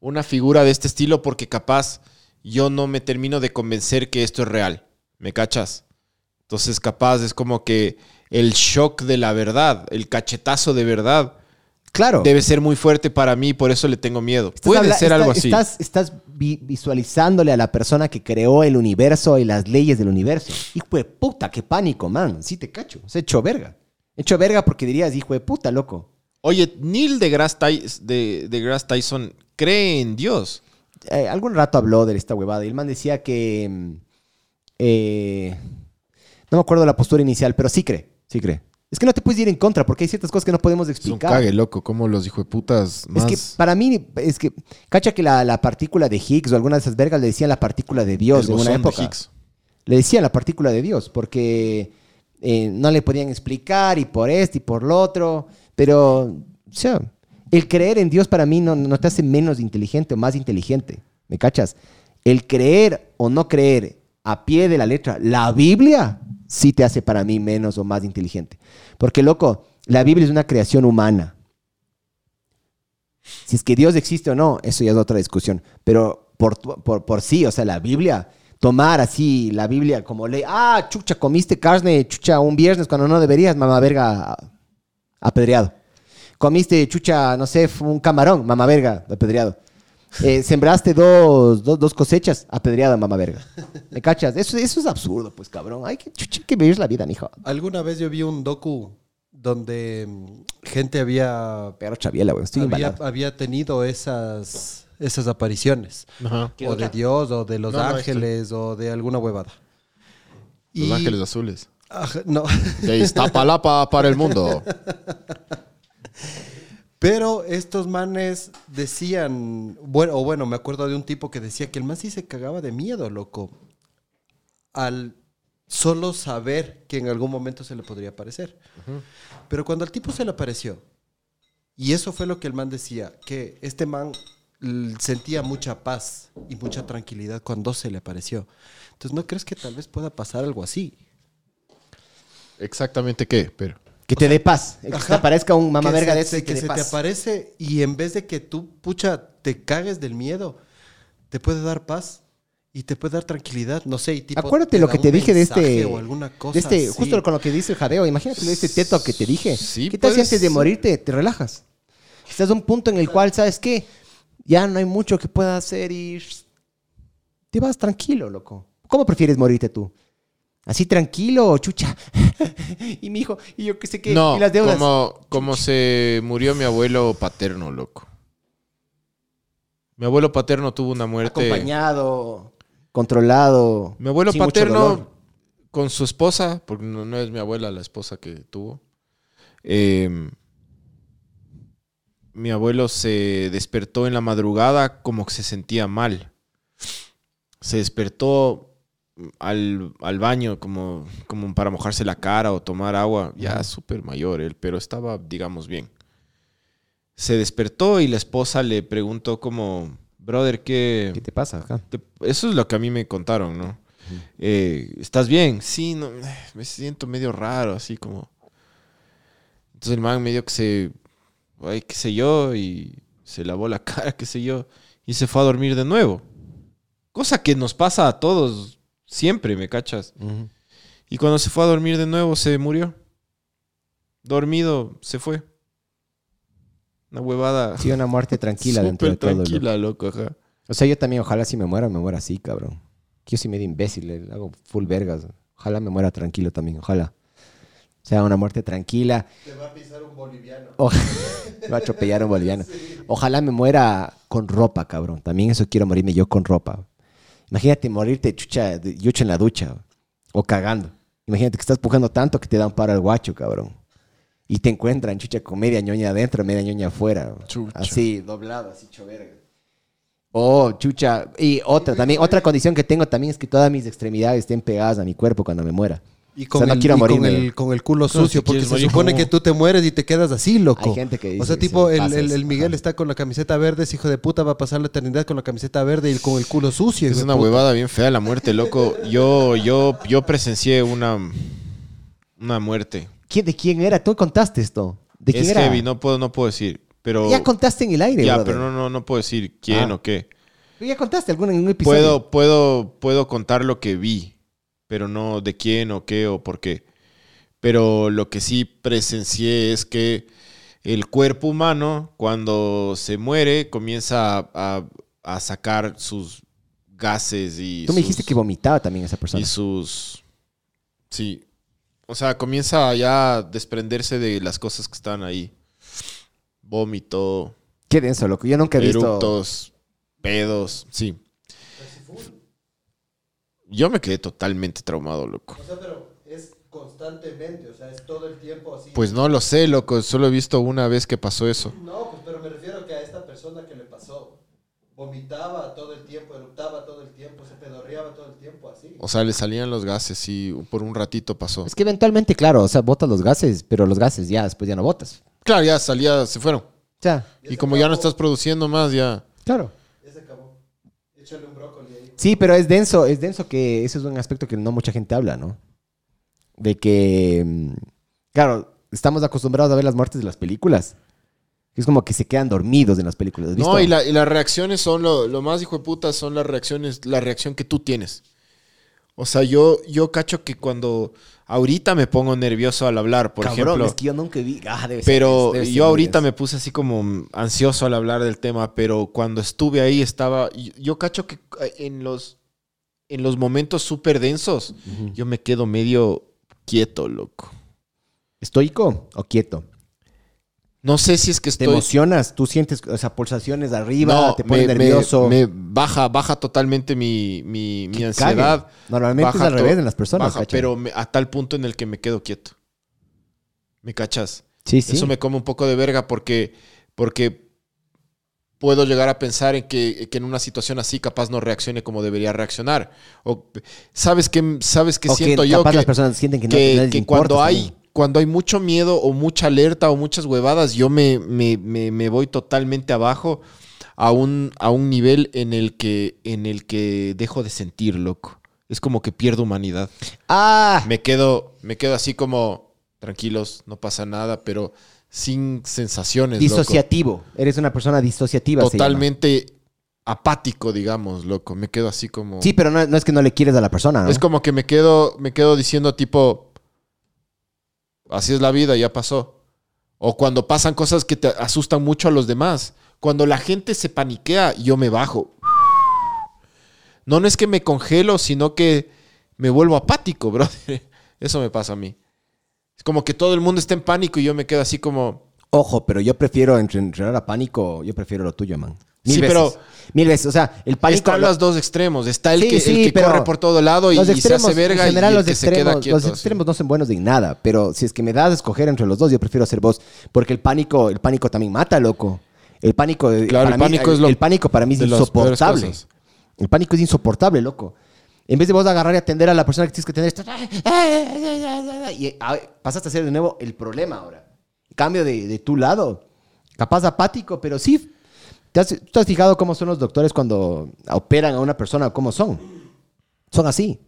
una figura de este estilo porque capaz yo no me termino de convencer que esto es real. ¿Me cachas? Entonces capaz es como que el shock de la verdad, el cachetazo de verdad, Claro. debe ser muy fuerte para mí, por eso le tengo miedo. Estás Puede habla- ser está- algo así. Estás, estás vi- visualizándole a la persona que creó el universo y las leyes del universo. Hijo de puta, qué pánico, man. Sí te cacho. Se hecho verga. Hecho verga porque dirías, hijo de puta, loco. Oye, Neil deGrasse de, deGrasse Tyson cree en Dios. Eh, algún rato habló de esta huevada y el man decía que... mm, eh, no me acuerdo la postura inicial, pero sí cree, sí cree. Es que no te puedes ir en contra porque hay ciertas cosas que no podemos Es un explicar. cague, loco, como los hijo de putas más... Es que para mí, es que, cacha que la, la partícula de Higgs o alguna de esas vergas le decían la partícula de Dios el en una bosón de época. Higgs. Le decían la partícula de Dios porque eh, no le podían explicar y por esto y por lo otro, pero el creer en Dios para mí no, no te hace menos inteligente o más inteligente. ¿Me cachas? El creer o no creer a pie de la letra la Biblia sí te hace para mí menos o más inteligente. Porque, loco, la Biblia es una creación humana. Si es que Dios existe o no, eso ya es otra discusión. Pero por, por, por sí, o sea, la Biblia, tomar así la Biblia como ley, ah, chucha, comiste carne, chucha, un viernes cuando no deberías, mamá verga, apedreado. Comiste, chucha, no sé, un camarón, mamá verga, apedreado. Eh, sembraste dos, dos, dos cosechas, apedreado, mamá verga. ¿Me cachas? Eso, eso es absurdo, pues, cabrón. Hay que, chucha, hay que vivir la vida, mijo. Alguna vez yo vi un docu donde mm, gente había, Pero chaviela, güey, estoy había tenido esas, esas apariciones. Ajá. O de Dios, o de los No, no, ángeles, o de alguna huevada. Los Y- Ángeles Azules. Ajá, no. De Iztapalapa para el mundo. Pero estos manes decían, bueno, o bueno, me acuerdo de un tipo que decía que el man sí se cagaba de miedo, loco, al solo saber que en algún momento se le podría aparecer. Pero cuando al tipo se le apareció, y eso fue lo que el man decía, que este man sentía mucha paz y mucha tranquilidad cuando se le apareció. Entonces, ¿no crees que tal vez pueda pasar algo así? Exactamente qué, pero. Que te dé paz. Que te Ajá. aparezca un mamá que verga de ese te que dé se te paz. aparece y en vez de que tú, pucha, te cagues del miedo, te puede dar paz y te puede dar tranquilidad. No sé, y tipo, Acuérdate lo que te dije de este. O alguna cosa de este así. justo con lo que dice el jadeo. Imagínate de este teto que te dije. Sí, ¿Qué tal si puede antes de morirte te relajas? Estás a un punto en el cual, ¿sabes qué? Ya no hay mucho que puedas hacer y te vas tranquilo, loco. ¿Cómo prefieres morirte tú? ¿Así tranquilo o chucha? y mi hijo, y yo qué sé qué, No, y las deudas. como, como se murió mi abuelo paterno, loco. Mi abuelo paterno tuvo una muerte. Acompañado, controlado. Mi abuelo paterno con su esposa, porque no, no es mi abuela la esposa que tuvo. eh, mi abuelo se despertó en la madrugada como que se sentía mal. Se despertó al, al baño como, como para mojarse la cara o tomar agua. Ya súper mayor él, pero estaba, digamos, bien. Se despertó y la esposa le preguntó como, brother, ¿qué, ¿Qué te pasa acá? te- Eso es lo que a mí me contaron, ¿no? Eh, ¿Estás bien? Sí, no, me siento medio raro, así como... Entonces el man medio que se... Ay, qué sé yo, y se lavó la cara, qué sé yo, y se fue a dormir de nuevo. Cosa que nos pasa a todos siempre, ¿me cachas? Y cuando se fue a dormir de nuevo, se murió. Dormido, se fue. Una huevada. Sí, una muerte tranquila dentro de todo. tranquila, loco, ajá. O sea, yo también, ojalá si me muera, me muera así, cabrón. Que Yo soy medio imbécil, le hago full vergas. Ojalá me muera tranquilo también, ojalá. O sea, una muerte tranquila. Te va a pisar un boliviano. O- me va a atropellar un boliviano. Ojalá me muera con ropa, cabrón. También eso quiero morirme yo con ropa. Imagínate morirte chucha, yucha en la ducha o cagando. Imagínate que estás pujando tanto que te da un paro al guacho, cabrón. Y te encuentran chucha con media ñoña adentro, media ñoña afuera. Chucha. Así, doblado, así choverga. Oh, chucha. Y otra también, otra condición que tengo también es que todas mis extremidades estén pegadas a mi cuerpo cuando me muera. Y O con, sea, no el, quiero y con, el, con el culo Claro, sucio, si porque se morir supone como- que tú te mueres y te quedas así, loco. Hay gente que dice O sea, tipo, sí, el, el- Miguel ajá. está con la camiseta verde, ese hijo de puta va a pasar la eternidad con la camiseta verde y con el culo sucio. Es una puta. huevada bien fea la muerte, loco. Yo, yo, yo presencié una, una muerte. ¿Quién, ¿De quién era? Tú contaste esto. ¿De quién Es era? heavy, no puedo, no puedo decir. Pero Ya contaste en el aire, ya, brother. pero no, no, no puedo decir quién Ah. o qué. Ya contaste alguna en un episodio. Puedo, puedo, puedo contar lo que vi, pero no de quién o qué o por qué. Pero lo que sí presencié es que el cuerpo humano, cuando se muere, comienza a, a- a sacar sus gases y Tú me sus- dijiste que vomitaba también esa persona. y sus... Sí. O sea, comienza ya a desprenderse de las cosas que están ahí. Vómito, Qué denso, loco. Yo nunca he visto... eructos, pedos, sí. Yo me quedé totalmente traumado, loco. O sea, pero es constantemente, o sea, es todo el tiempo así. Pues no lo sé, loco. Solo he visto una vez que pasó eso. No, pues pero me refiero que a esta persona que le pasó, vomitaba todo el tiempo, eruptaba todo el tiempo, se pedorreaba todo el tiempo así. O sea, le salían los gases y por un ratito pasó. Es que eventualmente, claro, o sea, botas los gases, pero los gases ya después ya no botas. Claro, ya salía, se fueron. Sea, Y como ya no estás produciendo más, ya. claro. Ya se acabó. Échale un brócoli. Sí, pero es denso, es denso que ese es un aspecto que no mucha gente habla, ¿no? De que, mm, claro, estamos acostumbrados a ver las muertes de las películas. Es como que se quedan dormidos en las películas. ¿has visto? No, y, la- y las reacciones son lo, lo más hijo de puta, son las reacciones, la reacción que tú tienes. O sea, yo, yo cacho que cuando ahorita me pongo nervioso al hablar, por Cabrón, ejemplo. es que yo nunca vi. Ah, debe ser- Pero debe ser yo ahorita me puse así como ansioso al hablar del tema, pero cuando estuve ahí estaba, yo, yo cacho que eh, en los, en los momentos súper densos, yo me quedo medio quieto, loco. ¿Estoico o quieto? No sé si es que ¿Te estoy... emocionas? ¿Tú sientes o sea, pulsaciones arriba? No, ¿Te pones me- nervioso? Me, me baja, baja totalmente mi, mi, mi Que ansiedad. cague. Normalmente Baja es al revés en las personas, pero me- a tal punto en el que me quedo quieto. ¿Me cachas? Sí, sí. Eso me come un poco de verga porque, porque puedo llegar a pensar en que, que en una situación así capaz no reaccione como debería reaccionar. O, ¿Sabes qué, sabes O que siento yo? capaz Que, las personas sienten que, no, que- que cuando, hay. Cuando hay mucho miedo o mucha alerta o muchas huevadas, yo me, me, me, me voy totalmente abajo a un, a un nivel en el, que, en el que dejo de sentir, loco. Es como que pierdo humanidad. ¡Ah! Me quedo, me quedo así como tranquilos, no pasa nada, pero sin sensaciones. loco. Disociativo. Eres una persona disociativa. Totalmente apático, digamos, loco. Me quedo así como. Sí, pero no, no es que no le quieres a la persona, ¿no? Es como que me quedo, me quedo diciendo tipo, así es la vida, ya pasó. O cuando pasan cosas que te asustan mucho a los demás. Cuando la gente se paniquea, yo me bajo. No, es que me congelo, sino que me vuelvo apático, brother. Eso me pasa a mí. Es como que todo el mundo está en pánico y yo me quedo así como... Ojo, pero yo prefiero entre- entrenar a pánico, yo prefiero lo tuyo, man. Mil Sí, veces. pero- Mil veces. O sea, el pánico. Están los dos extremos. Está el Sí, que, el que corre por todo lado y, los y se extremos, hace verga en general, y el los que se queda extremos, quieto. los extremos no son buenos de nada, pero si es que me das a escoger entre los dos, yo prefiero ser vos, porque el pánico, el pánico también mata, loco. El pánico, eh, Claro, para el mí- pánico es lo- el pánico para mí es insoportable. El pánico es insoportable, loco. En vez de vos agarrar y atender a la persona que tienes que atender, y ah, pasaste a ser de nuevo el problema ahora. Cambio de, de tu lado. Capaz apático, pero sí. ¿Te has, ¿Tú te has fijado cómo son los doctores cuando operan a una persona? ¿Cómo son? Son así.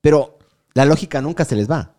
Pero la lógica nunca se les va.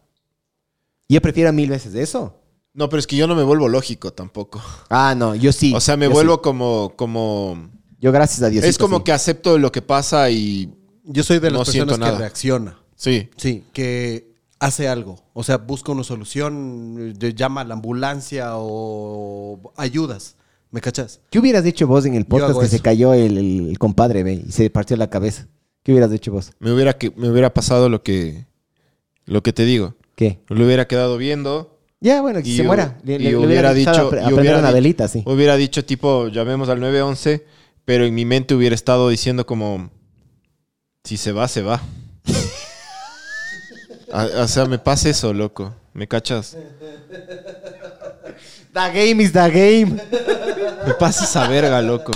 Y yo prefiero mil veces eso. No, pero es que yo no me vuelvo lógico tampoco. Ah, no, yo sí. O sea, me vuelvo sí. como, como... Yo, gracias a Dios. es como que acepto lo que pasa y... Yo soy de las No siento personas que nada. reacciona. Sí. Sí, que hace algo. O sea, busca una solución, eh, llama a la ambulancia o ayudas. ¿Me cachas? ¿Qué hubieras dicho vos en el podcast que se cayó el, compadre, ve, y se partió la cabeza? ¿Qué hubieras dicho vos? Me hubiera, que, me hubiera pasado lo que, lo que te digo. ¿Qué? Lo hubiera quedado viendo. Ya, bueno, que se muera. Le, y le- hubiera dicho- a, y a hubiera una velita, sí. Hubiera dicho tipo, llamemos al 911, pero en mi mente hubiera estado diciendo como, si se va, se va. A- o sea, me pasa eso, loco. ¿Me cachas? The game is the game. Me pasa esa verga, loco.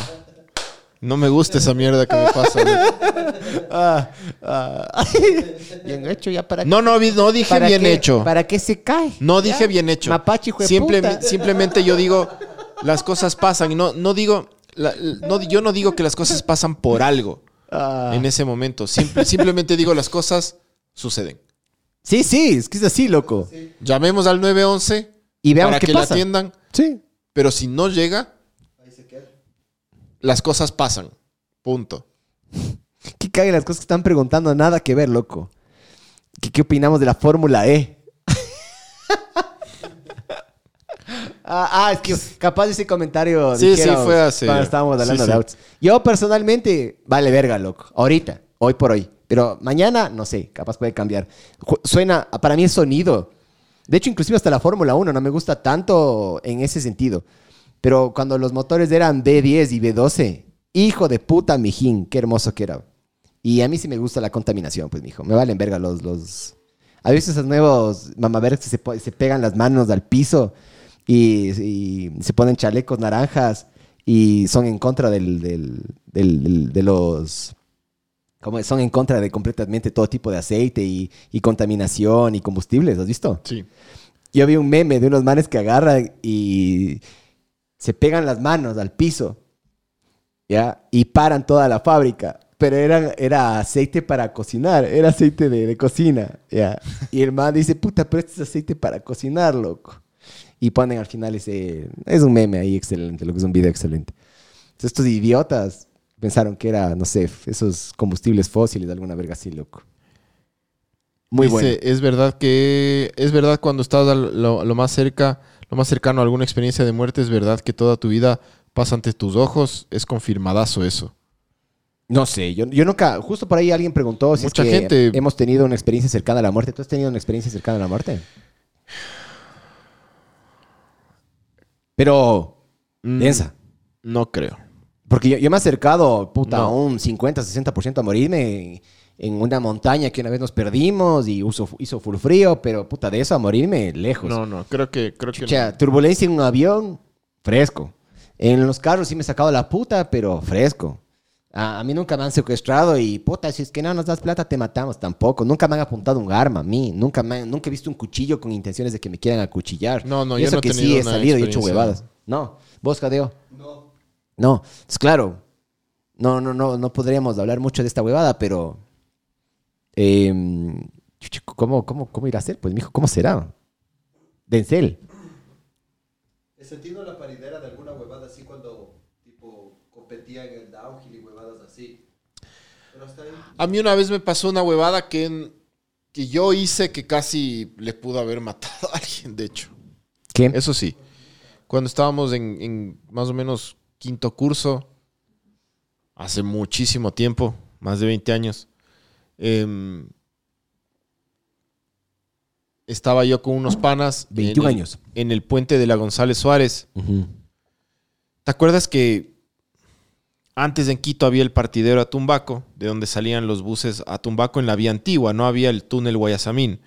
No me gusta esa mierda que me pasa. Ah, ah. bien hecho, ya para No, no, vi- no dije ¿Para bien qué? hecho. ¿Para qué se cae? No dije Ya. bien hecho. Mapache, hijo de Simple- puta. Simplemente yo digo, las cosas pasan. Y no, no digo, la- no, yo no digo que las cosas pasan por algo Ah. en ese momento. Simple- simplemente digo, las cosas suceden. Sí, sí, es que es así, loco. Llamemos al 911 Y veamos para qué que pasa. la atiendan. Sí. Pero si no llega, las cosas pasan. Punto. Que cague las cosas que están preguntando, nada que ver, loco. ¿Qué, qué opinamos de la Fórmula E? ah, ah, es que capaz ese comentario. Sí, dijeron sí, fue hace- Cuando estábamos hablando sí, de autos. Yo personalmente, vale verga, loco. Ahorita, hoy por hoy. Pero mañana, no sé, capaz puede cambiar. Ju- Suena, para mí es sonido. De hecho, inclusive hasta la Fórmula 1 no me gusta tanto en ese sentido. Pero cuando los motores eran B10 y B12, hijo de puta, mijín, qué hermoso que era. Y a mí sí me gusta la contaminación, pues, mijo. Me valen verga los... los... ¿Has visto esos nuevos mamavergas que se, se pegan las manos al piso y, y se ponen chalecos naranjas y son en contra del- del- del- de los... Como son en contra de completamente todo tipo de aceite y, y contaminación y combustibles, ¿has visto? Sí. Yo vi un meme de unos manes que agarran y se pegan las manos al piso, ¿ya? Y paran toda la fábrica. Pero era, era aceite para cocinar, era aceite de, de cocina, ¿ya? Y el man dice, puta, pero este es aceite para cocinar, loco. Y ponen al final ese... Es un meme ahí excelente, lo que es un video excelente. Entonces, estos idiotas pensaron que era, no sé, esos combustibles fósiles, alguna verga así, loco. Muy Dice, bueno. Es verdad que. Es verdad cuando estás lo, lo más cerca, lo más cercano a alguna experiencia de muerte, es verdad que toda tu vida pasa ante tus ojos. Es confirmadazo eso. No sé, yo, yo nunca, justo por ahí alguien preguntó si Mucha es que gente- hemos tenido una experiencia cercana a la muerte. ¿Tú has tenido una experiencia cercana a la muerte? Pero, Mm, piensa. No creo. Porque yo, yo me he acercado, puta, No. a un 50, 60% a morirme en, una montaña que una vez nos perdimos y hizo, hizo full frío, pero puta, de eso a morirme lejos. No, no, creo que. Creo que O sea, turbulencia en un avión, fresco. En los carros sí me he sacado la puta, pero fresco. A, a mí nunca me han secuestrado y, puta, si es que no nos das plata, te matamos. Tampoco. Nunca me han apuntado un arma a mí. Nunca, me han- nunca he visto un cuchillo con intenciones de que me quieran acuchillar. No, no, y yo eso no he que sí he salido y he hecho huevadas. No. ¿Vos, Cadeo? No. No. Es claro. No, no, no, no podríamos hablar mucho de esta huevada, pero... em, ¿cómo, cómo, ¿Cómo irá a ser? Pues, mijo, ¿cómo será? Denzel. He sentido la paridera de alguna huevada así cuando tipo competía en el downhill y huevadas así. Pero hasta ahí. A mí una vez me pasó una huevada que, que yo hice que casi le pudo haber matado a alguien, de hecho. ¿Qué? Eso sí. Cuando estábamos en, en más o menos quinto curso, hace muchísimo tiempo, más de 20 años, em, estaba yo con unos panas. 21 en el- años. En el puente de la González Suárez. ¿Te acuerdas que antes en Quito había el partidero a Tumbaco, de donde salían los buses a Tumbaco en la vía antigua? No había el túnel Guayasamín.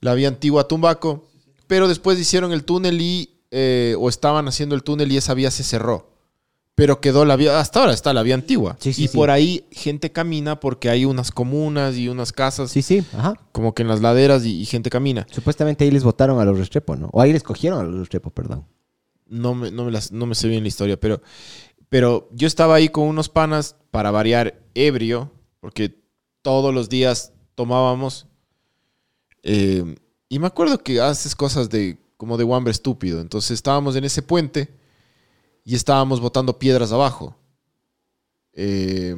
La vía antigua a Tumbaco. Pero después hicieron el túnel y, eh, o estaban haciendo el túnel y esa vía se cerró. Pero quedó la vía, hasta ahora está la vía antigua. Sí, sí, y sí. por ahí gente camina porque hay unas comunas y unas casas, Sí, sí, ajá. como que en las laderas y, y gente camina. Supuestamente ahí les votaron a los Restrepo, ¿no? O ahí les cogieron a los Restrepo, perdón. no me, no me, las- no me sé bien la historia, pero, pero yo estaba ahí con unos panas para variar ebrio, porque todos los días tomábamos. eh, y me acuerdo que haces cosas de como de Wamber estúpido. Entonces estábamos en ese puente y estábamos botando piedras abajo. Eh,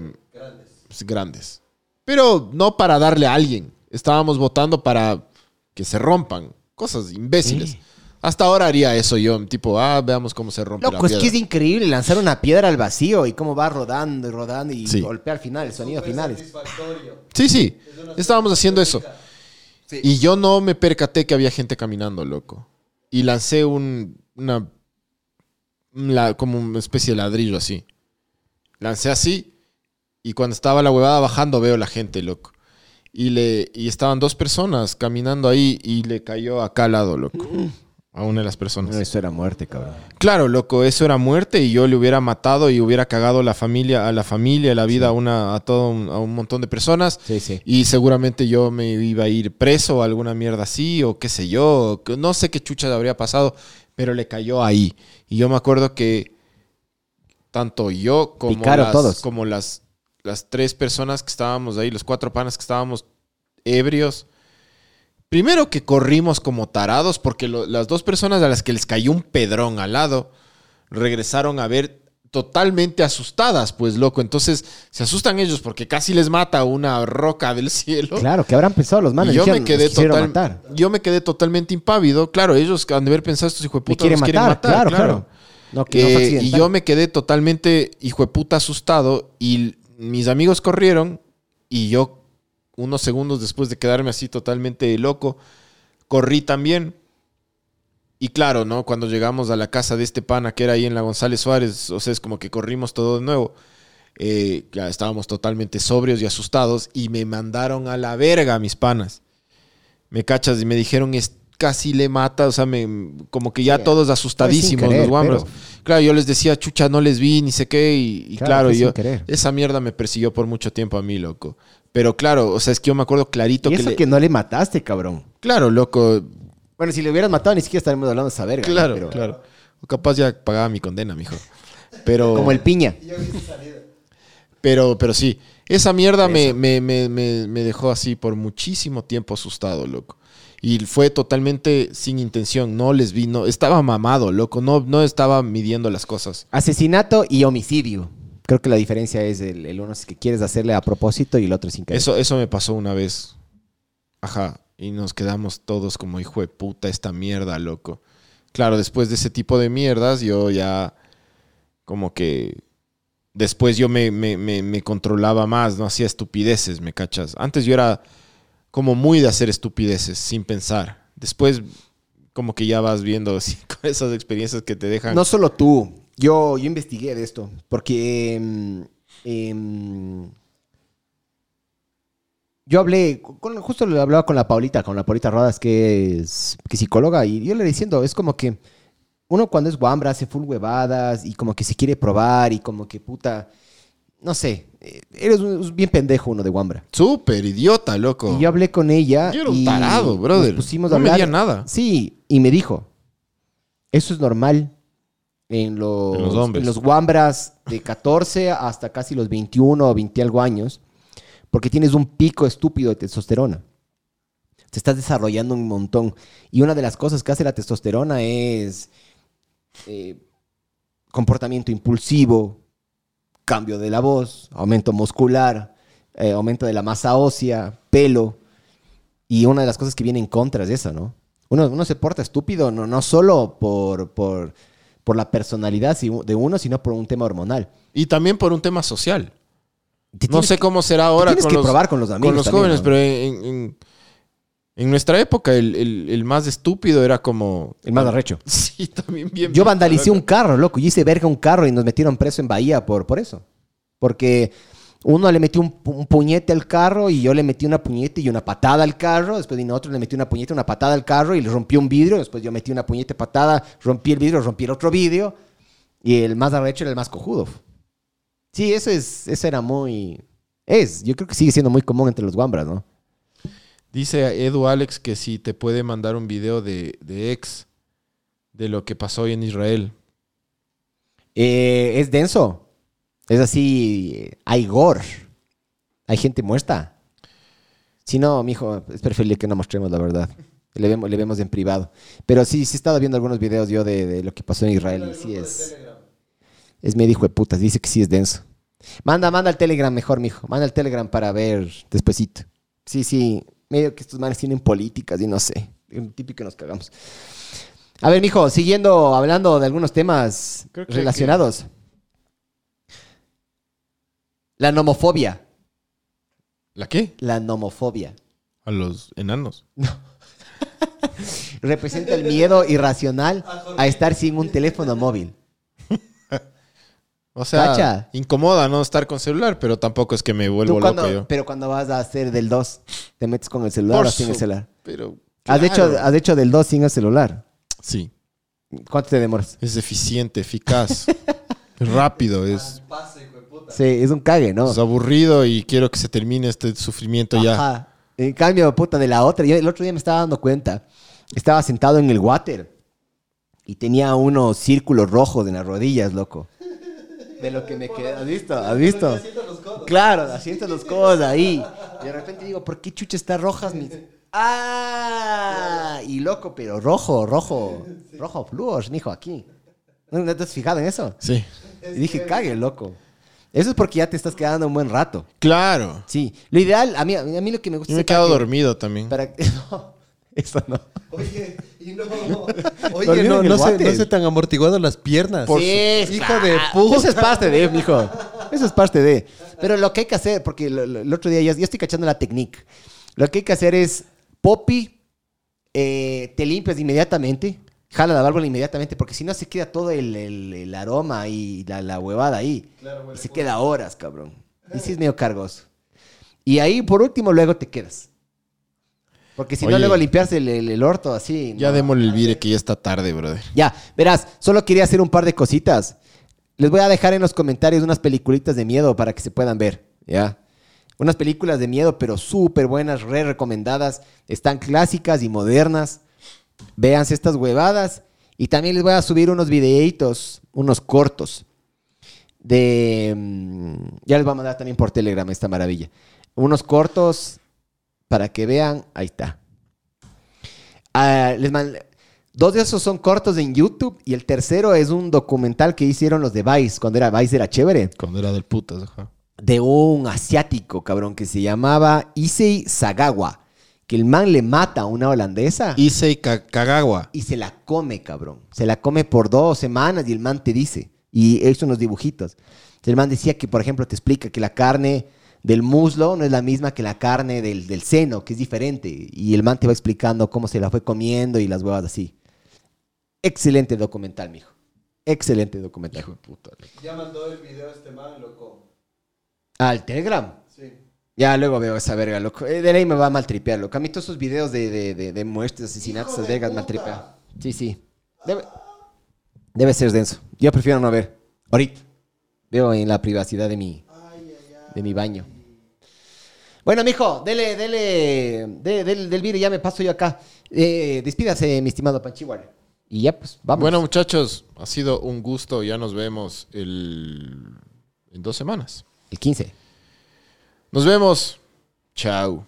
pues, grandes. Pero no para darle a alguien. Estábamos votando para que se rompan. Cosas imbéciles. Hasta ahora haría eso yo, tipo, ah, veamos cómo se rompe Loco, la es piedra. que es increíble lanzar una piedra al vacío y cómo va rodando y rodando y Sí. golpea al final, el sonido final. Sí, sí. Es Estábamos haciendo eso. Y yo no me percaté que había gente caminando, loco. Y lancé un, una, la- como una especie de ladrillo así. Lancé así y cuando estaba la huevada bajando veo la gente, loco. Y, le, y estaban dos personas caminando ahí y le cayó acá al lado, loco. A una de las personas. Eso era muerte, cabrón. Claro, loco, eso era muerte y yo le hubiera matado y hubiera cagado la familia, a la familia, la vida a, una, a todo un, a un montón de personas. Sí, sí. Y seguramente yo me iba a ir preso o alguna mierda así, o qué sé yo. que No sé qué chucha habría pasado, pero le cayó ahí. Y yo me acuerdo que tanto yo como, las, todos. como las, las tres personas que estábamos ahí, los cuatro panas que estábamos ebrios. Primero que corrimos como tarados, porque lo- las dos personas a las que les cayó un pedrón al lado regresaron a ver totalmente asustadas, pues loco. Entonces se asustan ellos porque casi les mata una roca del cielo. Claro, que habrán pensado los manos. Y yo me quedé "Nos quisieron total- matar. yo me quedé totalmente impávido. Claro, ellos han de haber pensado estos hijo de puta quieren quieren matar, claro, claro. No, que Eh, y yo me quedé totalmente hijo de puta asustado y mis amigos corrieron y yo unos segundos después de quedarme así totalmente loco, corrí también. Y claro, ¿no? Cuando llegamos a la casa de este pana que era ahí en la González Suárez, o sea, es como que corrimos todo de nuevo. Eh, ya estábamos totalmente sobrios y asustados y me mandaron a la verga mis panas. Me cachas y me dijeron, es casi le mata, o sea, me, como que ya Sí, todos asustadísimos querer, los guambros. pero- Claro, yo les decía, chucha, no les vi, ni sé qué, y, y Claro, yo, esa mierda me persiguió por mucho tiempo a mí, loco. Pero claro, o sea, es que yo me acuerdo clarito Y que, le- que no le mataste, cabrón. Claro, loco. Bueno, si le hubieras matado, ni siquiera estaríamos hablando de esa verga. ¿no? Claro, Pero- claro. O capaz ya pagaba mi condena, mijo. Pero, Como el piña. Pero, pero sí. Esa mierda me, me, me, me, me dejó así por muchísimo tiempo asustado, loco. Y fue totalmente sin intención. No les vi, no. Estaba mamado, loco. No, no estaba midiendo las cosas. Asesinato y homicidio. Creo que la diferencia es el, el uno es que quieres hacerle a propósito y el otro sin querer. Eso, eso me pasó una vez. Ajá. Y nos quedamos todos como hijo de puta esta mierda, loco. Claro, después de ese tipo de mierdas, yo ya como que después yo me, me, me, controlaba más, no hacía estupideces, ¿me cachas? Antes yo era como muy de hacer estupideces sin pensar. Después como que ya vas viendo así, esas experiencias que te dejan... No solo tú. Yo, yo investigué de esto. Porque em, em, yo hablé, con, justo le hablaba con la Paulita, con la Paulita Rodas, que es, que es psicóloga, y yo le diciendo, es como que uno cuando es guambra hace full huevadas y como que se quiere probar y como que puta, no sé, eh, eres un, bien pendejo uno de guambra. Súper idiota, loco. Y yo hablé con ella. Yo era un y tarado, brother. Nos pusimos No a hablar. medía nada. Sí, y me dijo, eso es normal en los, En los hombres. en los guambras de 14 hasta casi los 21 o 20 algo años, porque tienes un pico estúpido de testosterona. Te estás desarrollando un montón. Y una de las cosas que hace la testosterona es eh, comportamiento impulsivo, cambio de la voz, aumento muscular, eh, aumento de la masa ósea, pelo. Y una de las cosas que viene en contra es esa, ¿no? Uno, uno se porta estúpido no, no solo por, por, por la personalidad de uno, sino por un tema hormonal. Y también por un tema social. No sé cómo será ahora tienes con que los, probar con los amigos con los también, jóvenes, ¿no? pero en, en- en nuestra época el, el- el más estúpido era como... El más arrecho. Sí, también bien. Yo vandalicé un carro, loco. Yo hice verga un carro y nos metieron preso en Bahía por, por eso. Porque uno le metió un, pu- un puñete al carro y yo le metí una puñete y una patada al carro. Después vino otro, le metí una puñete, una patada al carro y le rompí un vidrio. Después yo metí una puñete, patada, rompí el vidrio, rompí el otro vidrio. Y el más arrecho era el más cojudo. Sí, eso, es, eso era muy... Es, yo creo que sigue siendo muy común entre los guambras, ¿no? Dice Edu Alex que si te puede mandar un video de, de ex de lo que pasó hoy en Israel. Eh, es denso. Es así, hay gore. Hay gente muerta. Si no, mijo, es preferible que no mostremos la verdad. Le vemos, le vemos en privado. Pero sí, sí he estado viendo algunos videos yo de, de lo que pasó en Israel. Sí es. Es medio hijo de putas. Dice que sí es denso. Manda, manda el Telegram mejor, mijo. Manda el Telegram para ver despuesito. Sí, sí. Medio que estos manes tienen políticas y no sé. Un típico que nos cagamos. A ver, mijo, siguiendo hablando de algunos temas Creo que- relacionados. La nomofobia. ¿La qué? La nomofobia. A los enanos. Representa el miedo irracional a estar sin un teléfono móvil. O sea, Cacha. incomoda no estar con celular, pero tampoco es que me Tú vuelvo cuando- loco yo. pero cuando vas a hacer del 2, te metes con el celular Por o sin el su- celular. Pero ¿Has, claro. hecho, has hecho del 2 sin el celular. Sí, ¿Cuánto te demoras? es eficiente, eficaz, es rápido, es, Pase, hijo de puta. Sí, es un cague, ¿no? es aburrido y quiero que se termine este sufrimiento ya. Ajá. En cambio, puta, de la otra, yo el otro día me estaba dando cuenta. Estaba sentado en el water y tenía unos círculos rojos en las rodillas, loco. De lo que me quedé. ¿Has visto? ¿Has visto? Siento los codos. Claro, asiento los codos ahí. Y de repente digo, ¿por qué chucha está rojas mis. ¡Ah! Y loco, pero rojo, rojo. Rojo fluos, mijo, aquí. ¿No, ¿No te has fijado en eso? Sí, Y dije, cague, loco. Eso es porque ya te estás quedando un buen rato. claro. Sí. Lo ideal, a mí, a mí lo que me gusta Yo me he quedado que- dormido también. Para que- no, eso no. Oye, y no. Oye, no, no, se, no se tan amortiguado las piernas. sí, hijo claro. de puta. Eso es parte de, mijo. Eso es parte de. Pero lo que hay que hacer, porque lo- lo- el otro día ya, ya estoy cachando la técnica. Lo que hay que hacer es, Poppy, eh, te limpias inmediatamente, jala la válvula inmediatamente, porque si no se queda todo el, el- el aroma y la, la huevada ahí. y se queda horas, cabrón. Y sí es medio cargoso. Y ahí, por último, luego te quedas. Porque si no, luego limpiarse el, el- el orto así. Ya no. démosle el vire que ya está tarde, brother. Ya, verás, solo quería hacer un par de cositas. Les voy a dejar en los comentarios unas peliculitas de miedo para que se puedan ver, ¿ya? Unas películas de miedo, pero súper buenas, re recomendadas. Están clásicas y modernas. Véanse estas huevadas. Y también les voy a subir unos videitos, unos cortos. De. mm, Ya les voy a mandar también por Telegram esta maravilla. Unos cortos para que vean. Ahí está. Ah, les man- Dos de esos son cortos en YouTube y el tercero es un documental que hicieron los de Vice, cuando era Vice era chévere, Cuando era del putas, ajá. de un asiático, cabrón, que se llamaba Issei Sagawa, que el man le mata a una holandesa Issei Ka- Kagawa. y se la come, cabrón. Se la come por dos semanas y el man te dice, y hizo unos dibujitos. El man decía que, por ejemplo, te explica que la carne del muslo no es la misma que la carne del, del seno, que es diferente. Y el man te va explicando cómo se la fue comiendo y las huevas así. Excelente documental, mijo. Excelente documental. Ya mandó el video este man, loco. Al Telegram. Sí. Ya luego veo esa verga, loco. Eh, de ahí me va a maltripear, loco. A mí todos esos videos de, de, de, de muertes, asesinatos, Hijo esas de vergas puta. maltripean. Sí, sí. Debe, debe ser denso. Yo prefiero no ver. Ahorita. Veo en la privacidad de mi, de mi baño. Bueno, mijo, dele, dele, de- del, del video ya me paso yo acá. Eh, despídase, mi estimado Panchihuar. Y ya, pues, vamos. Bueno, muchachos, ha sido un gusto. Ya nos vemos el... en dos semanas. el 15. Nos vemos. Chao.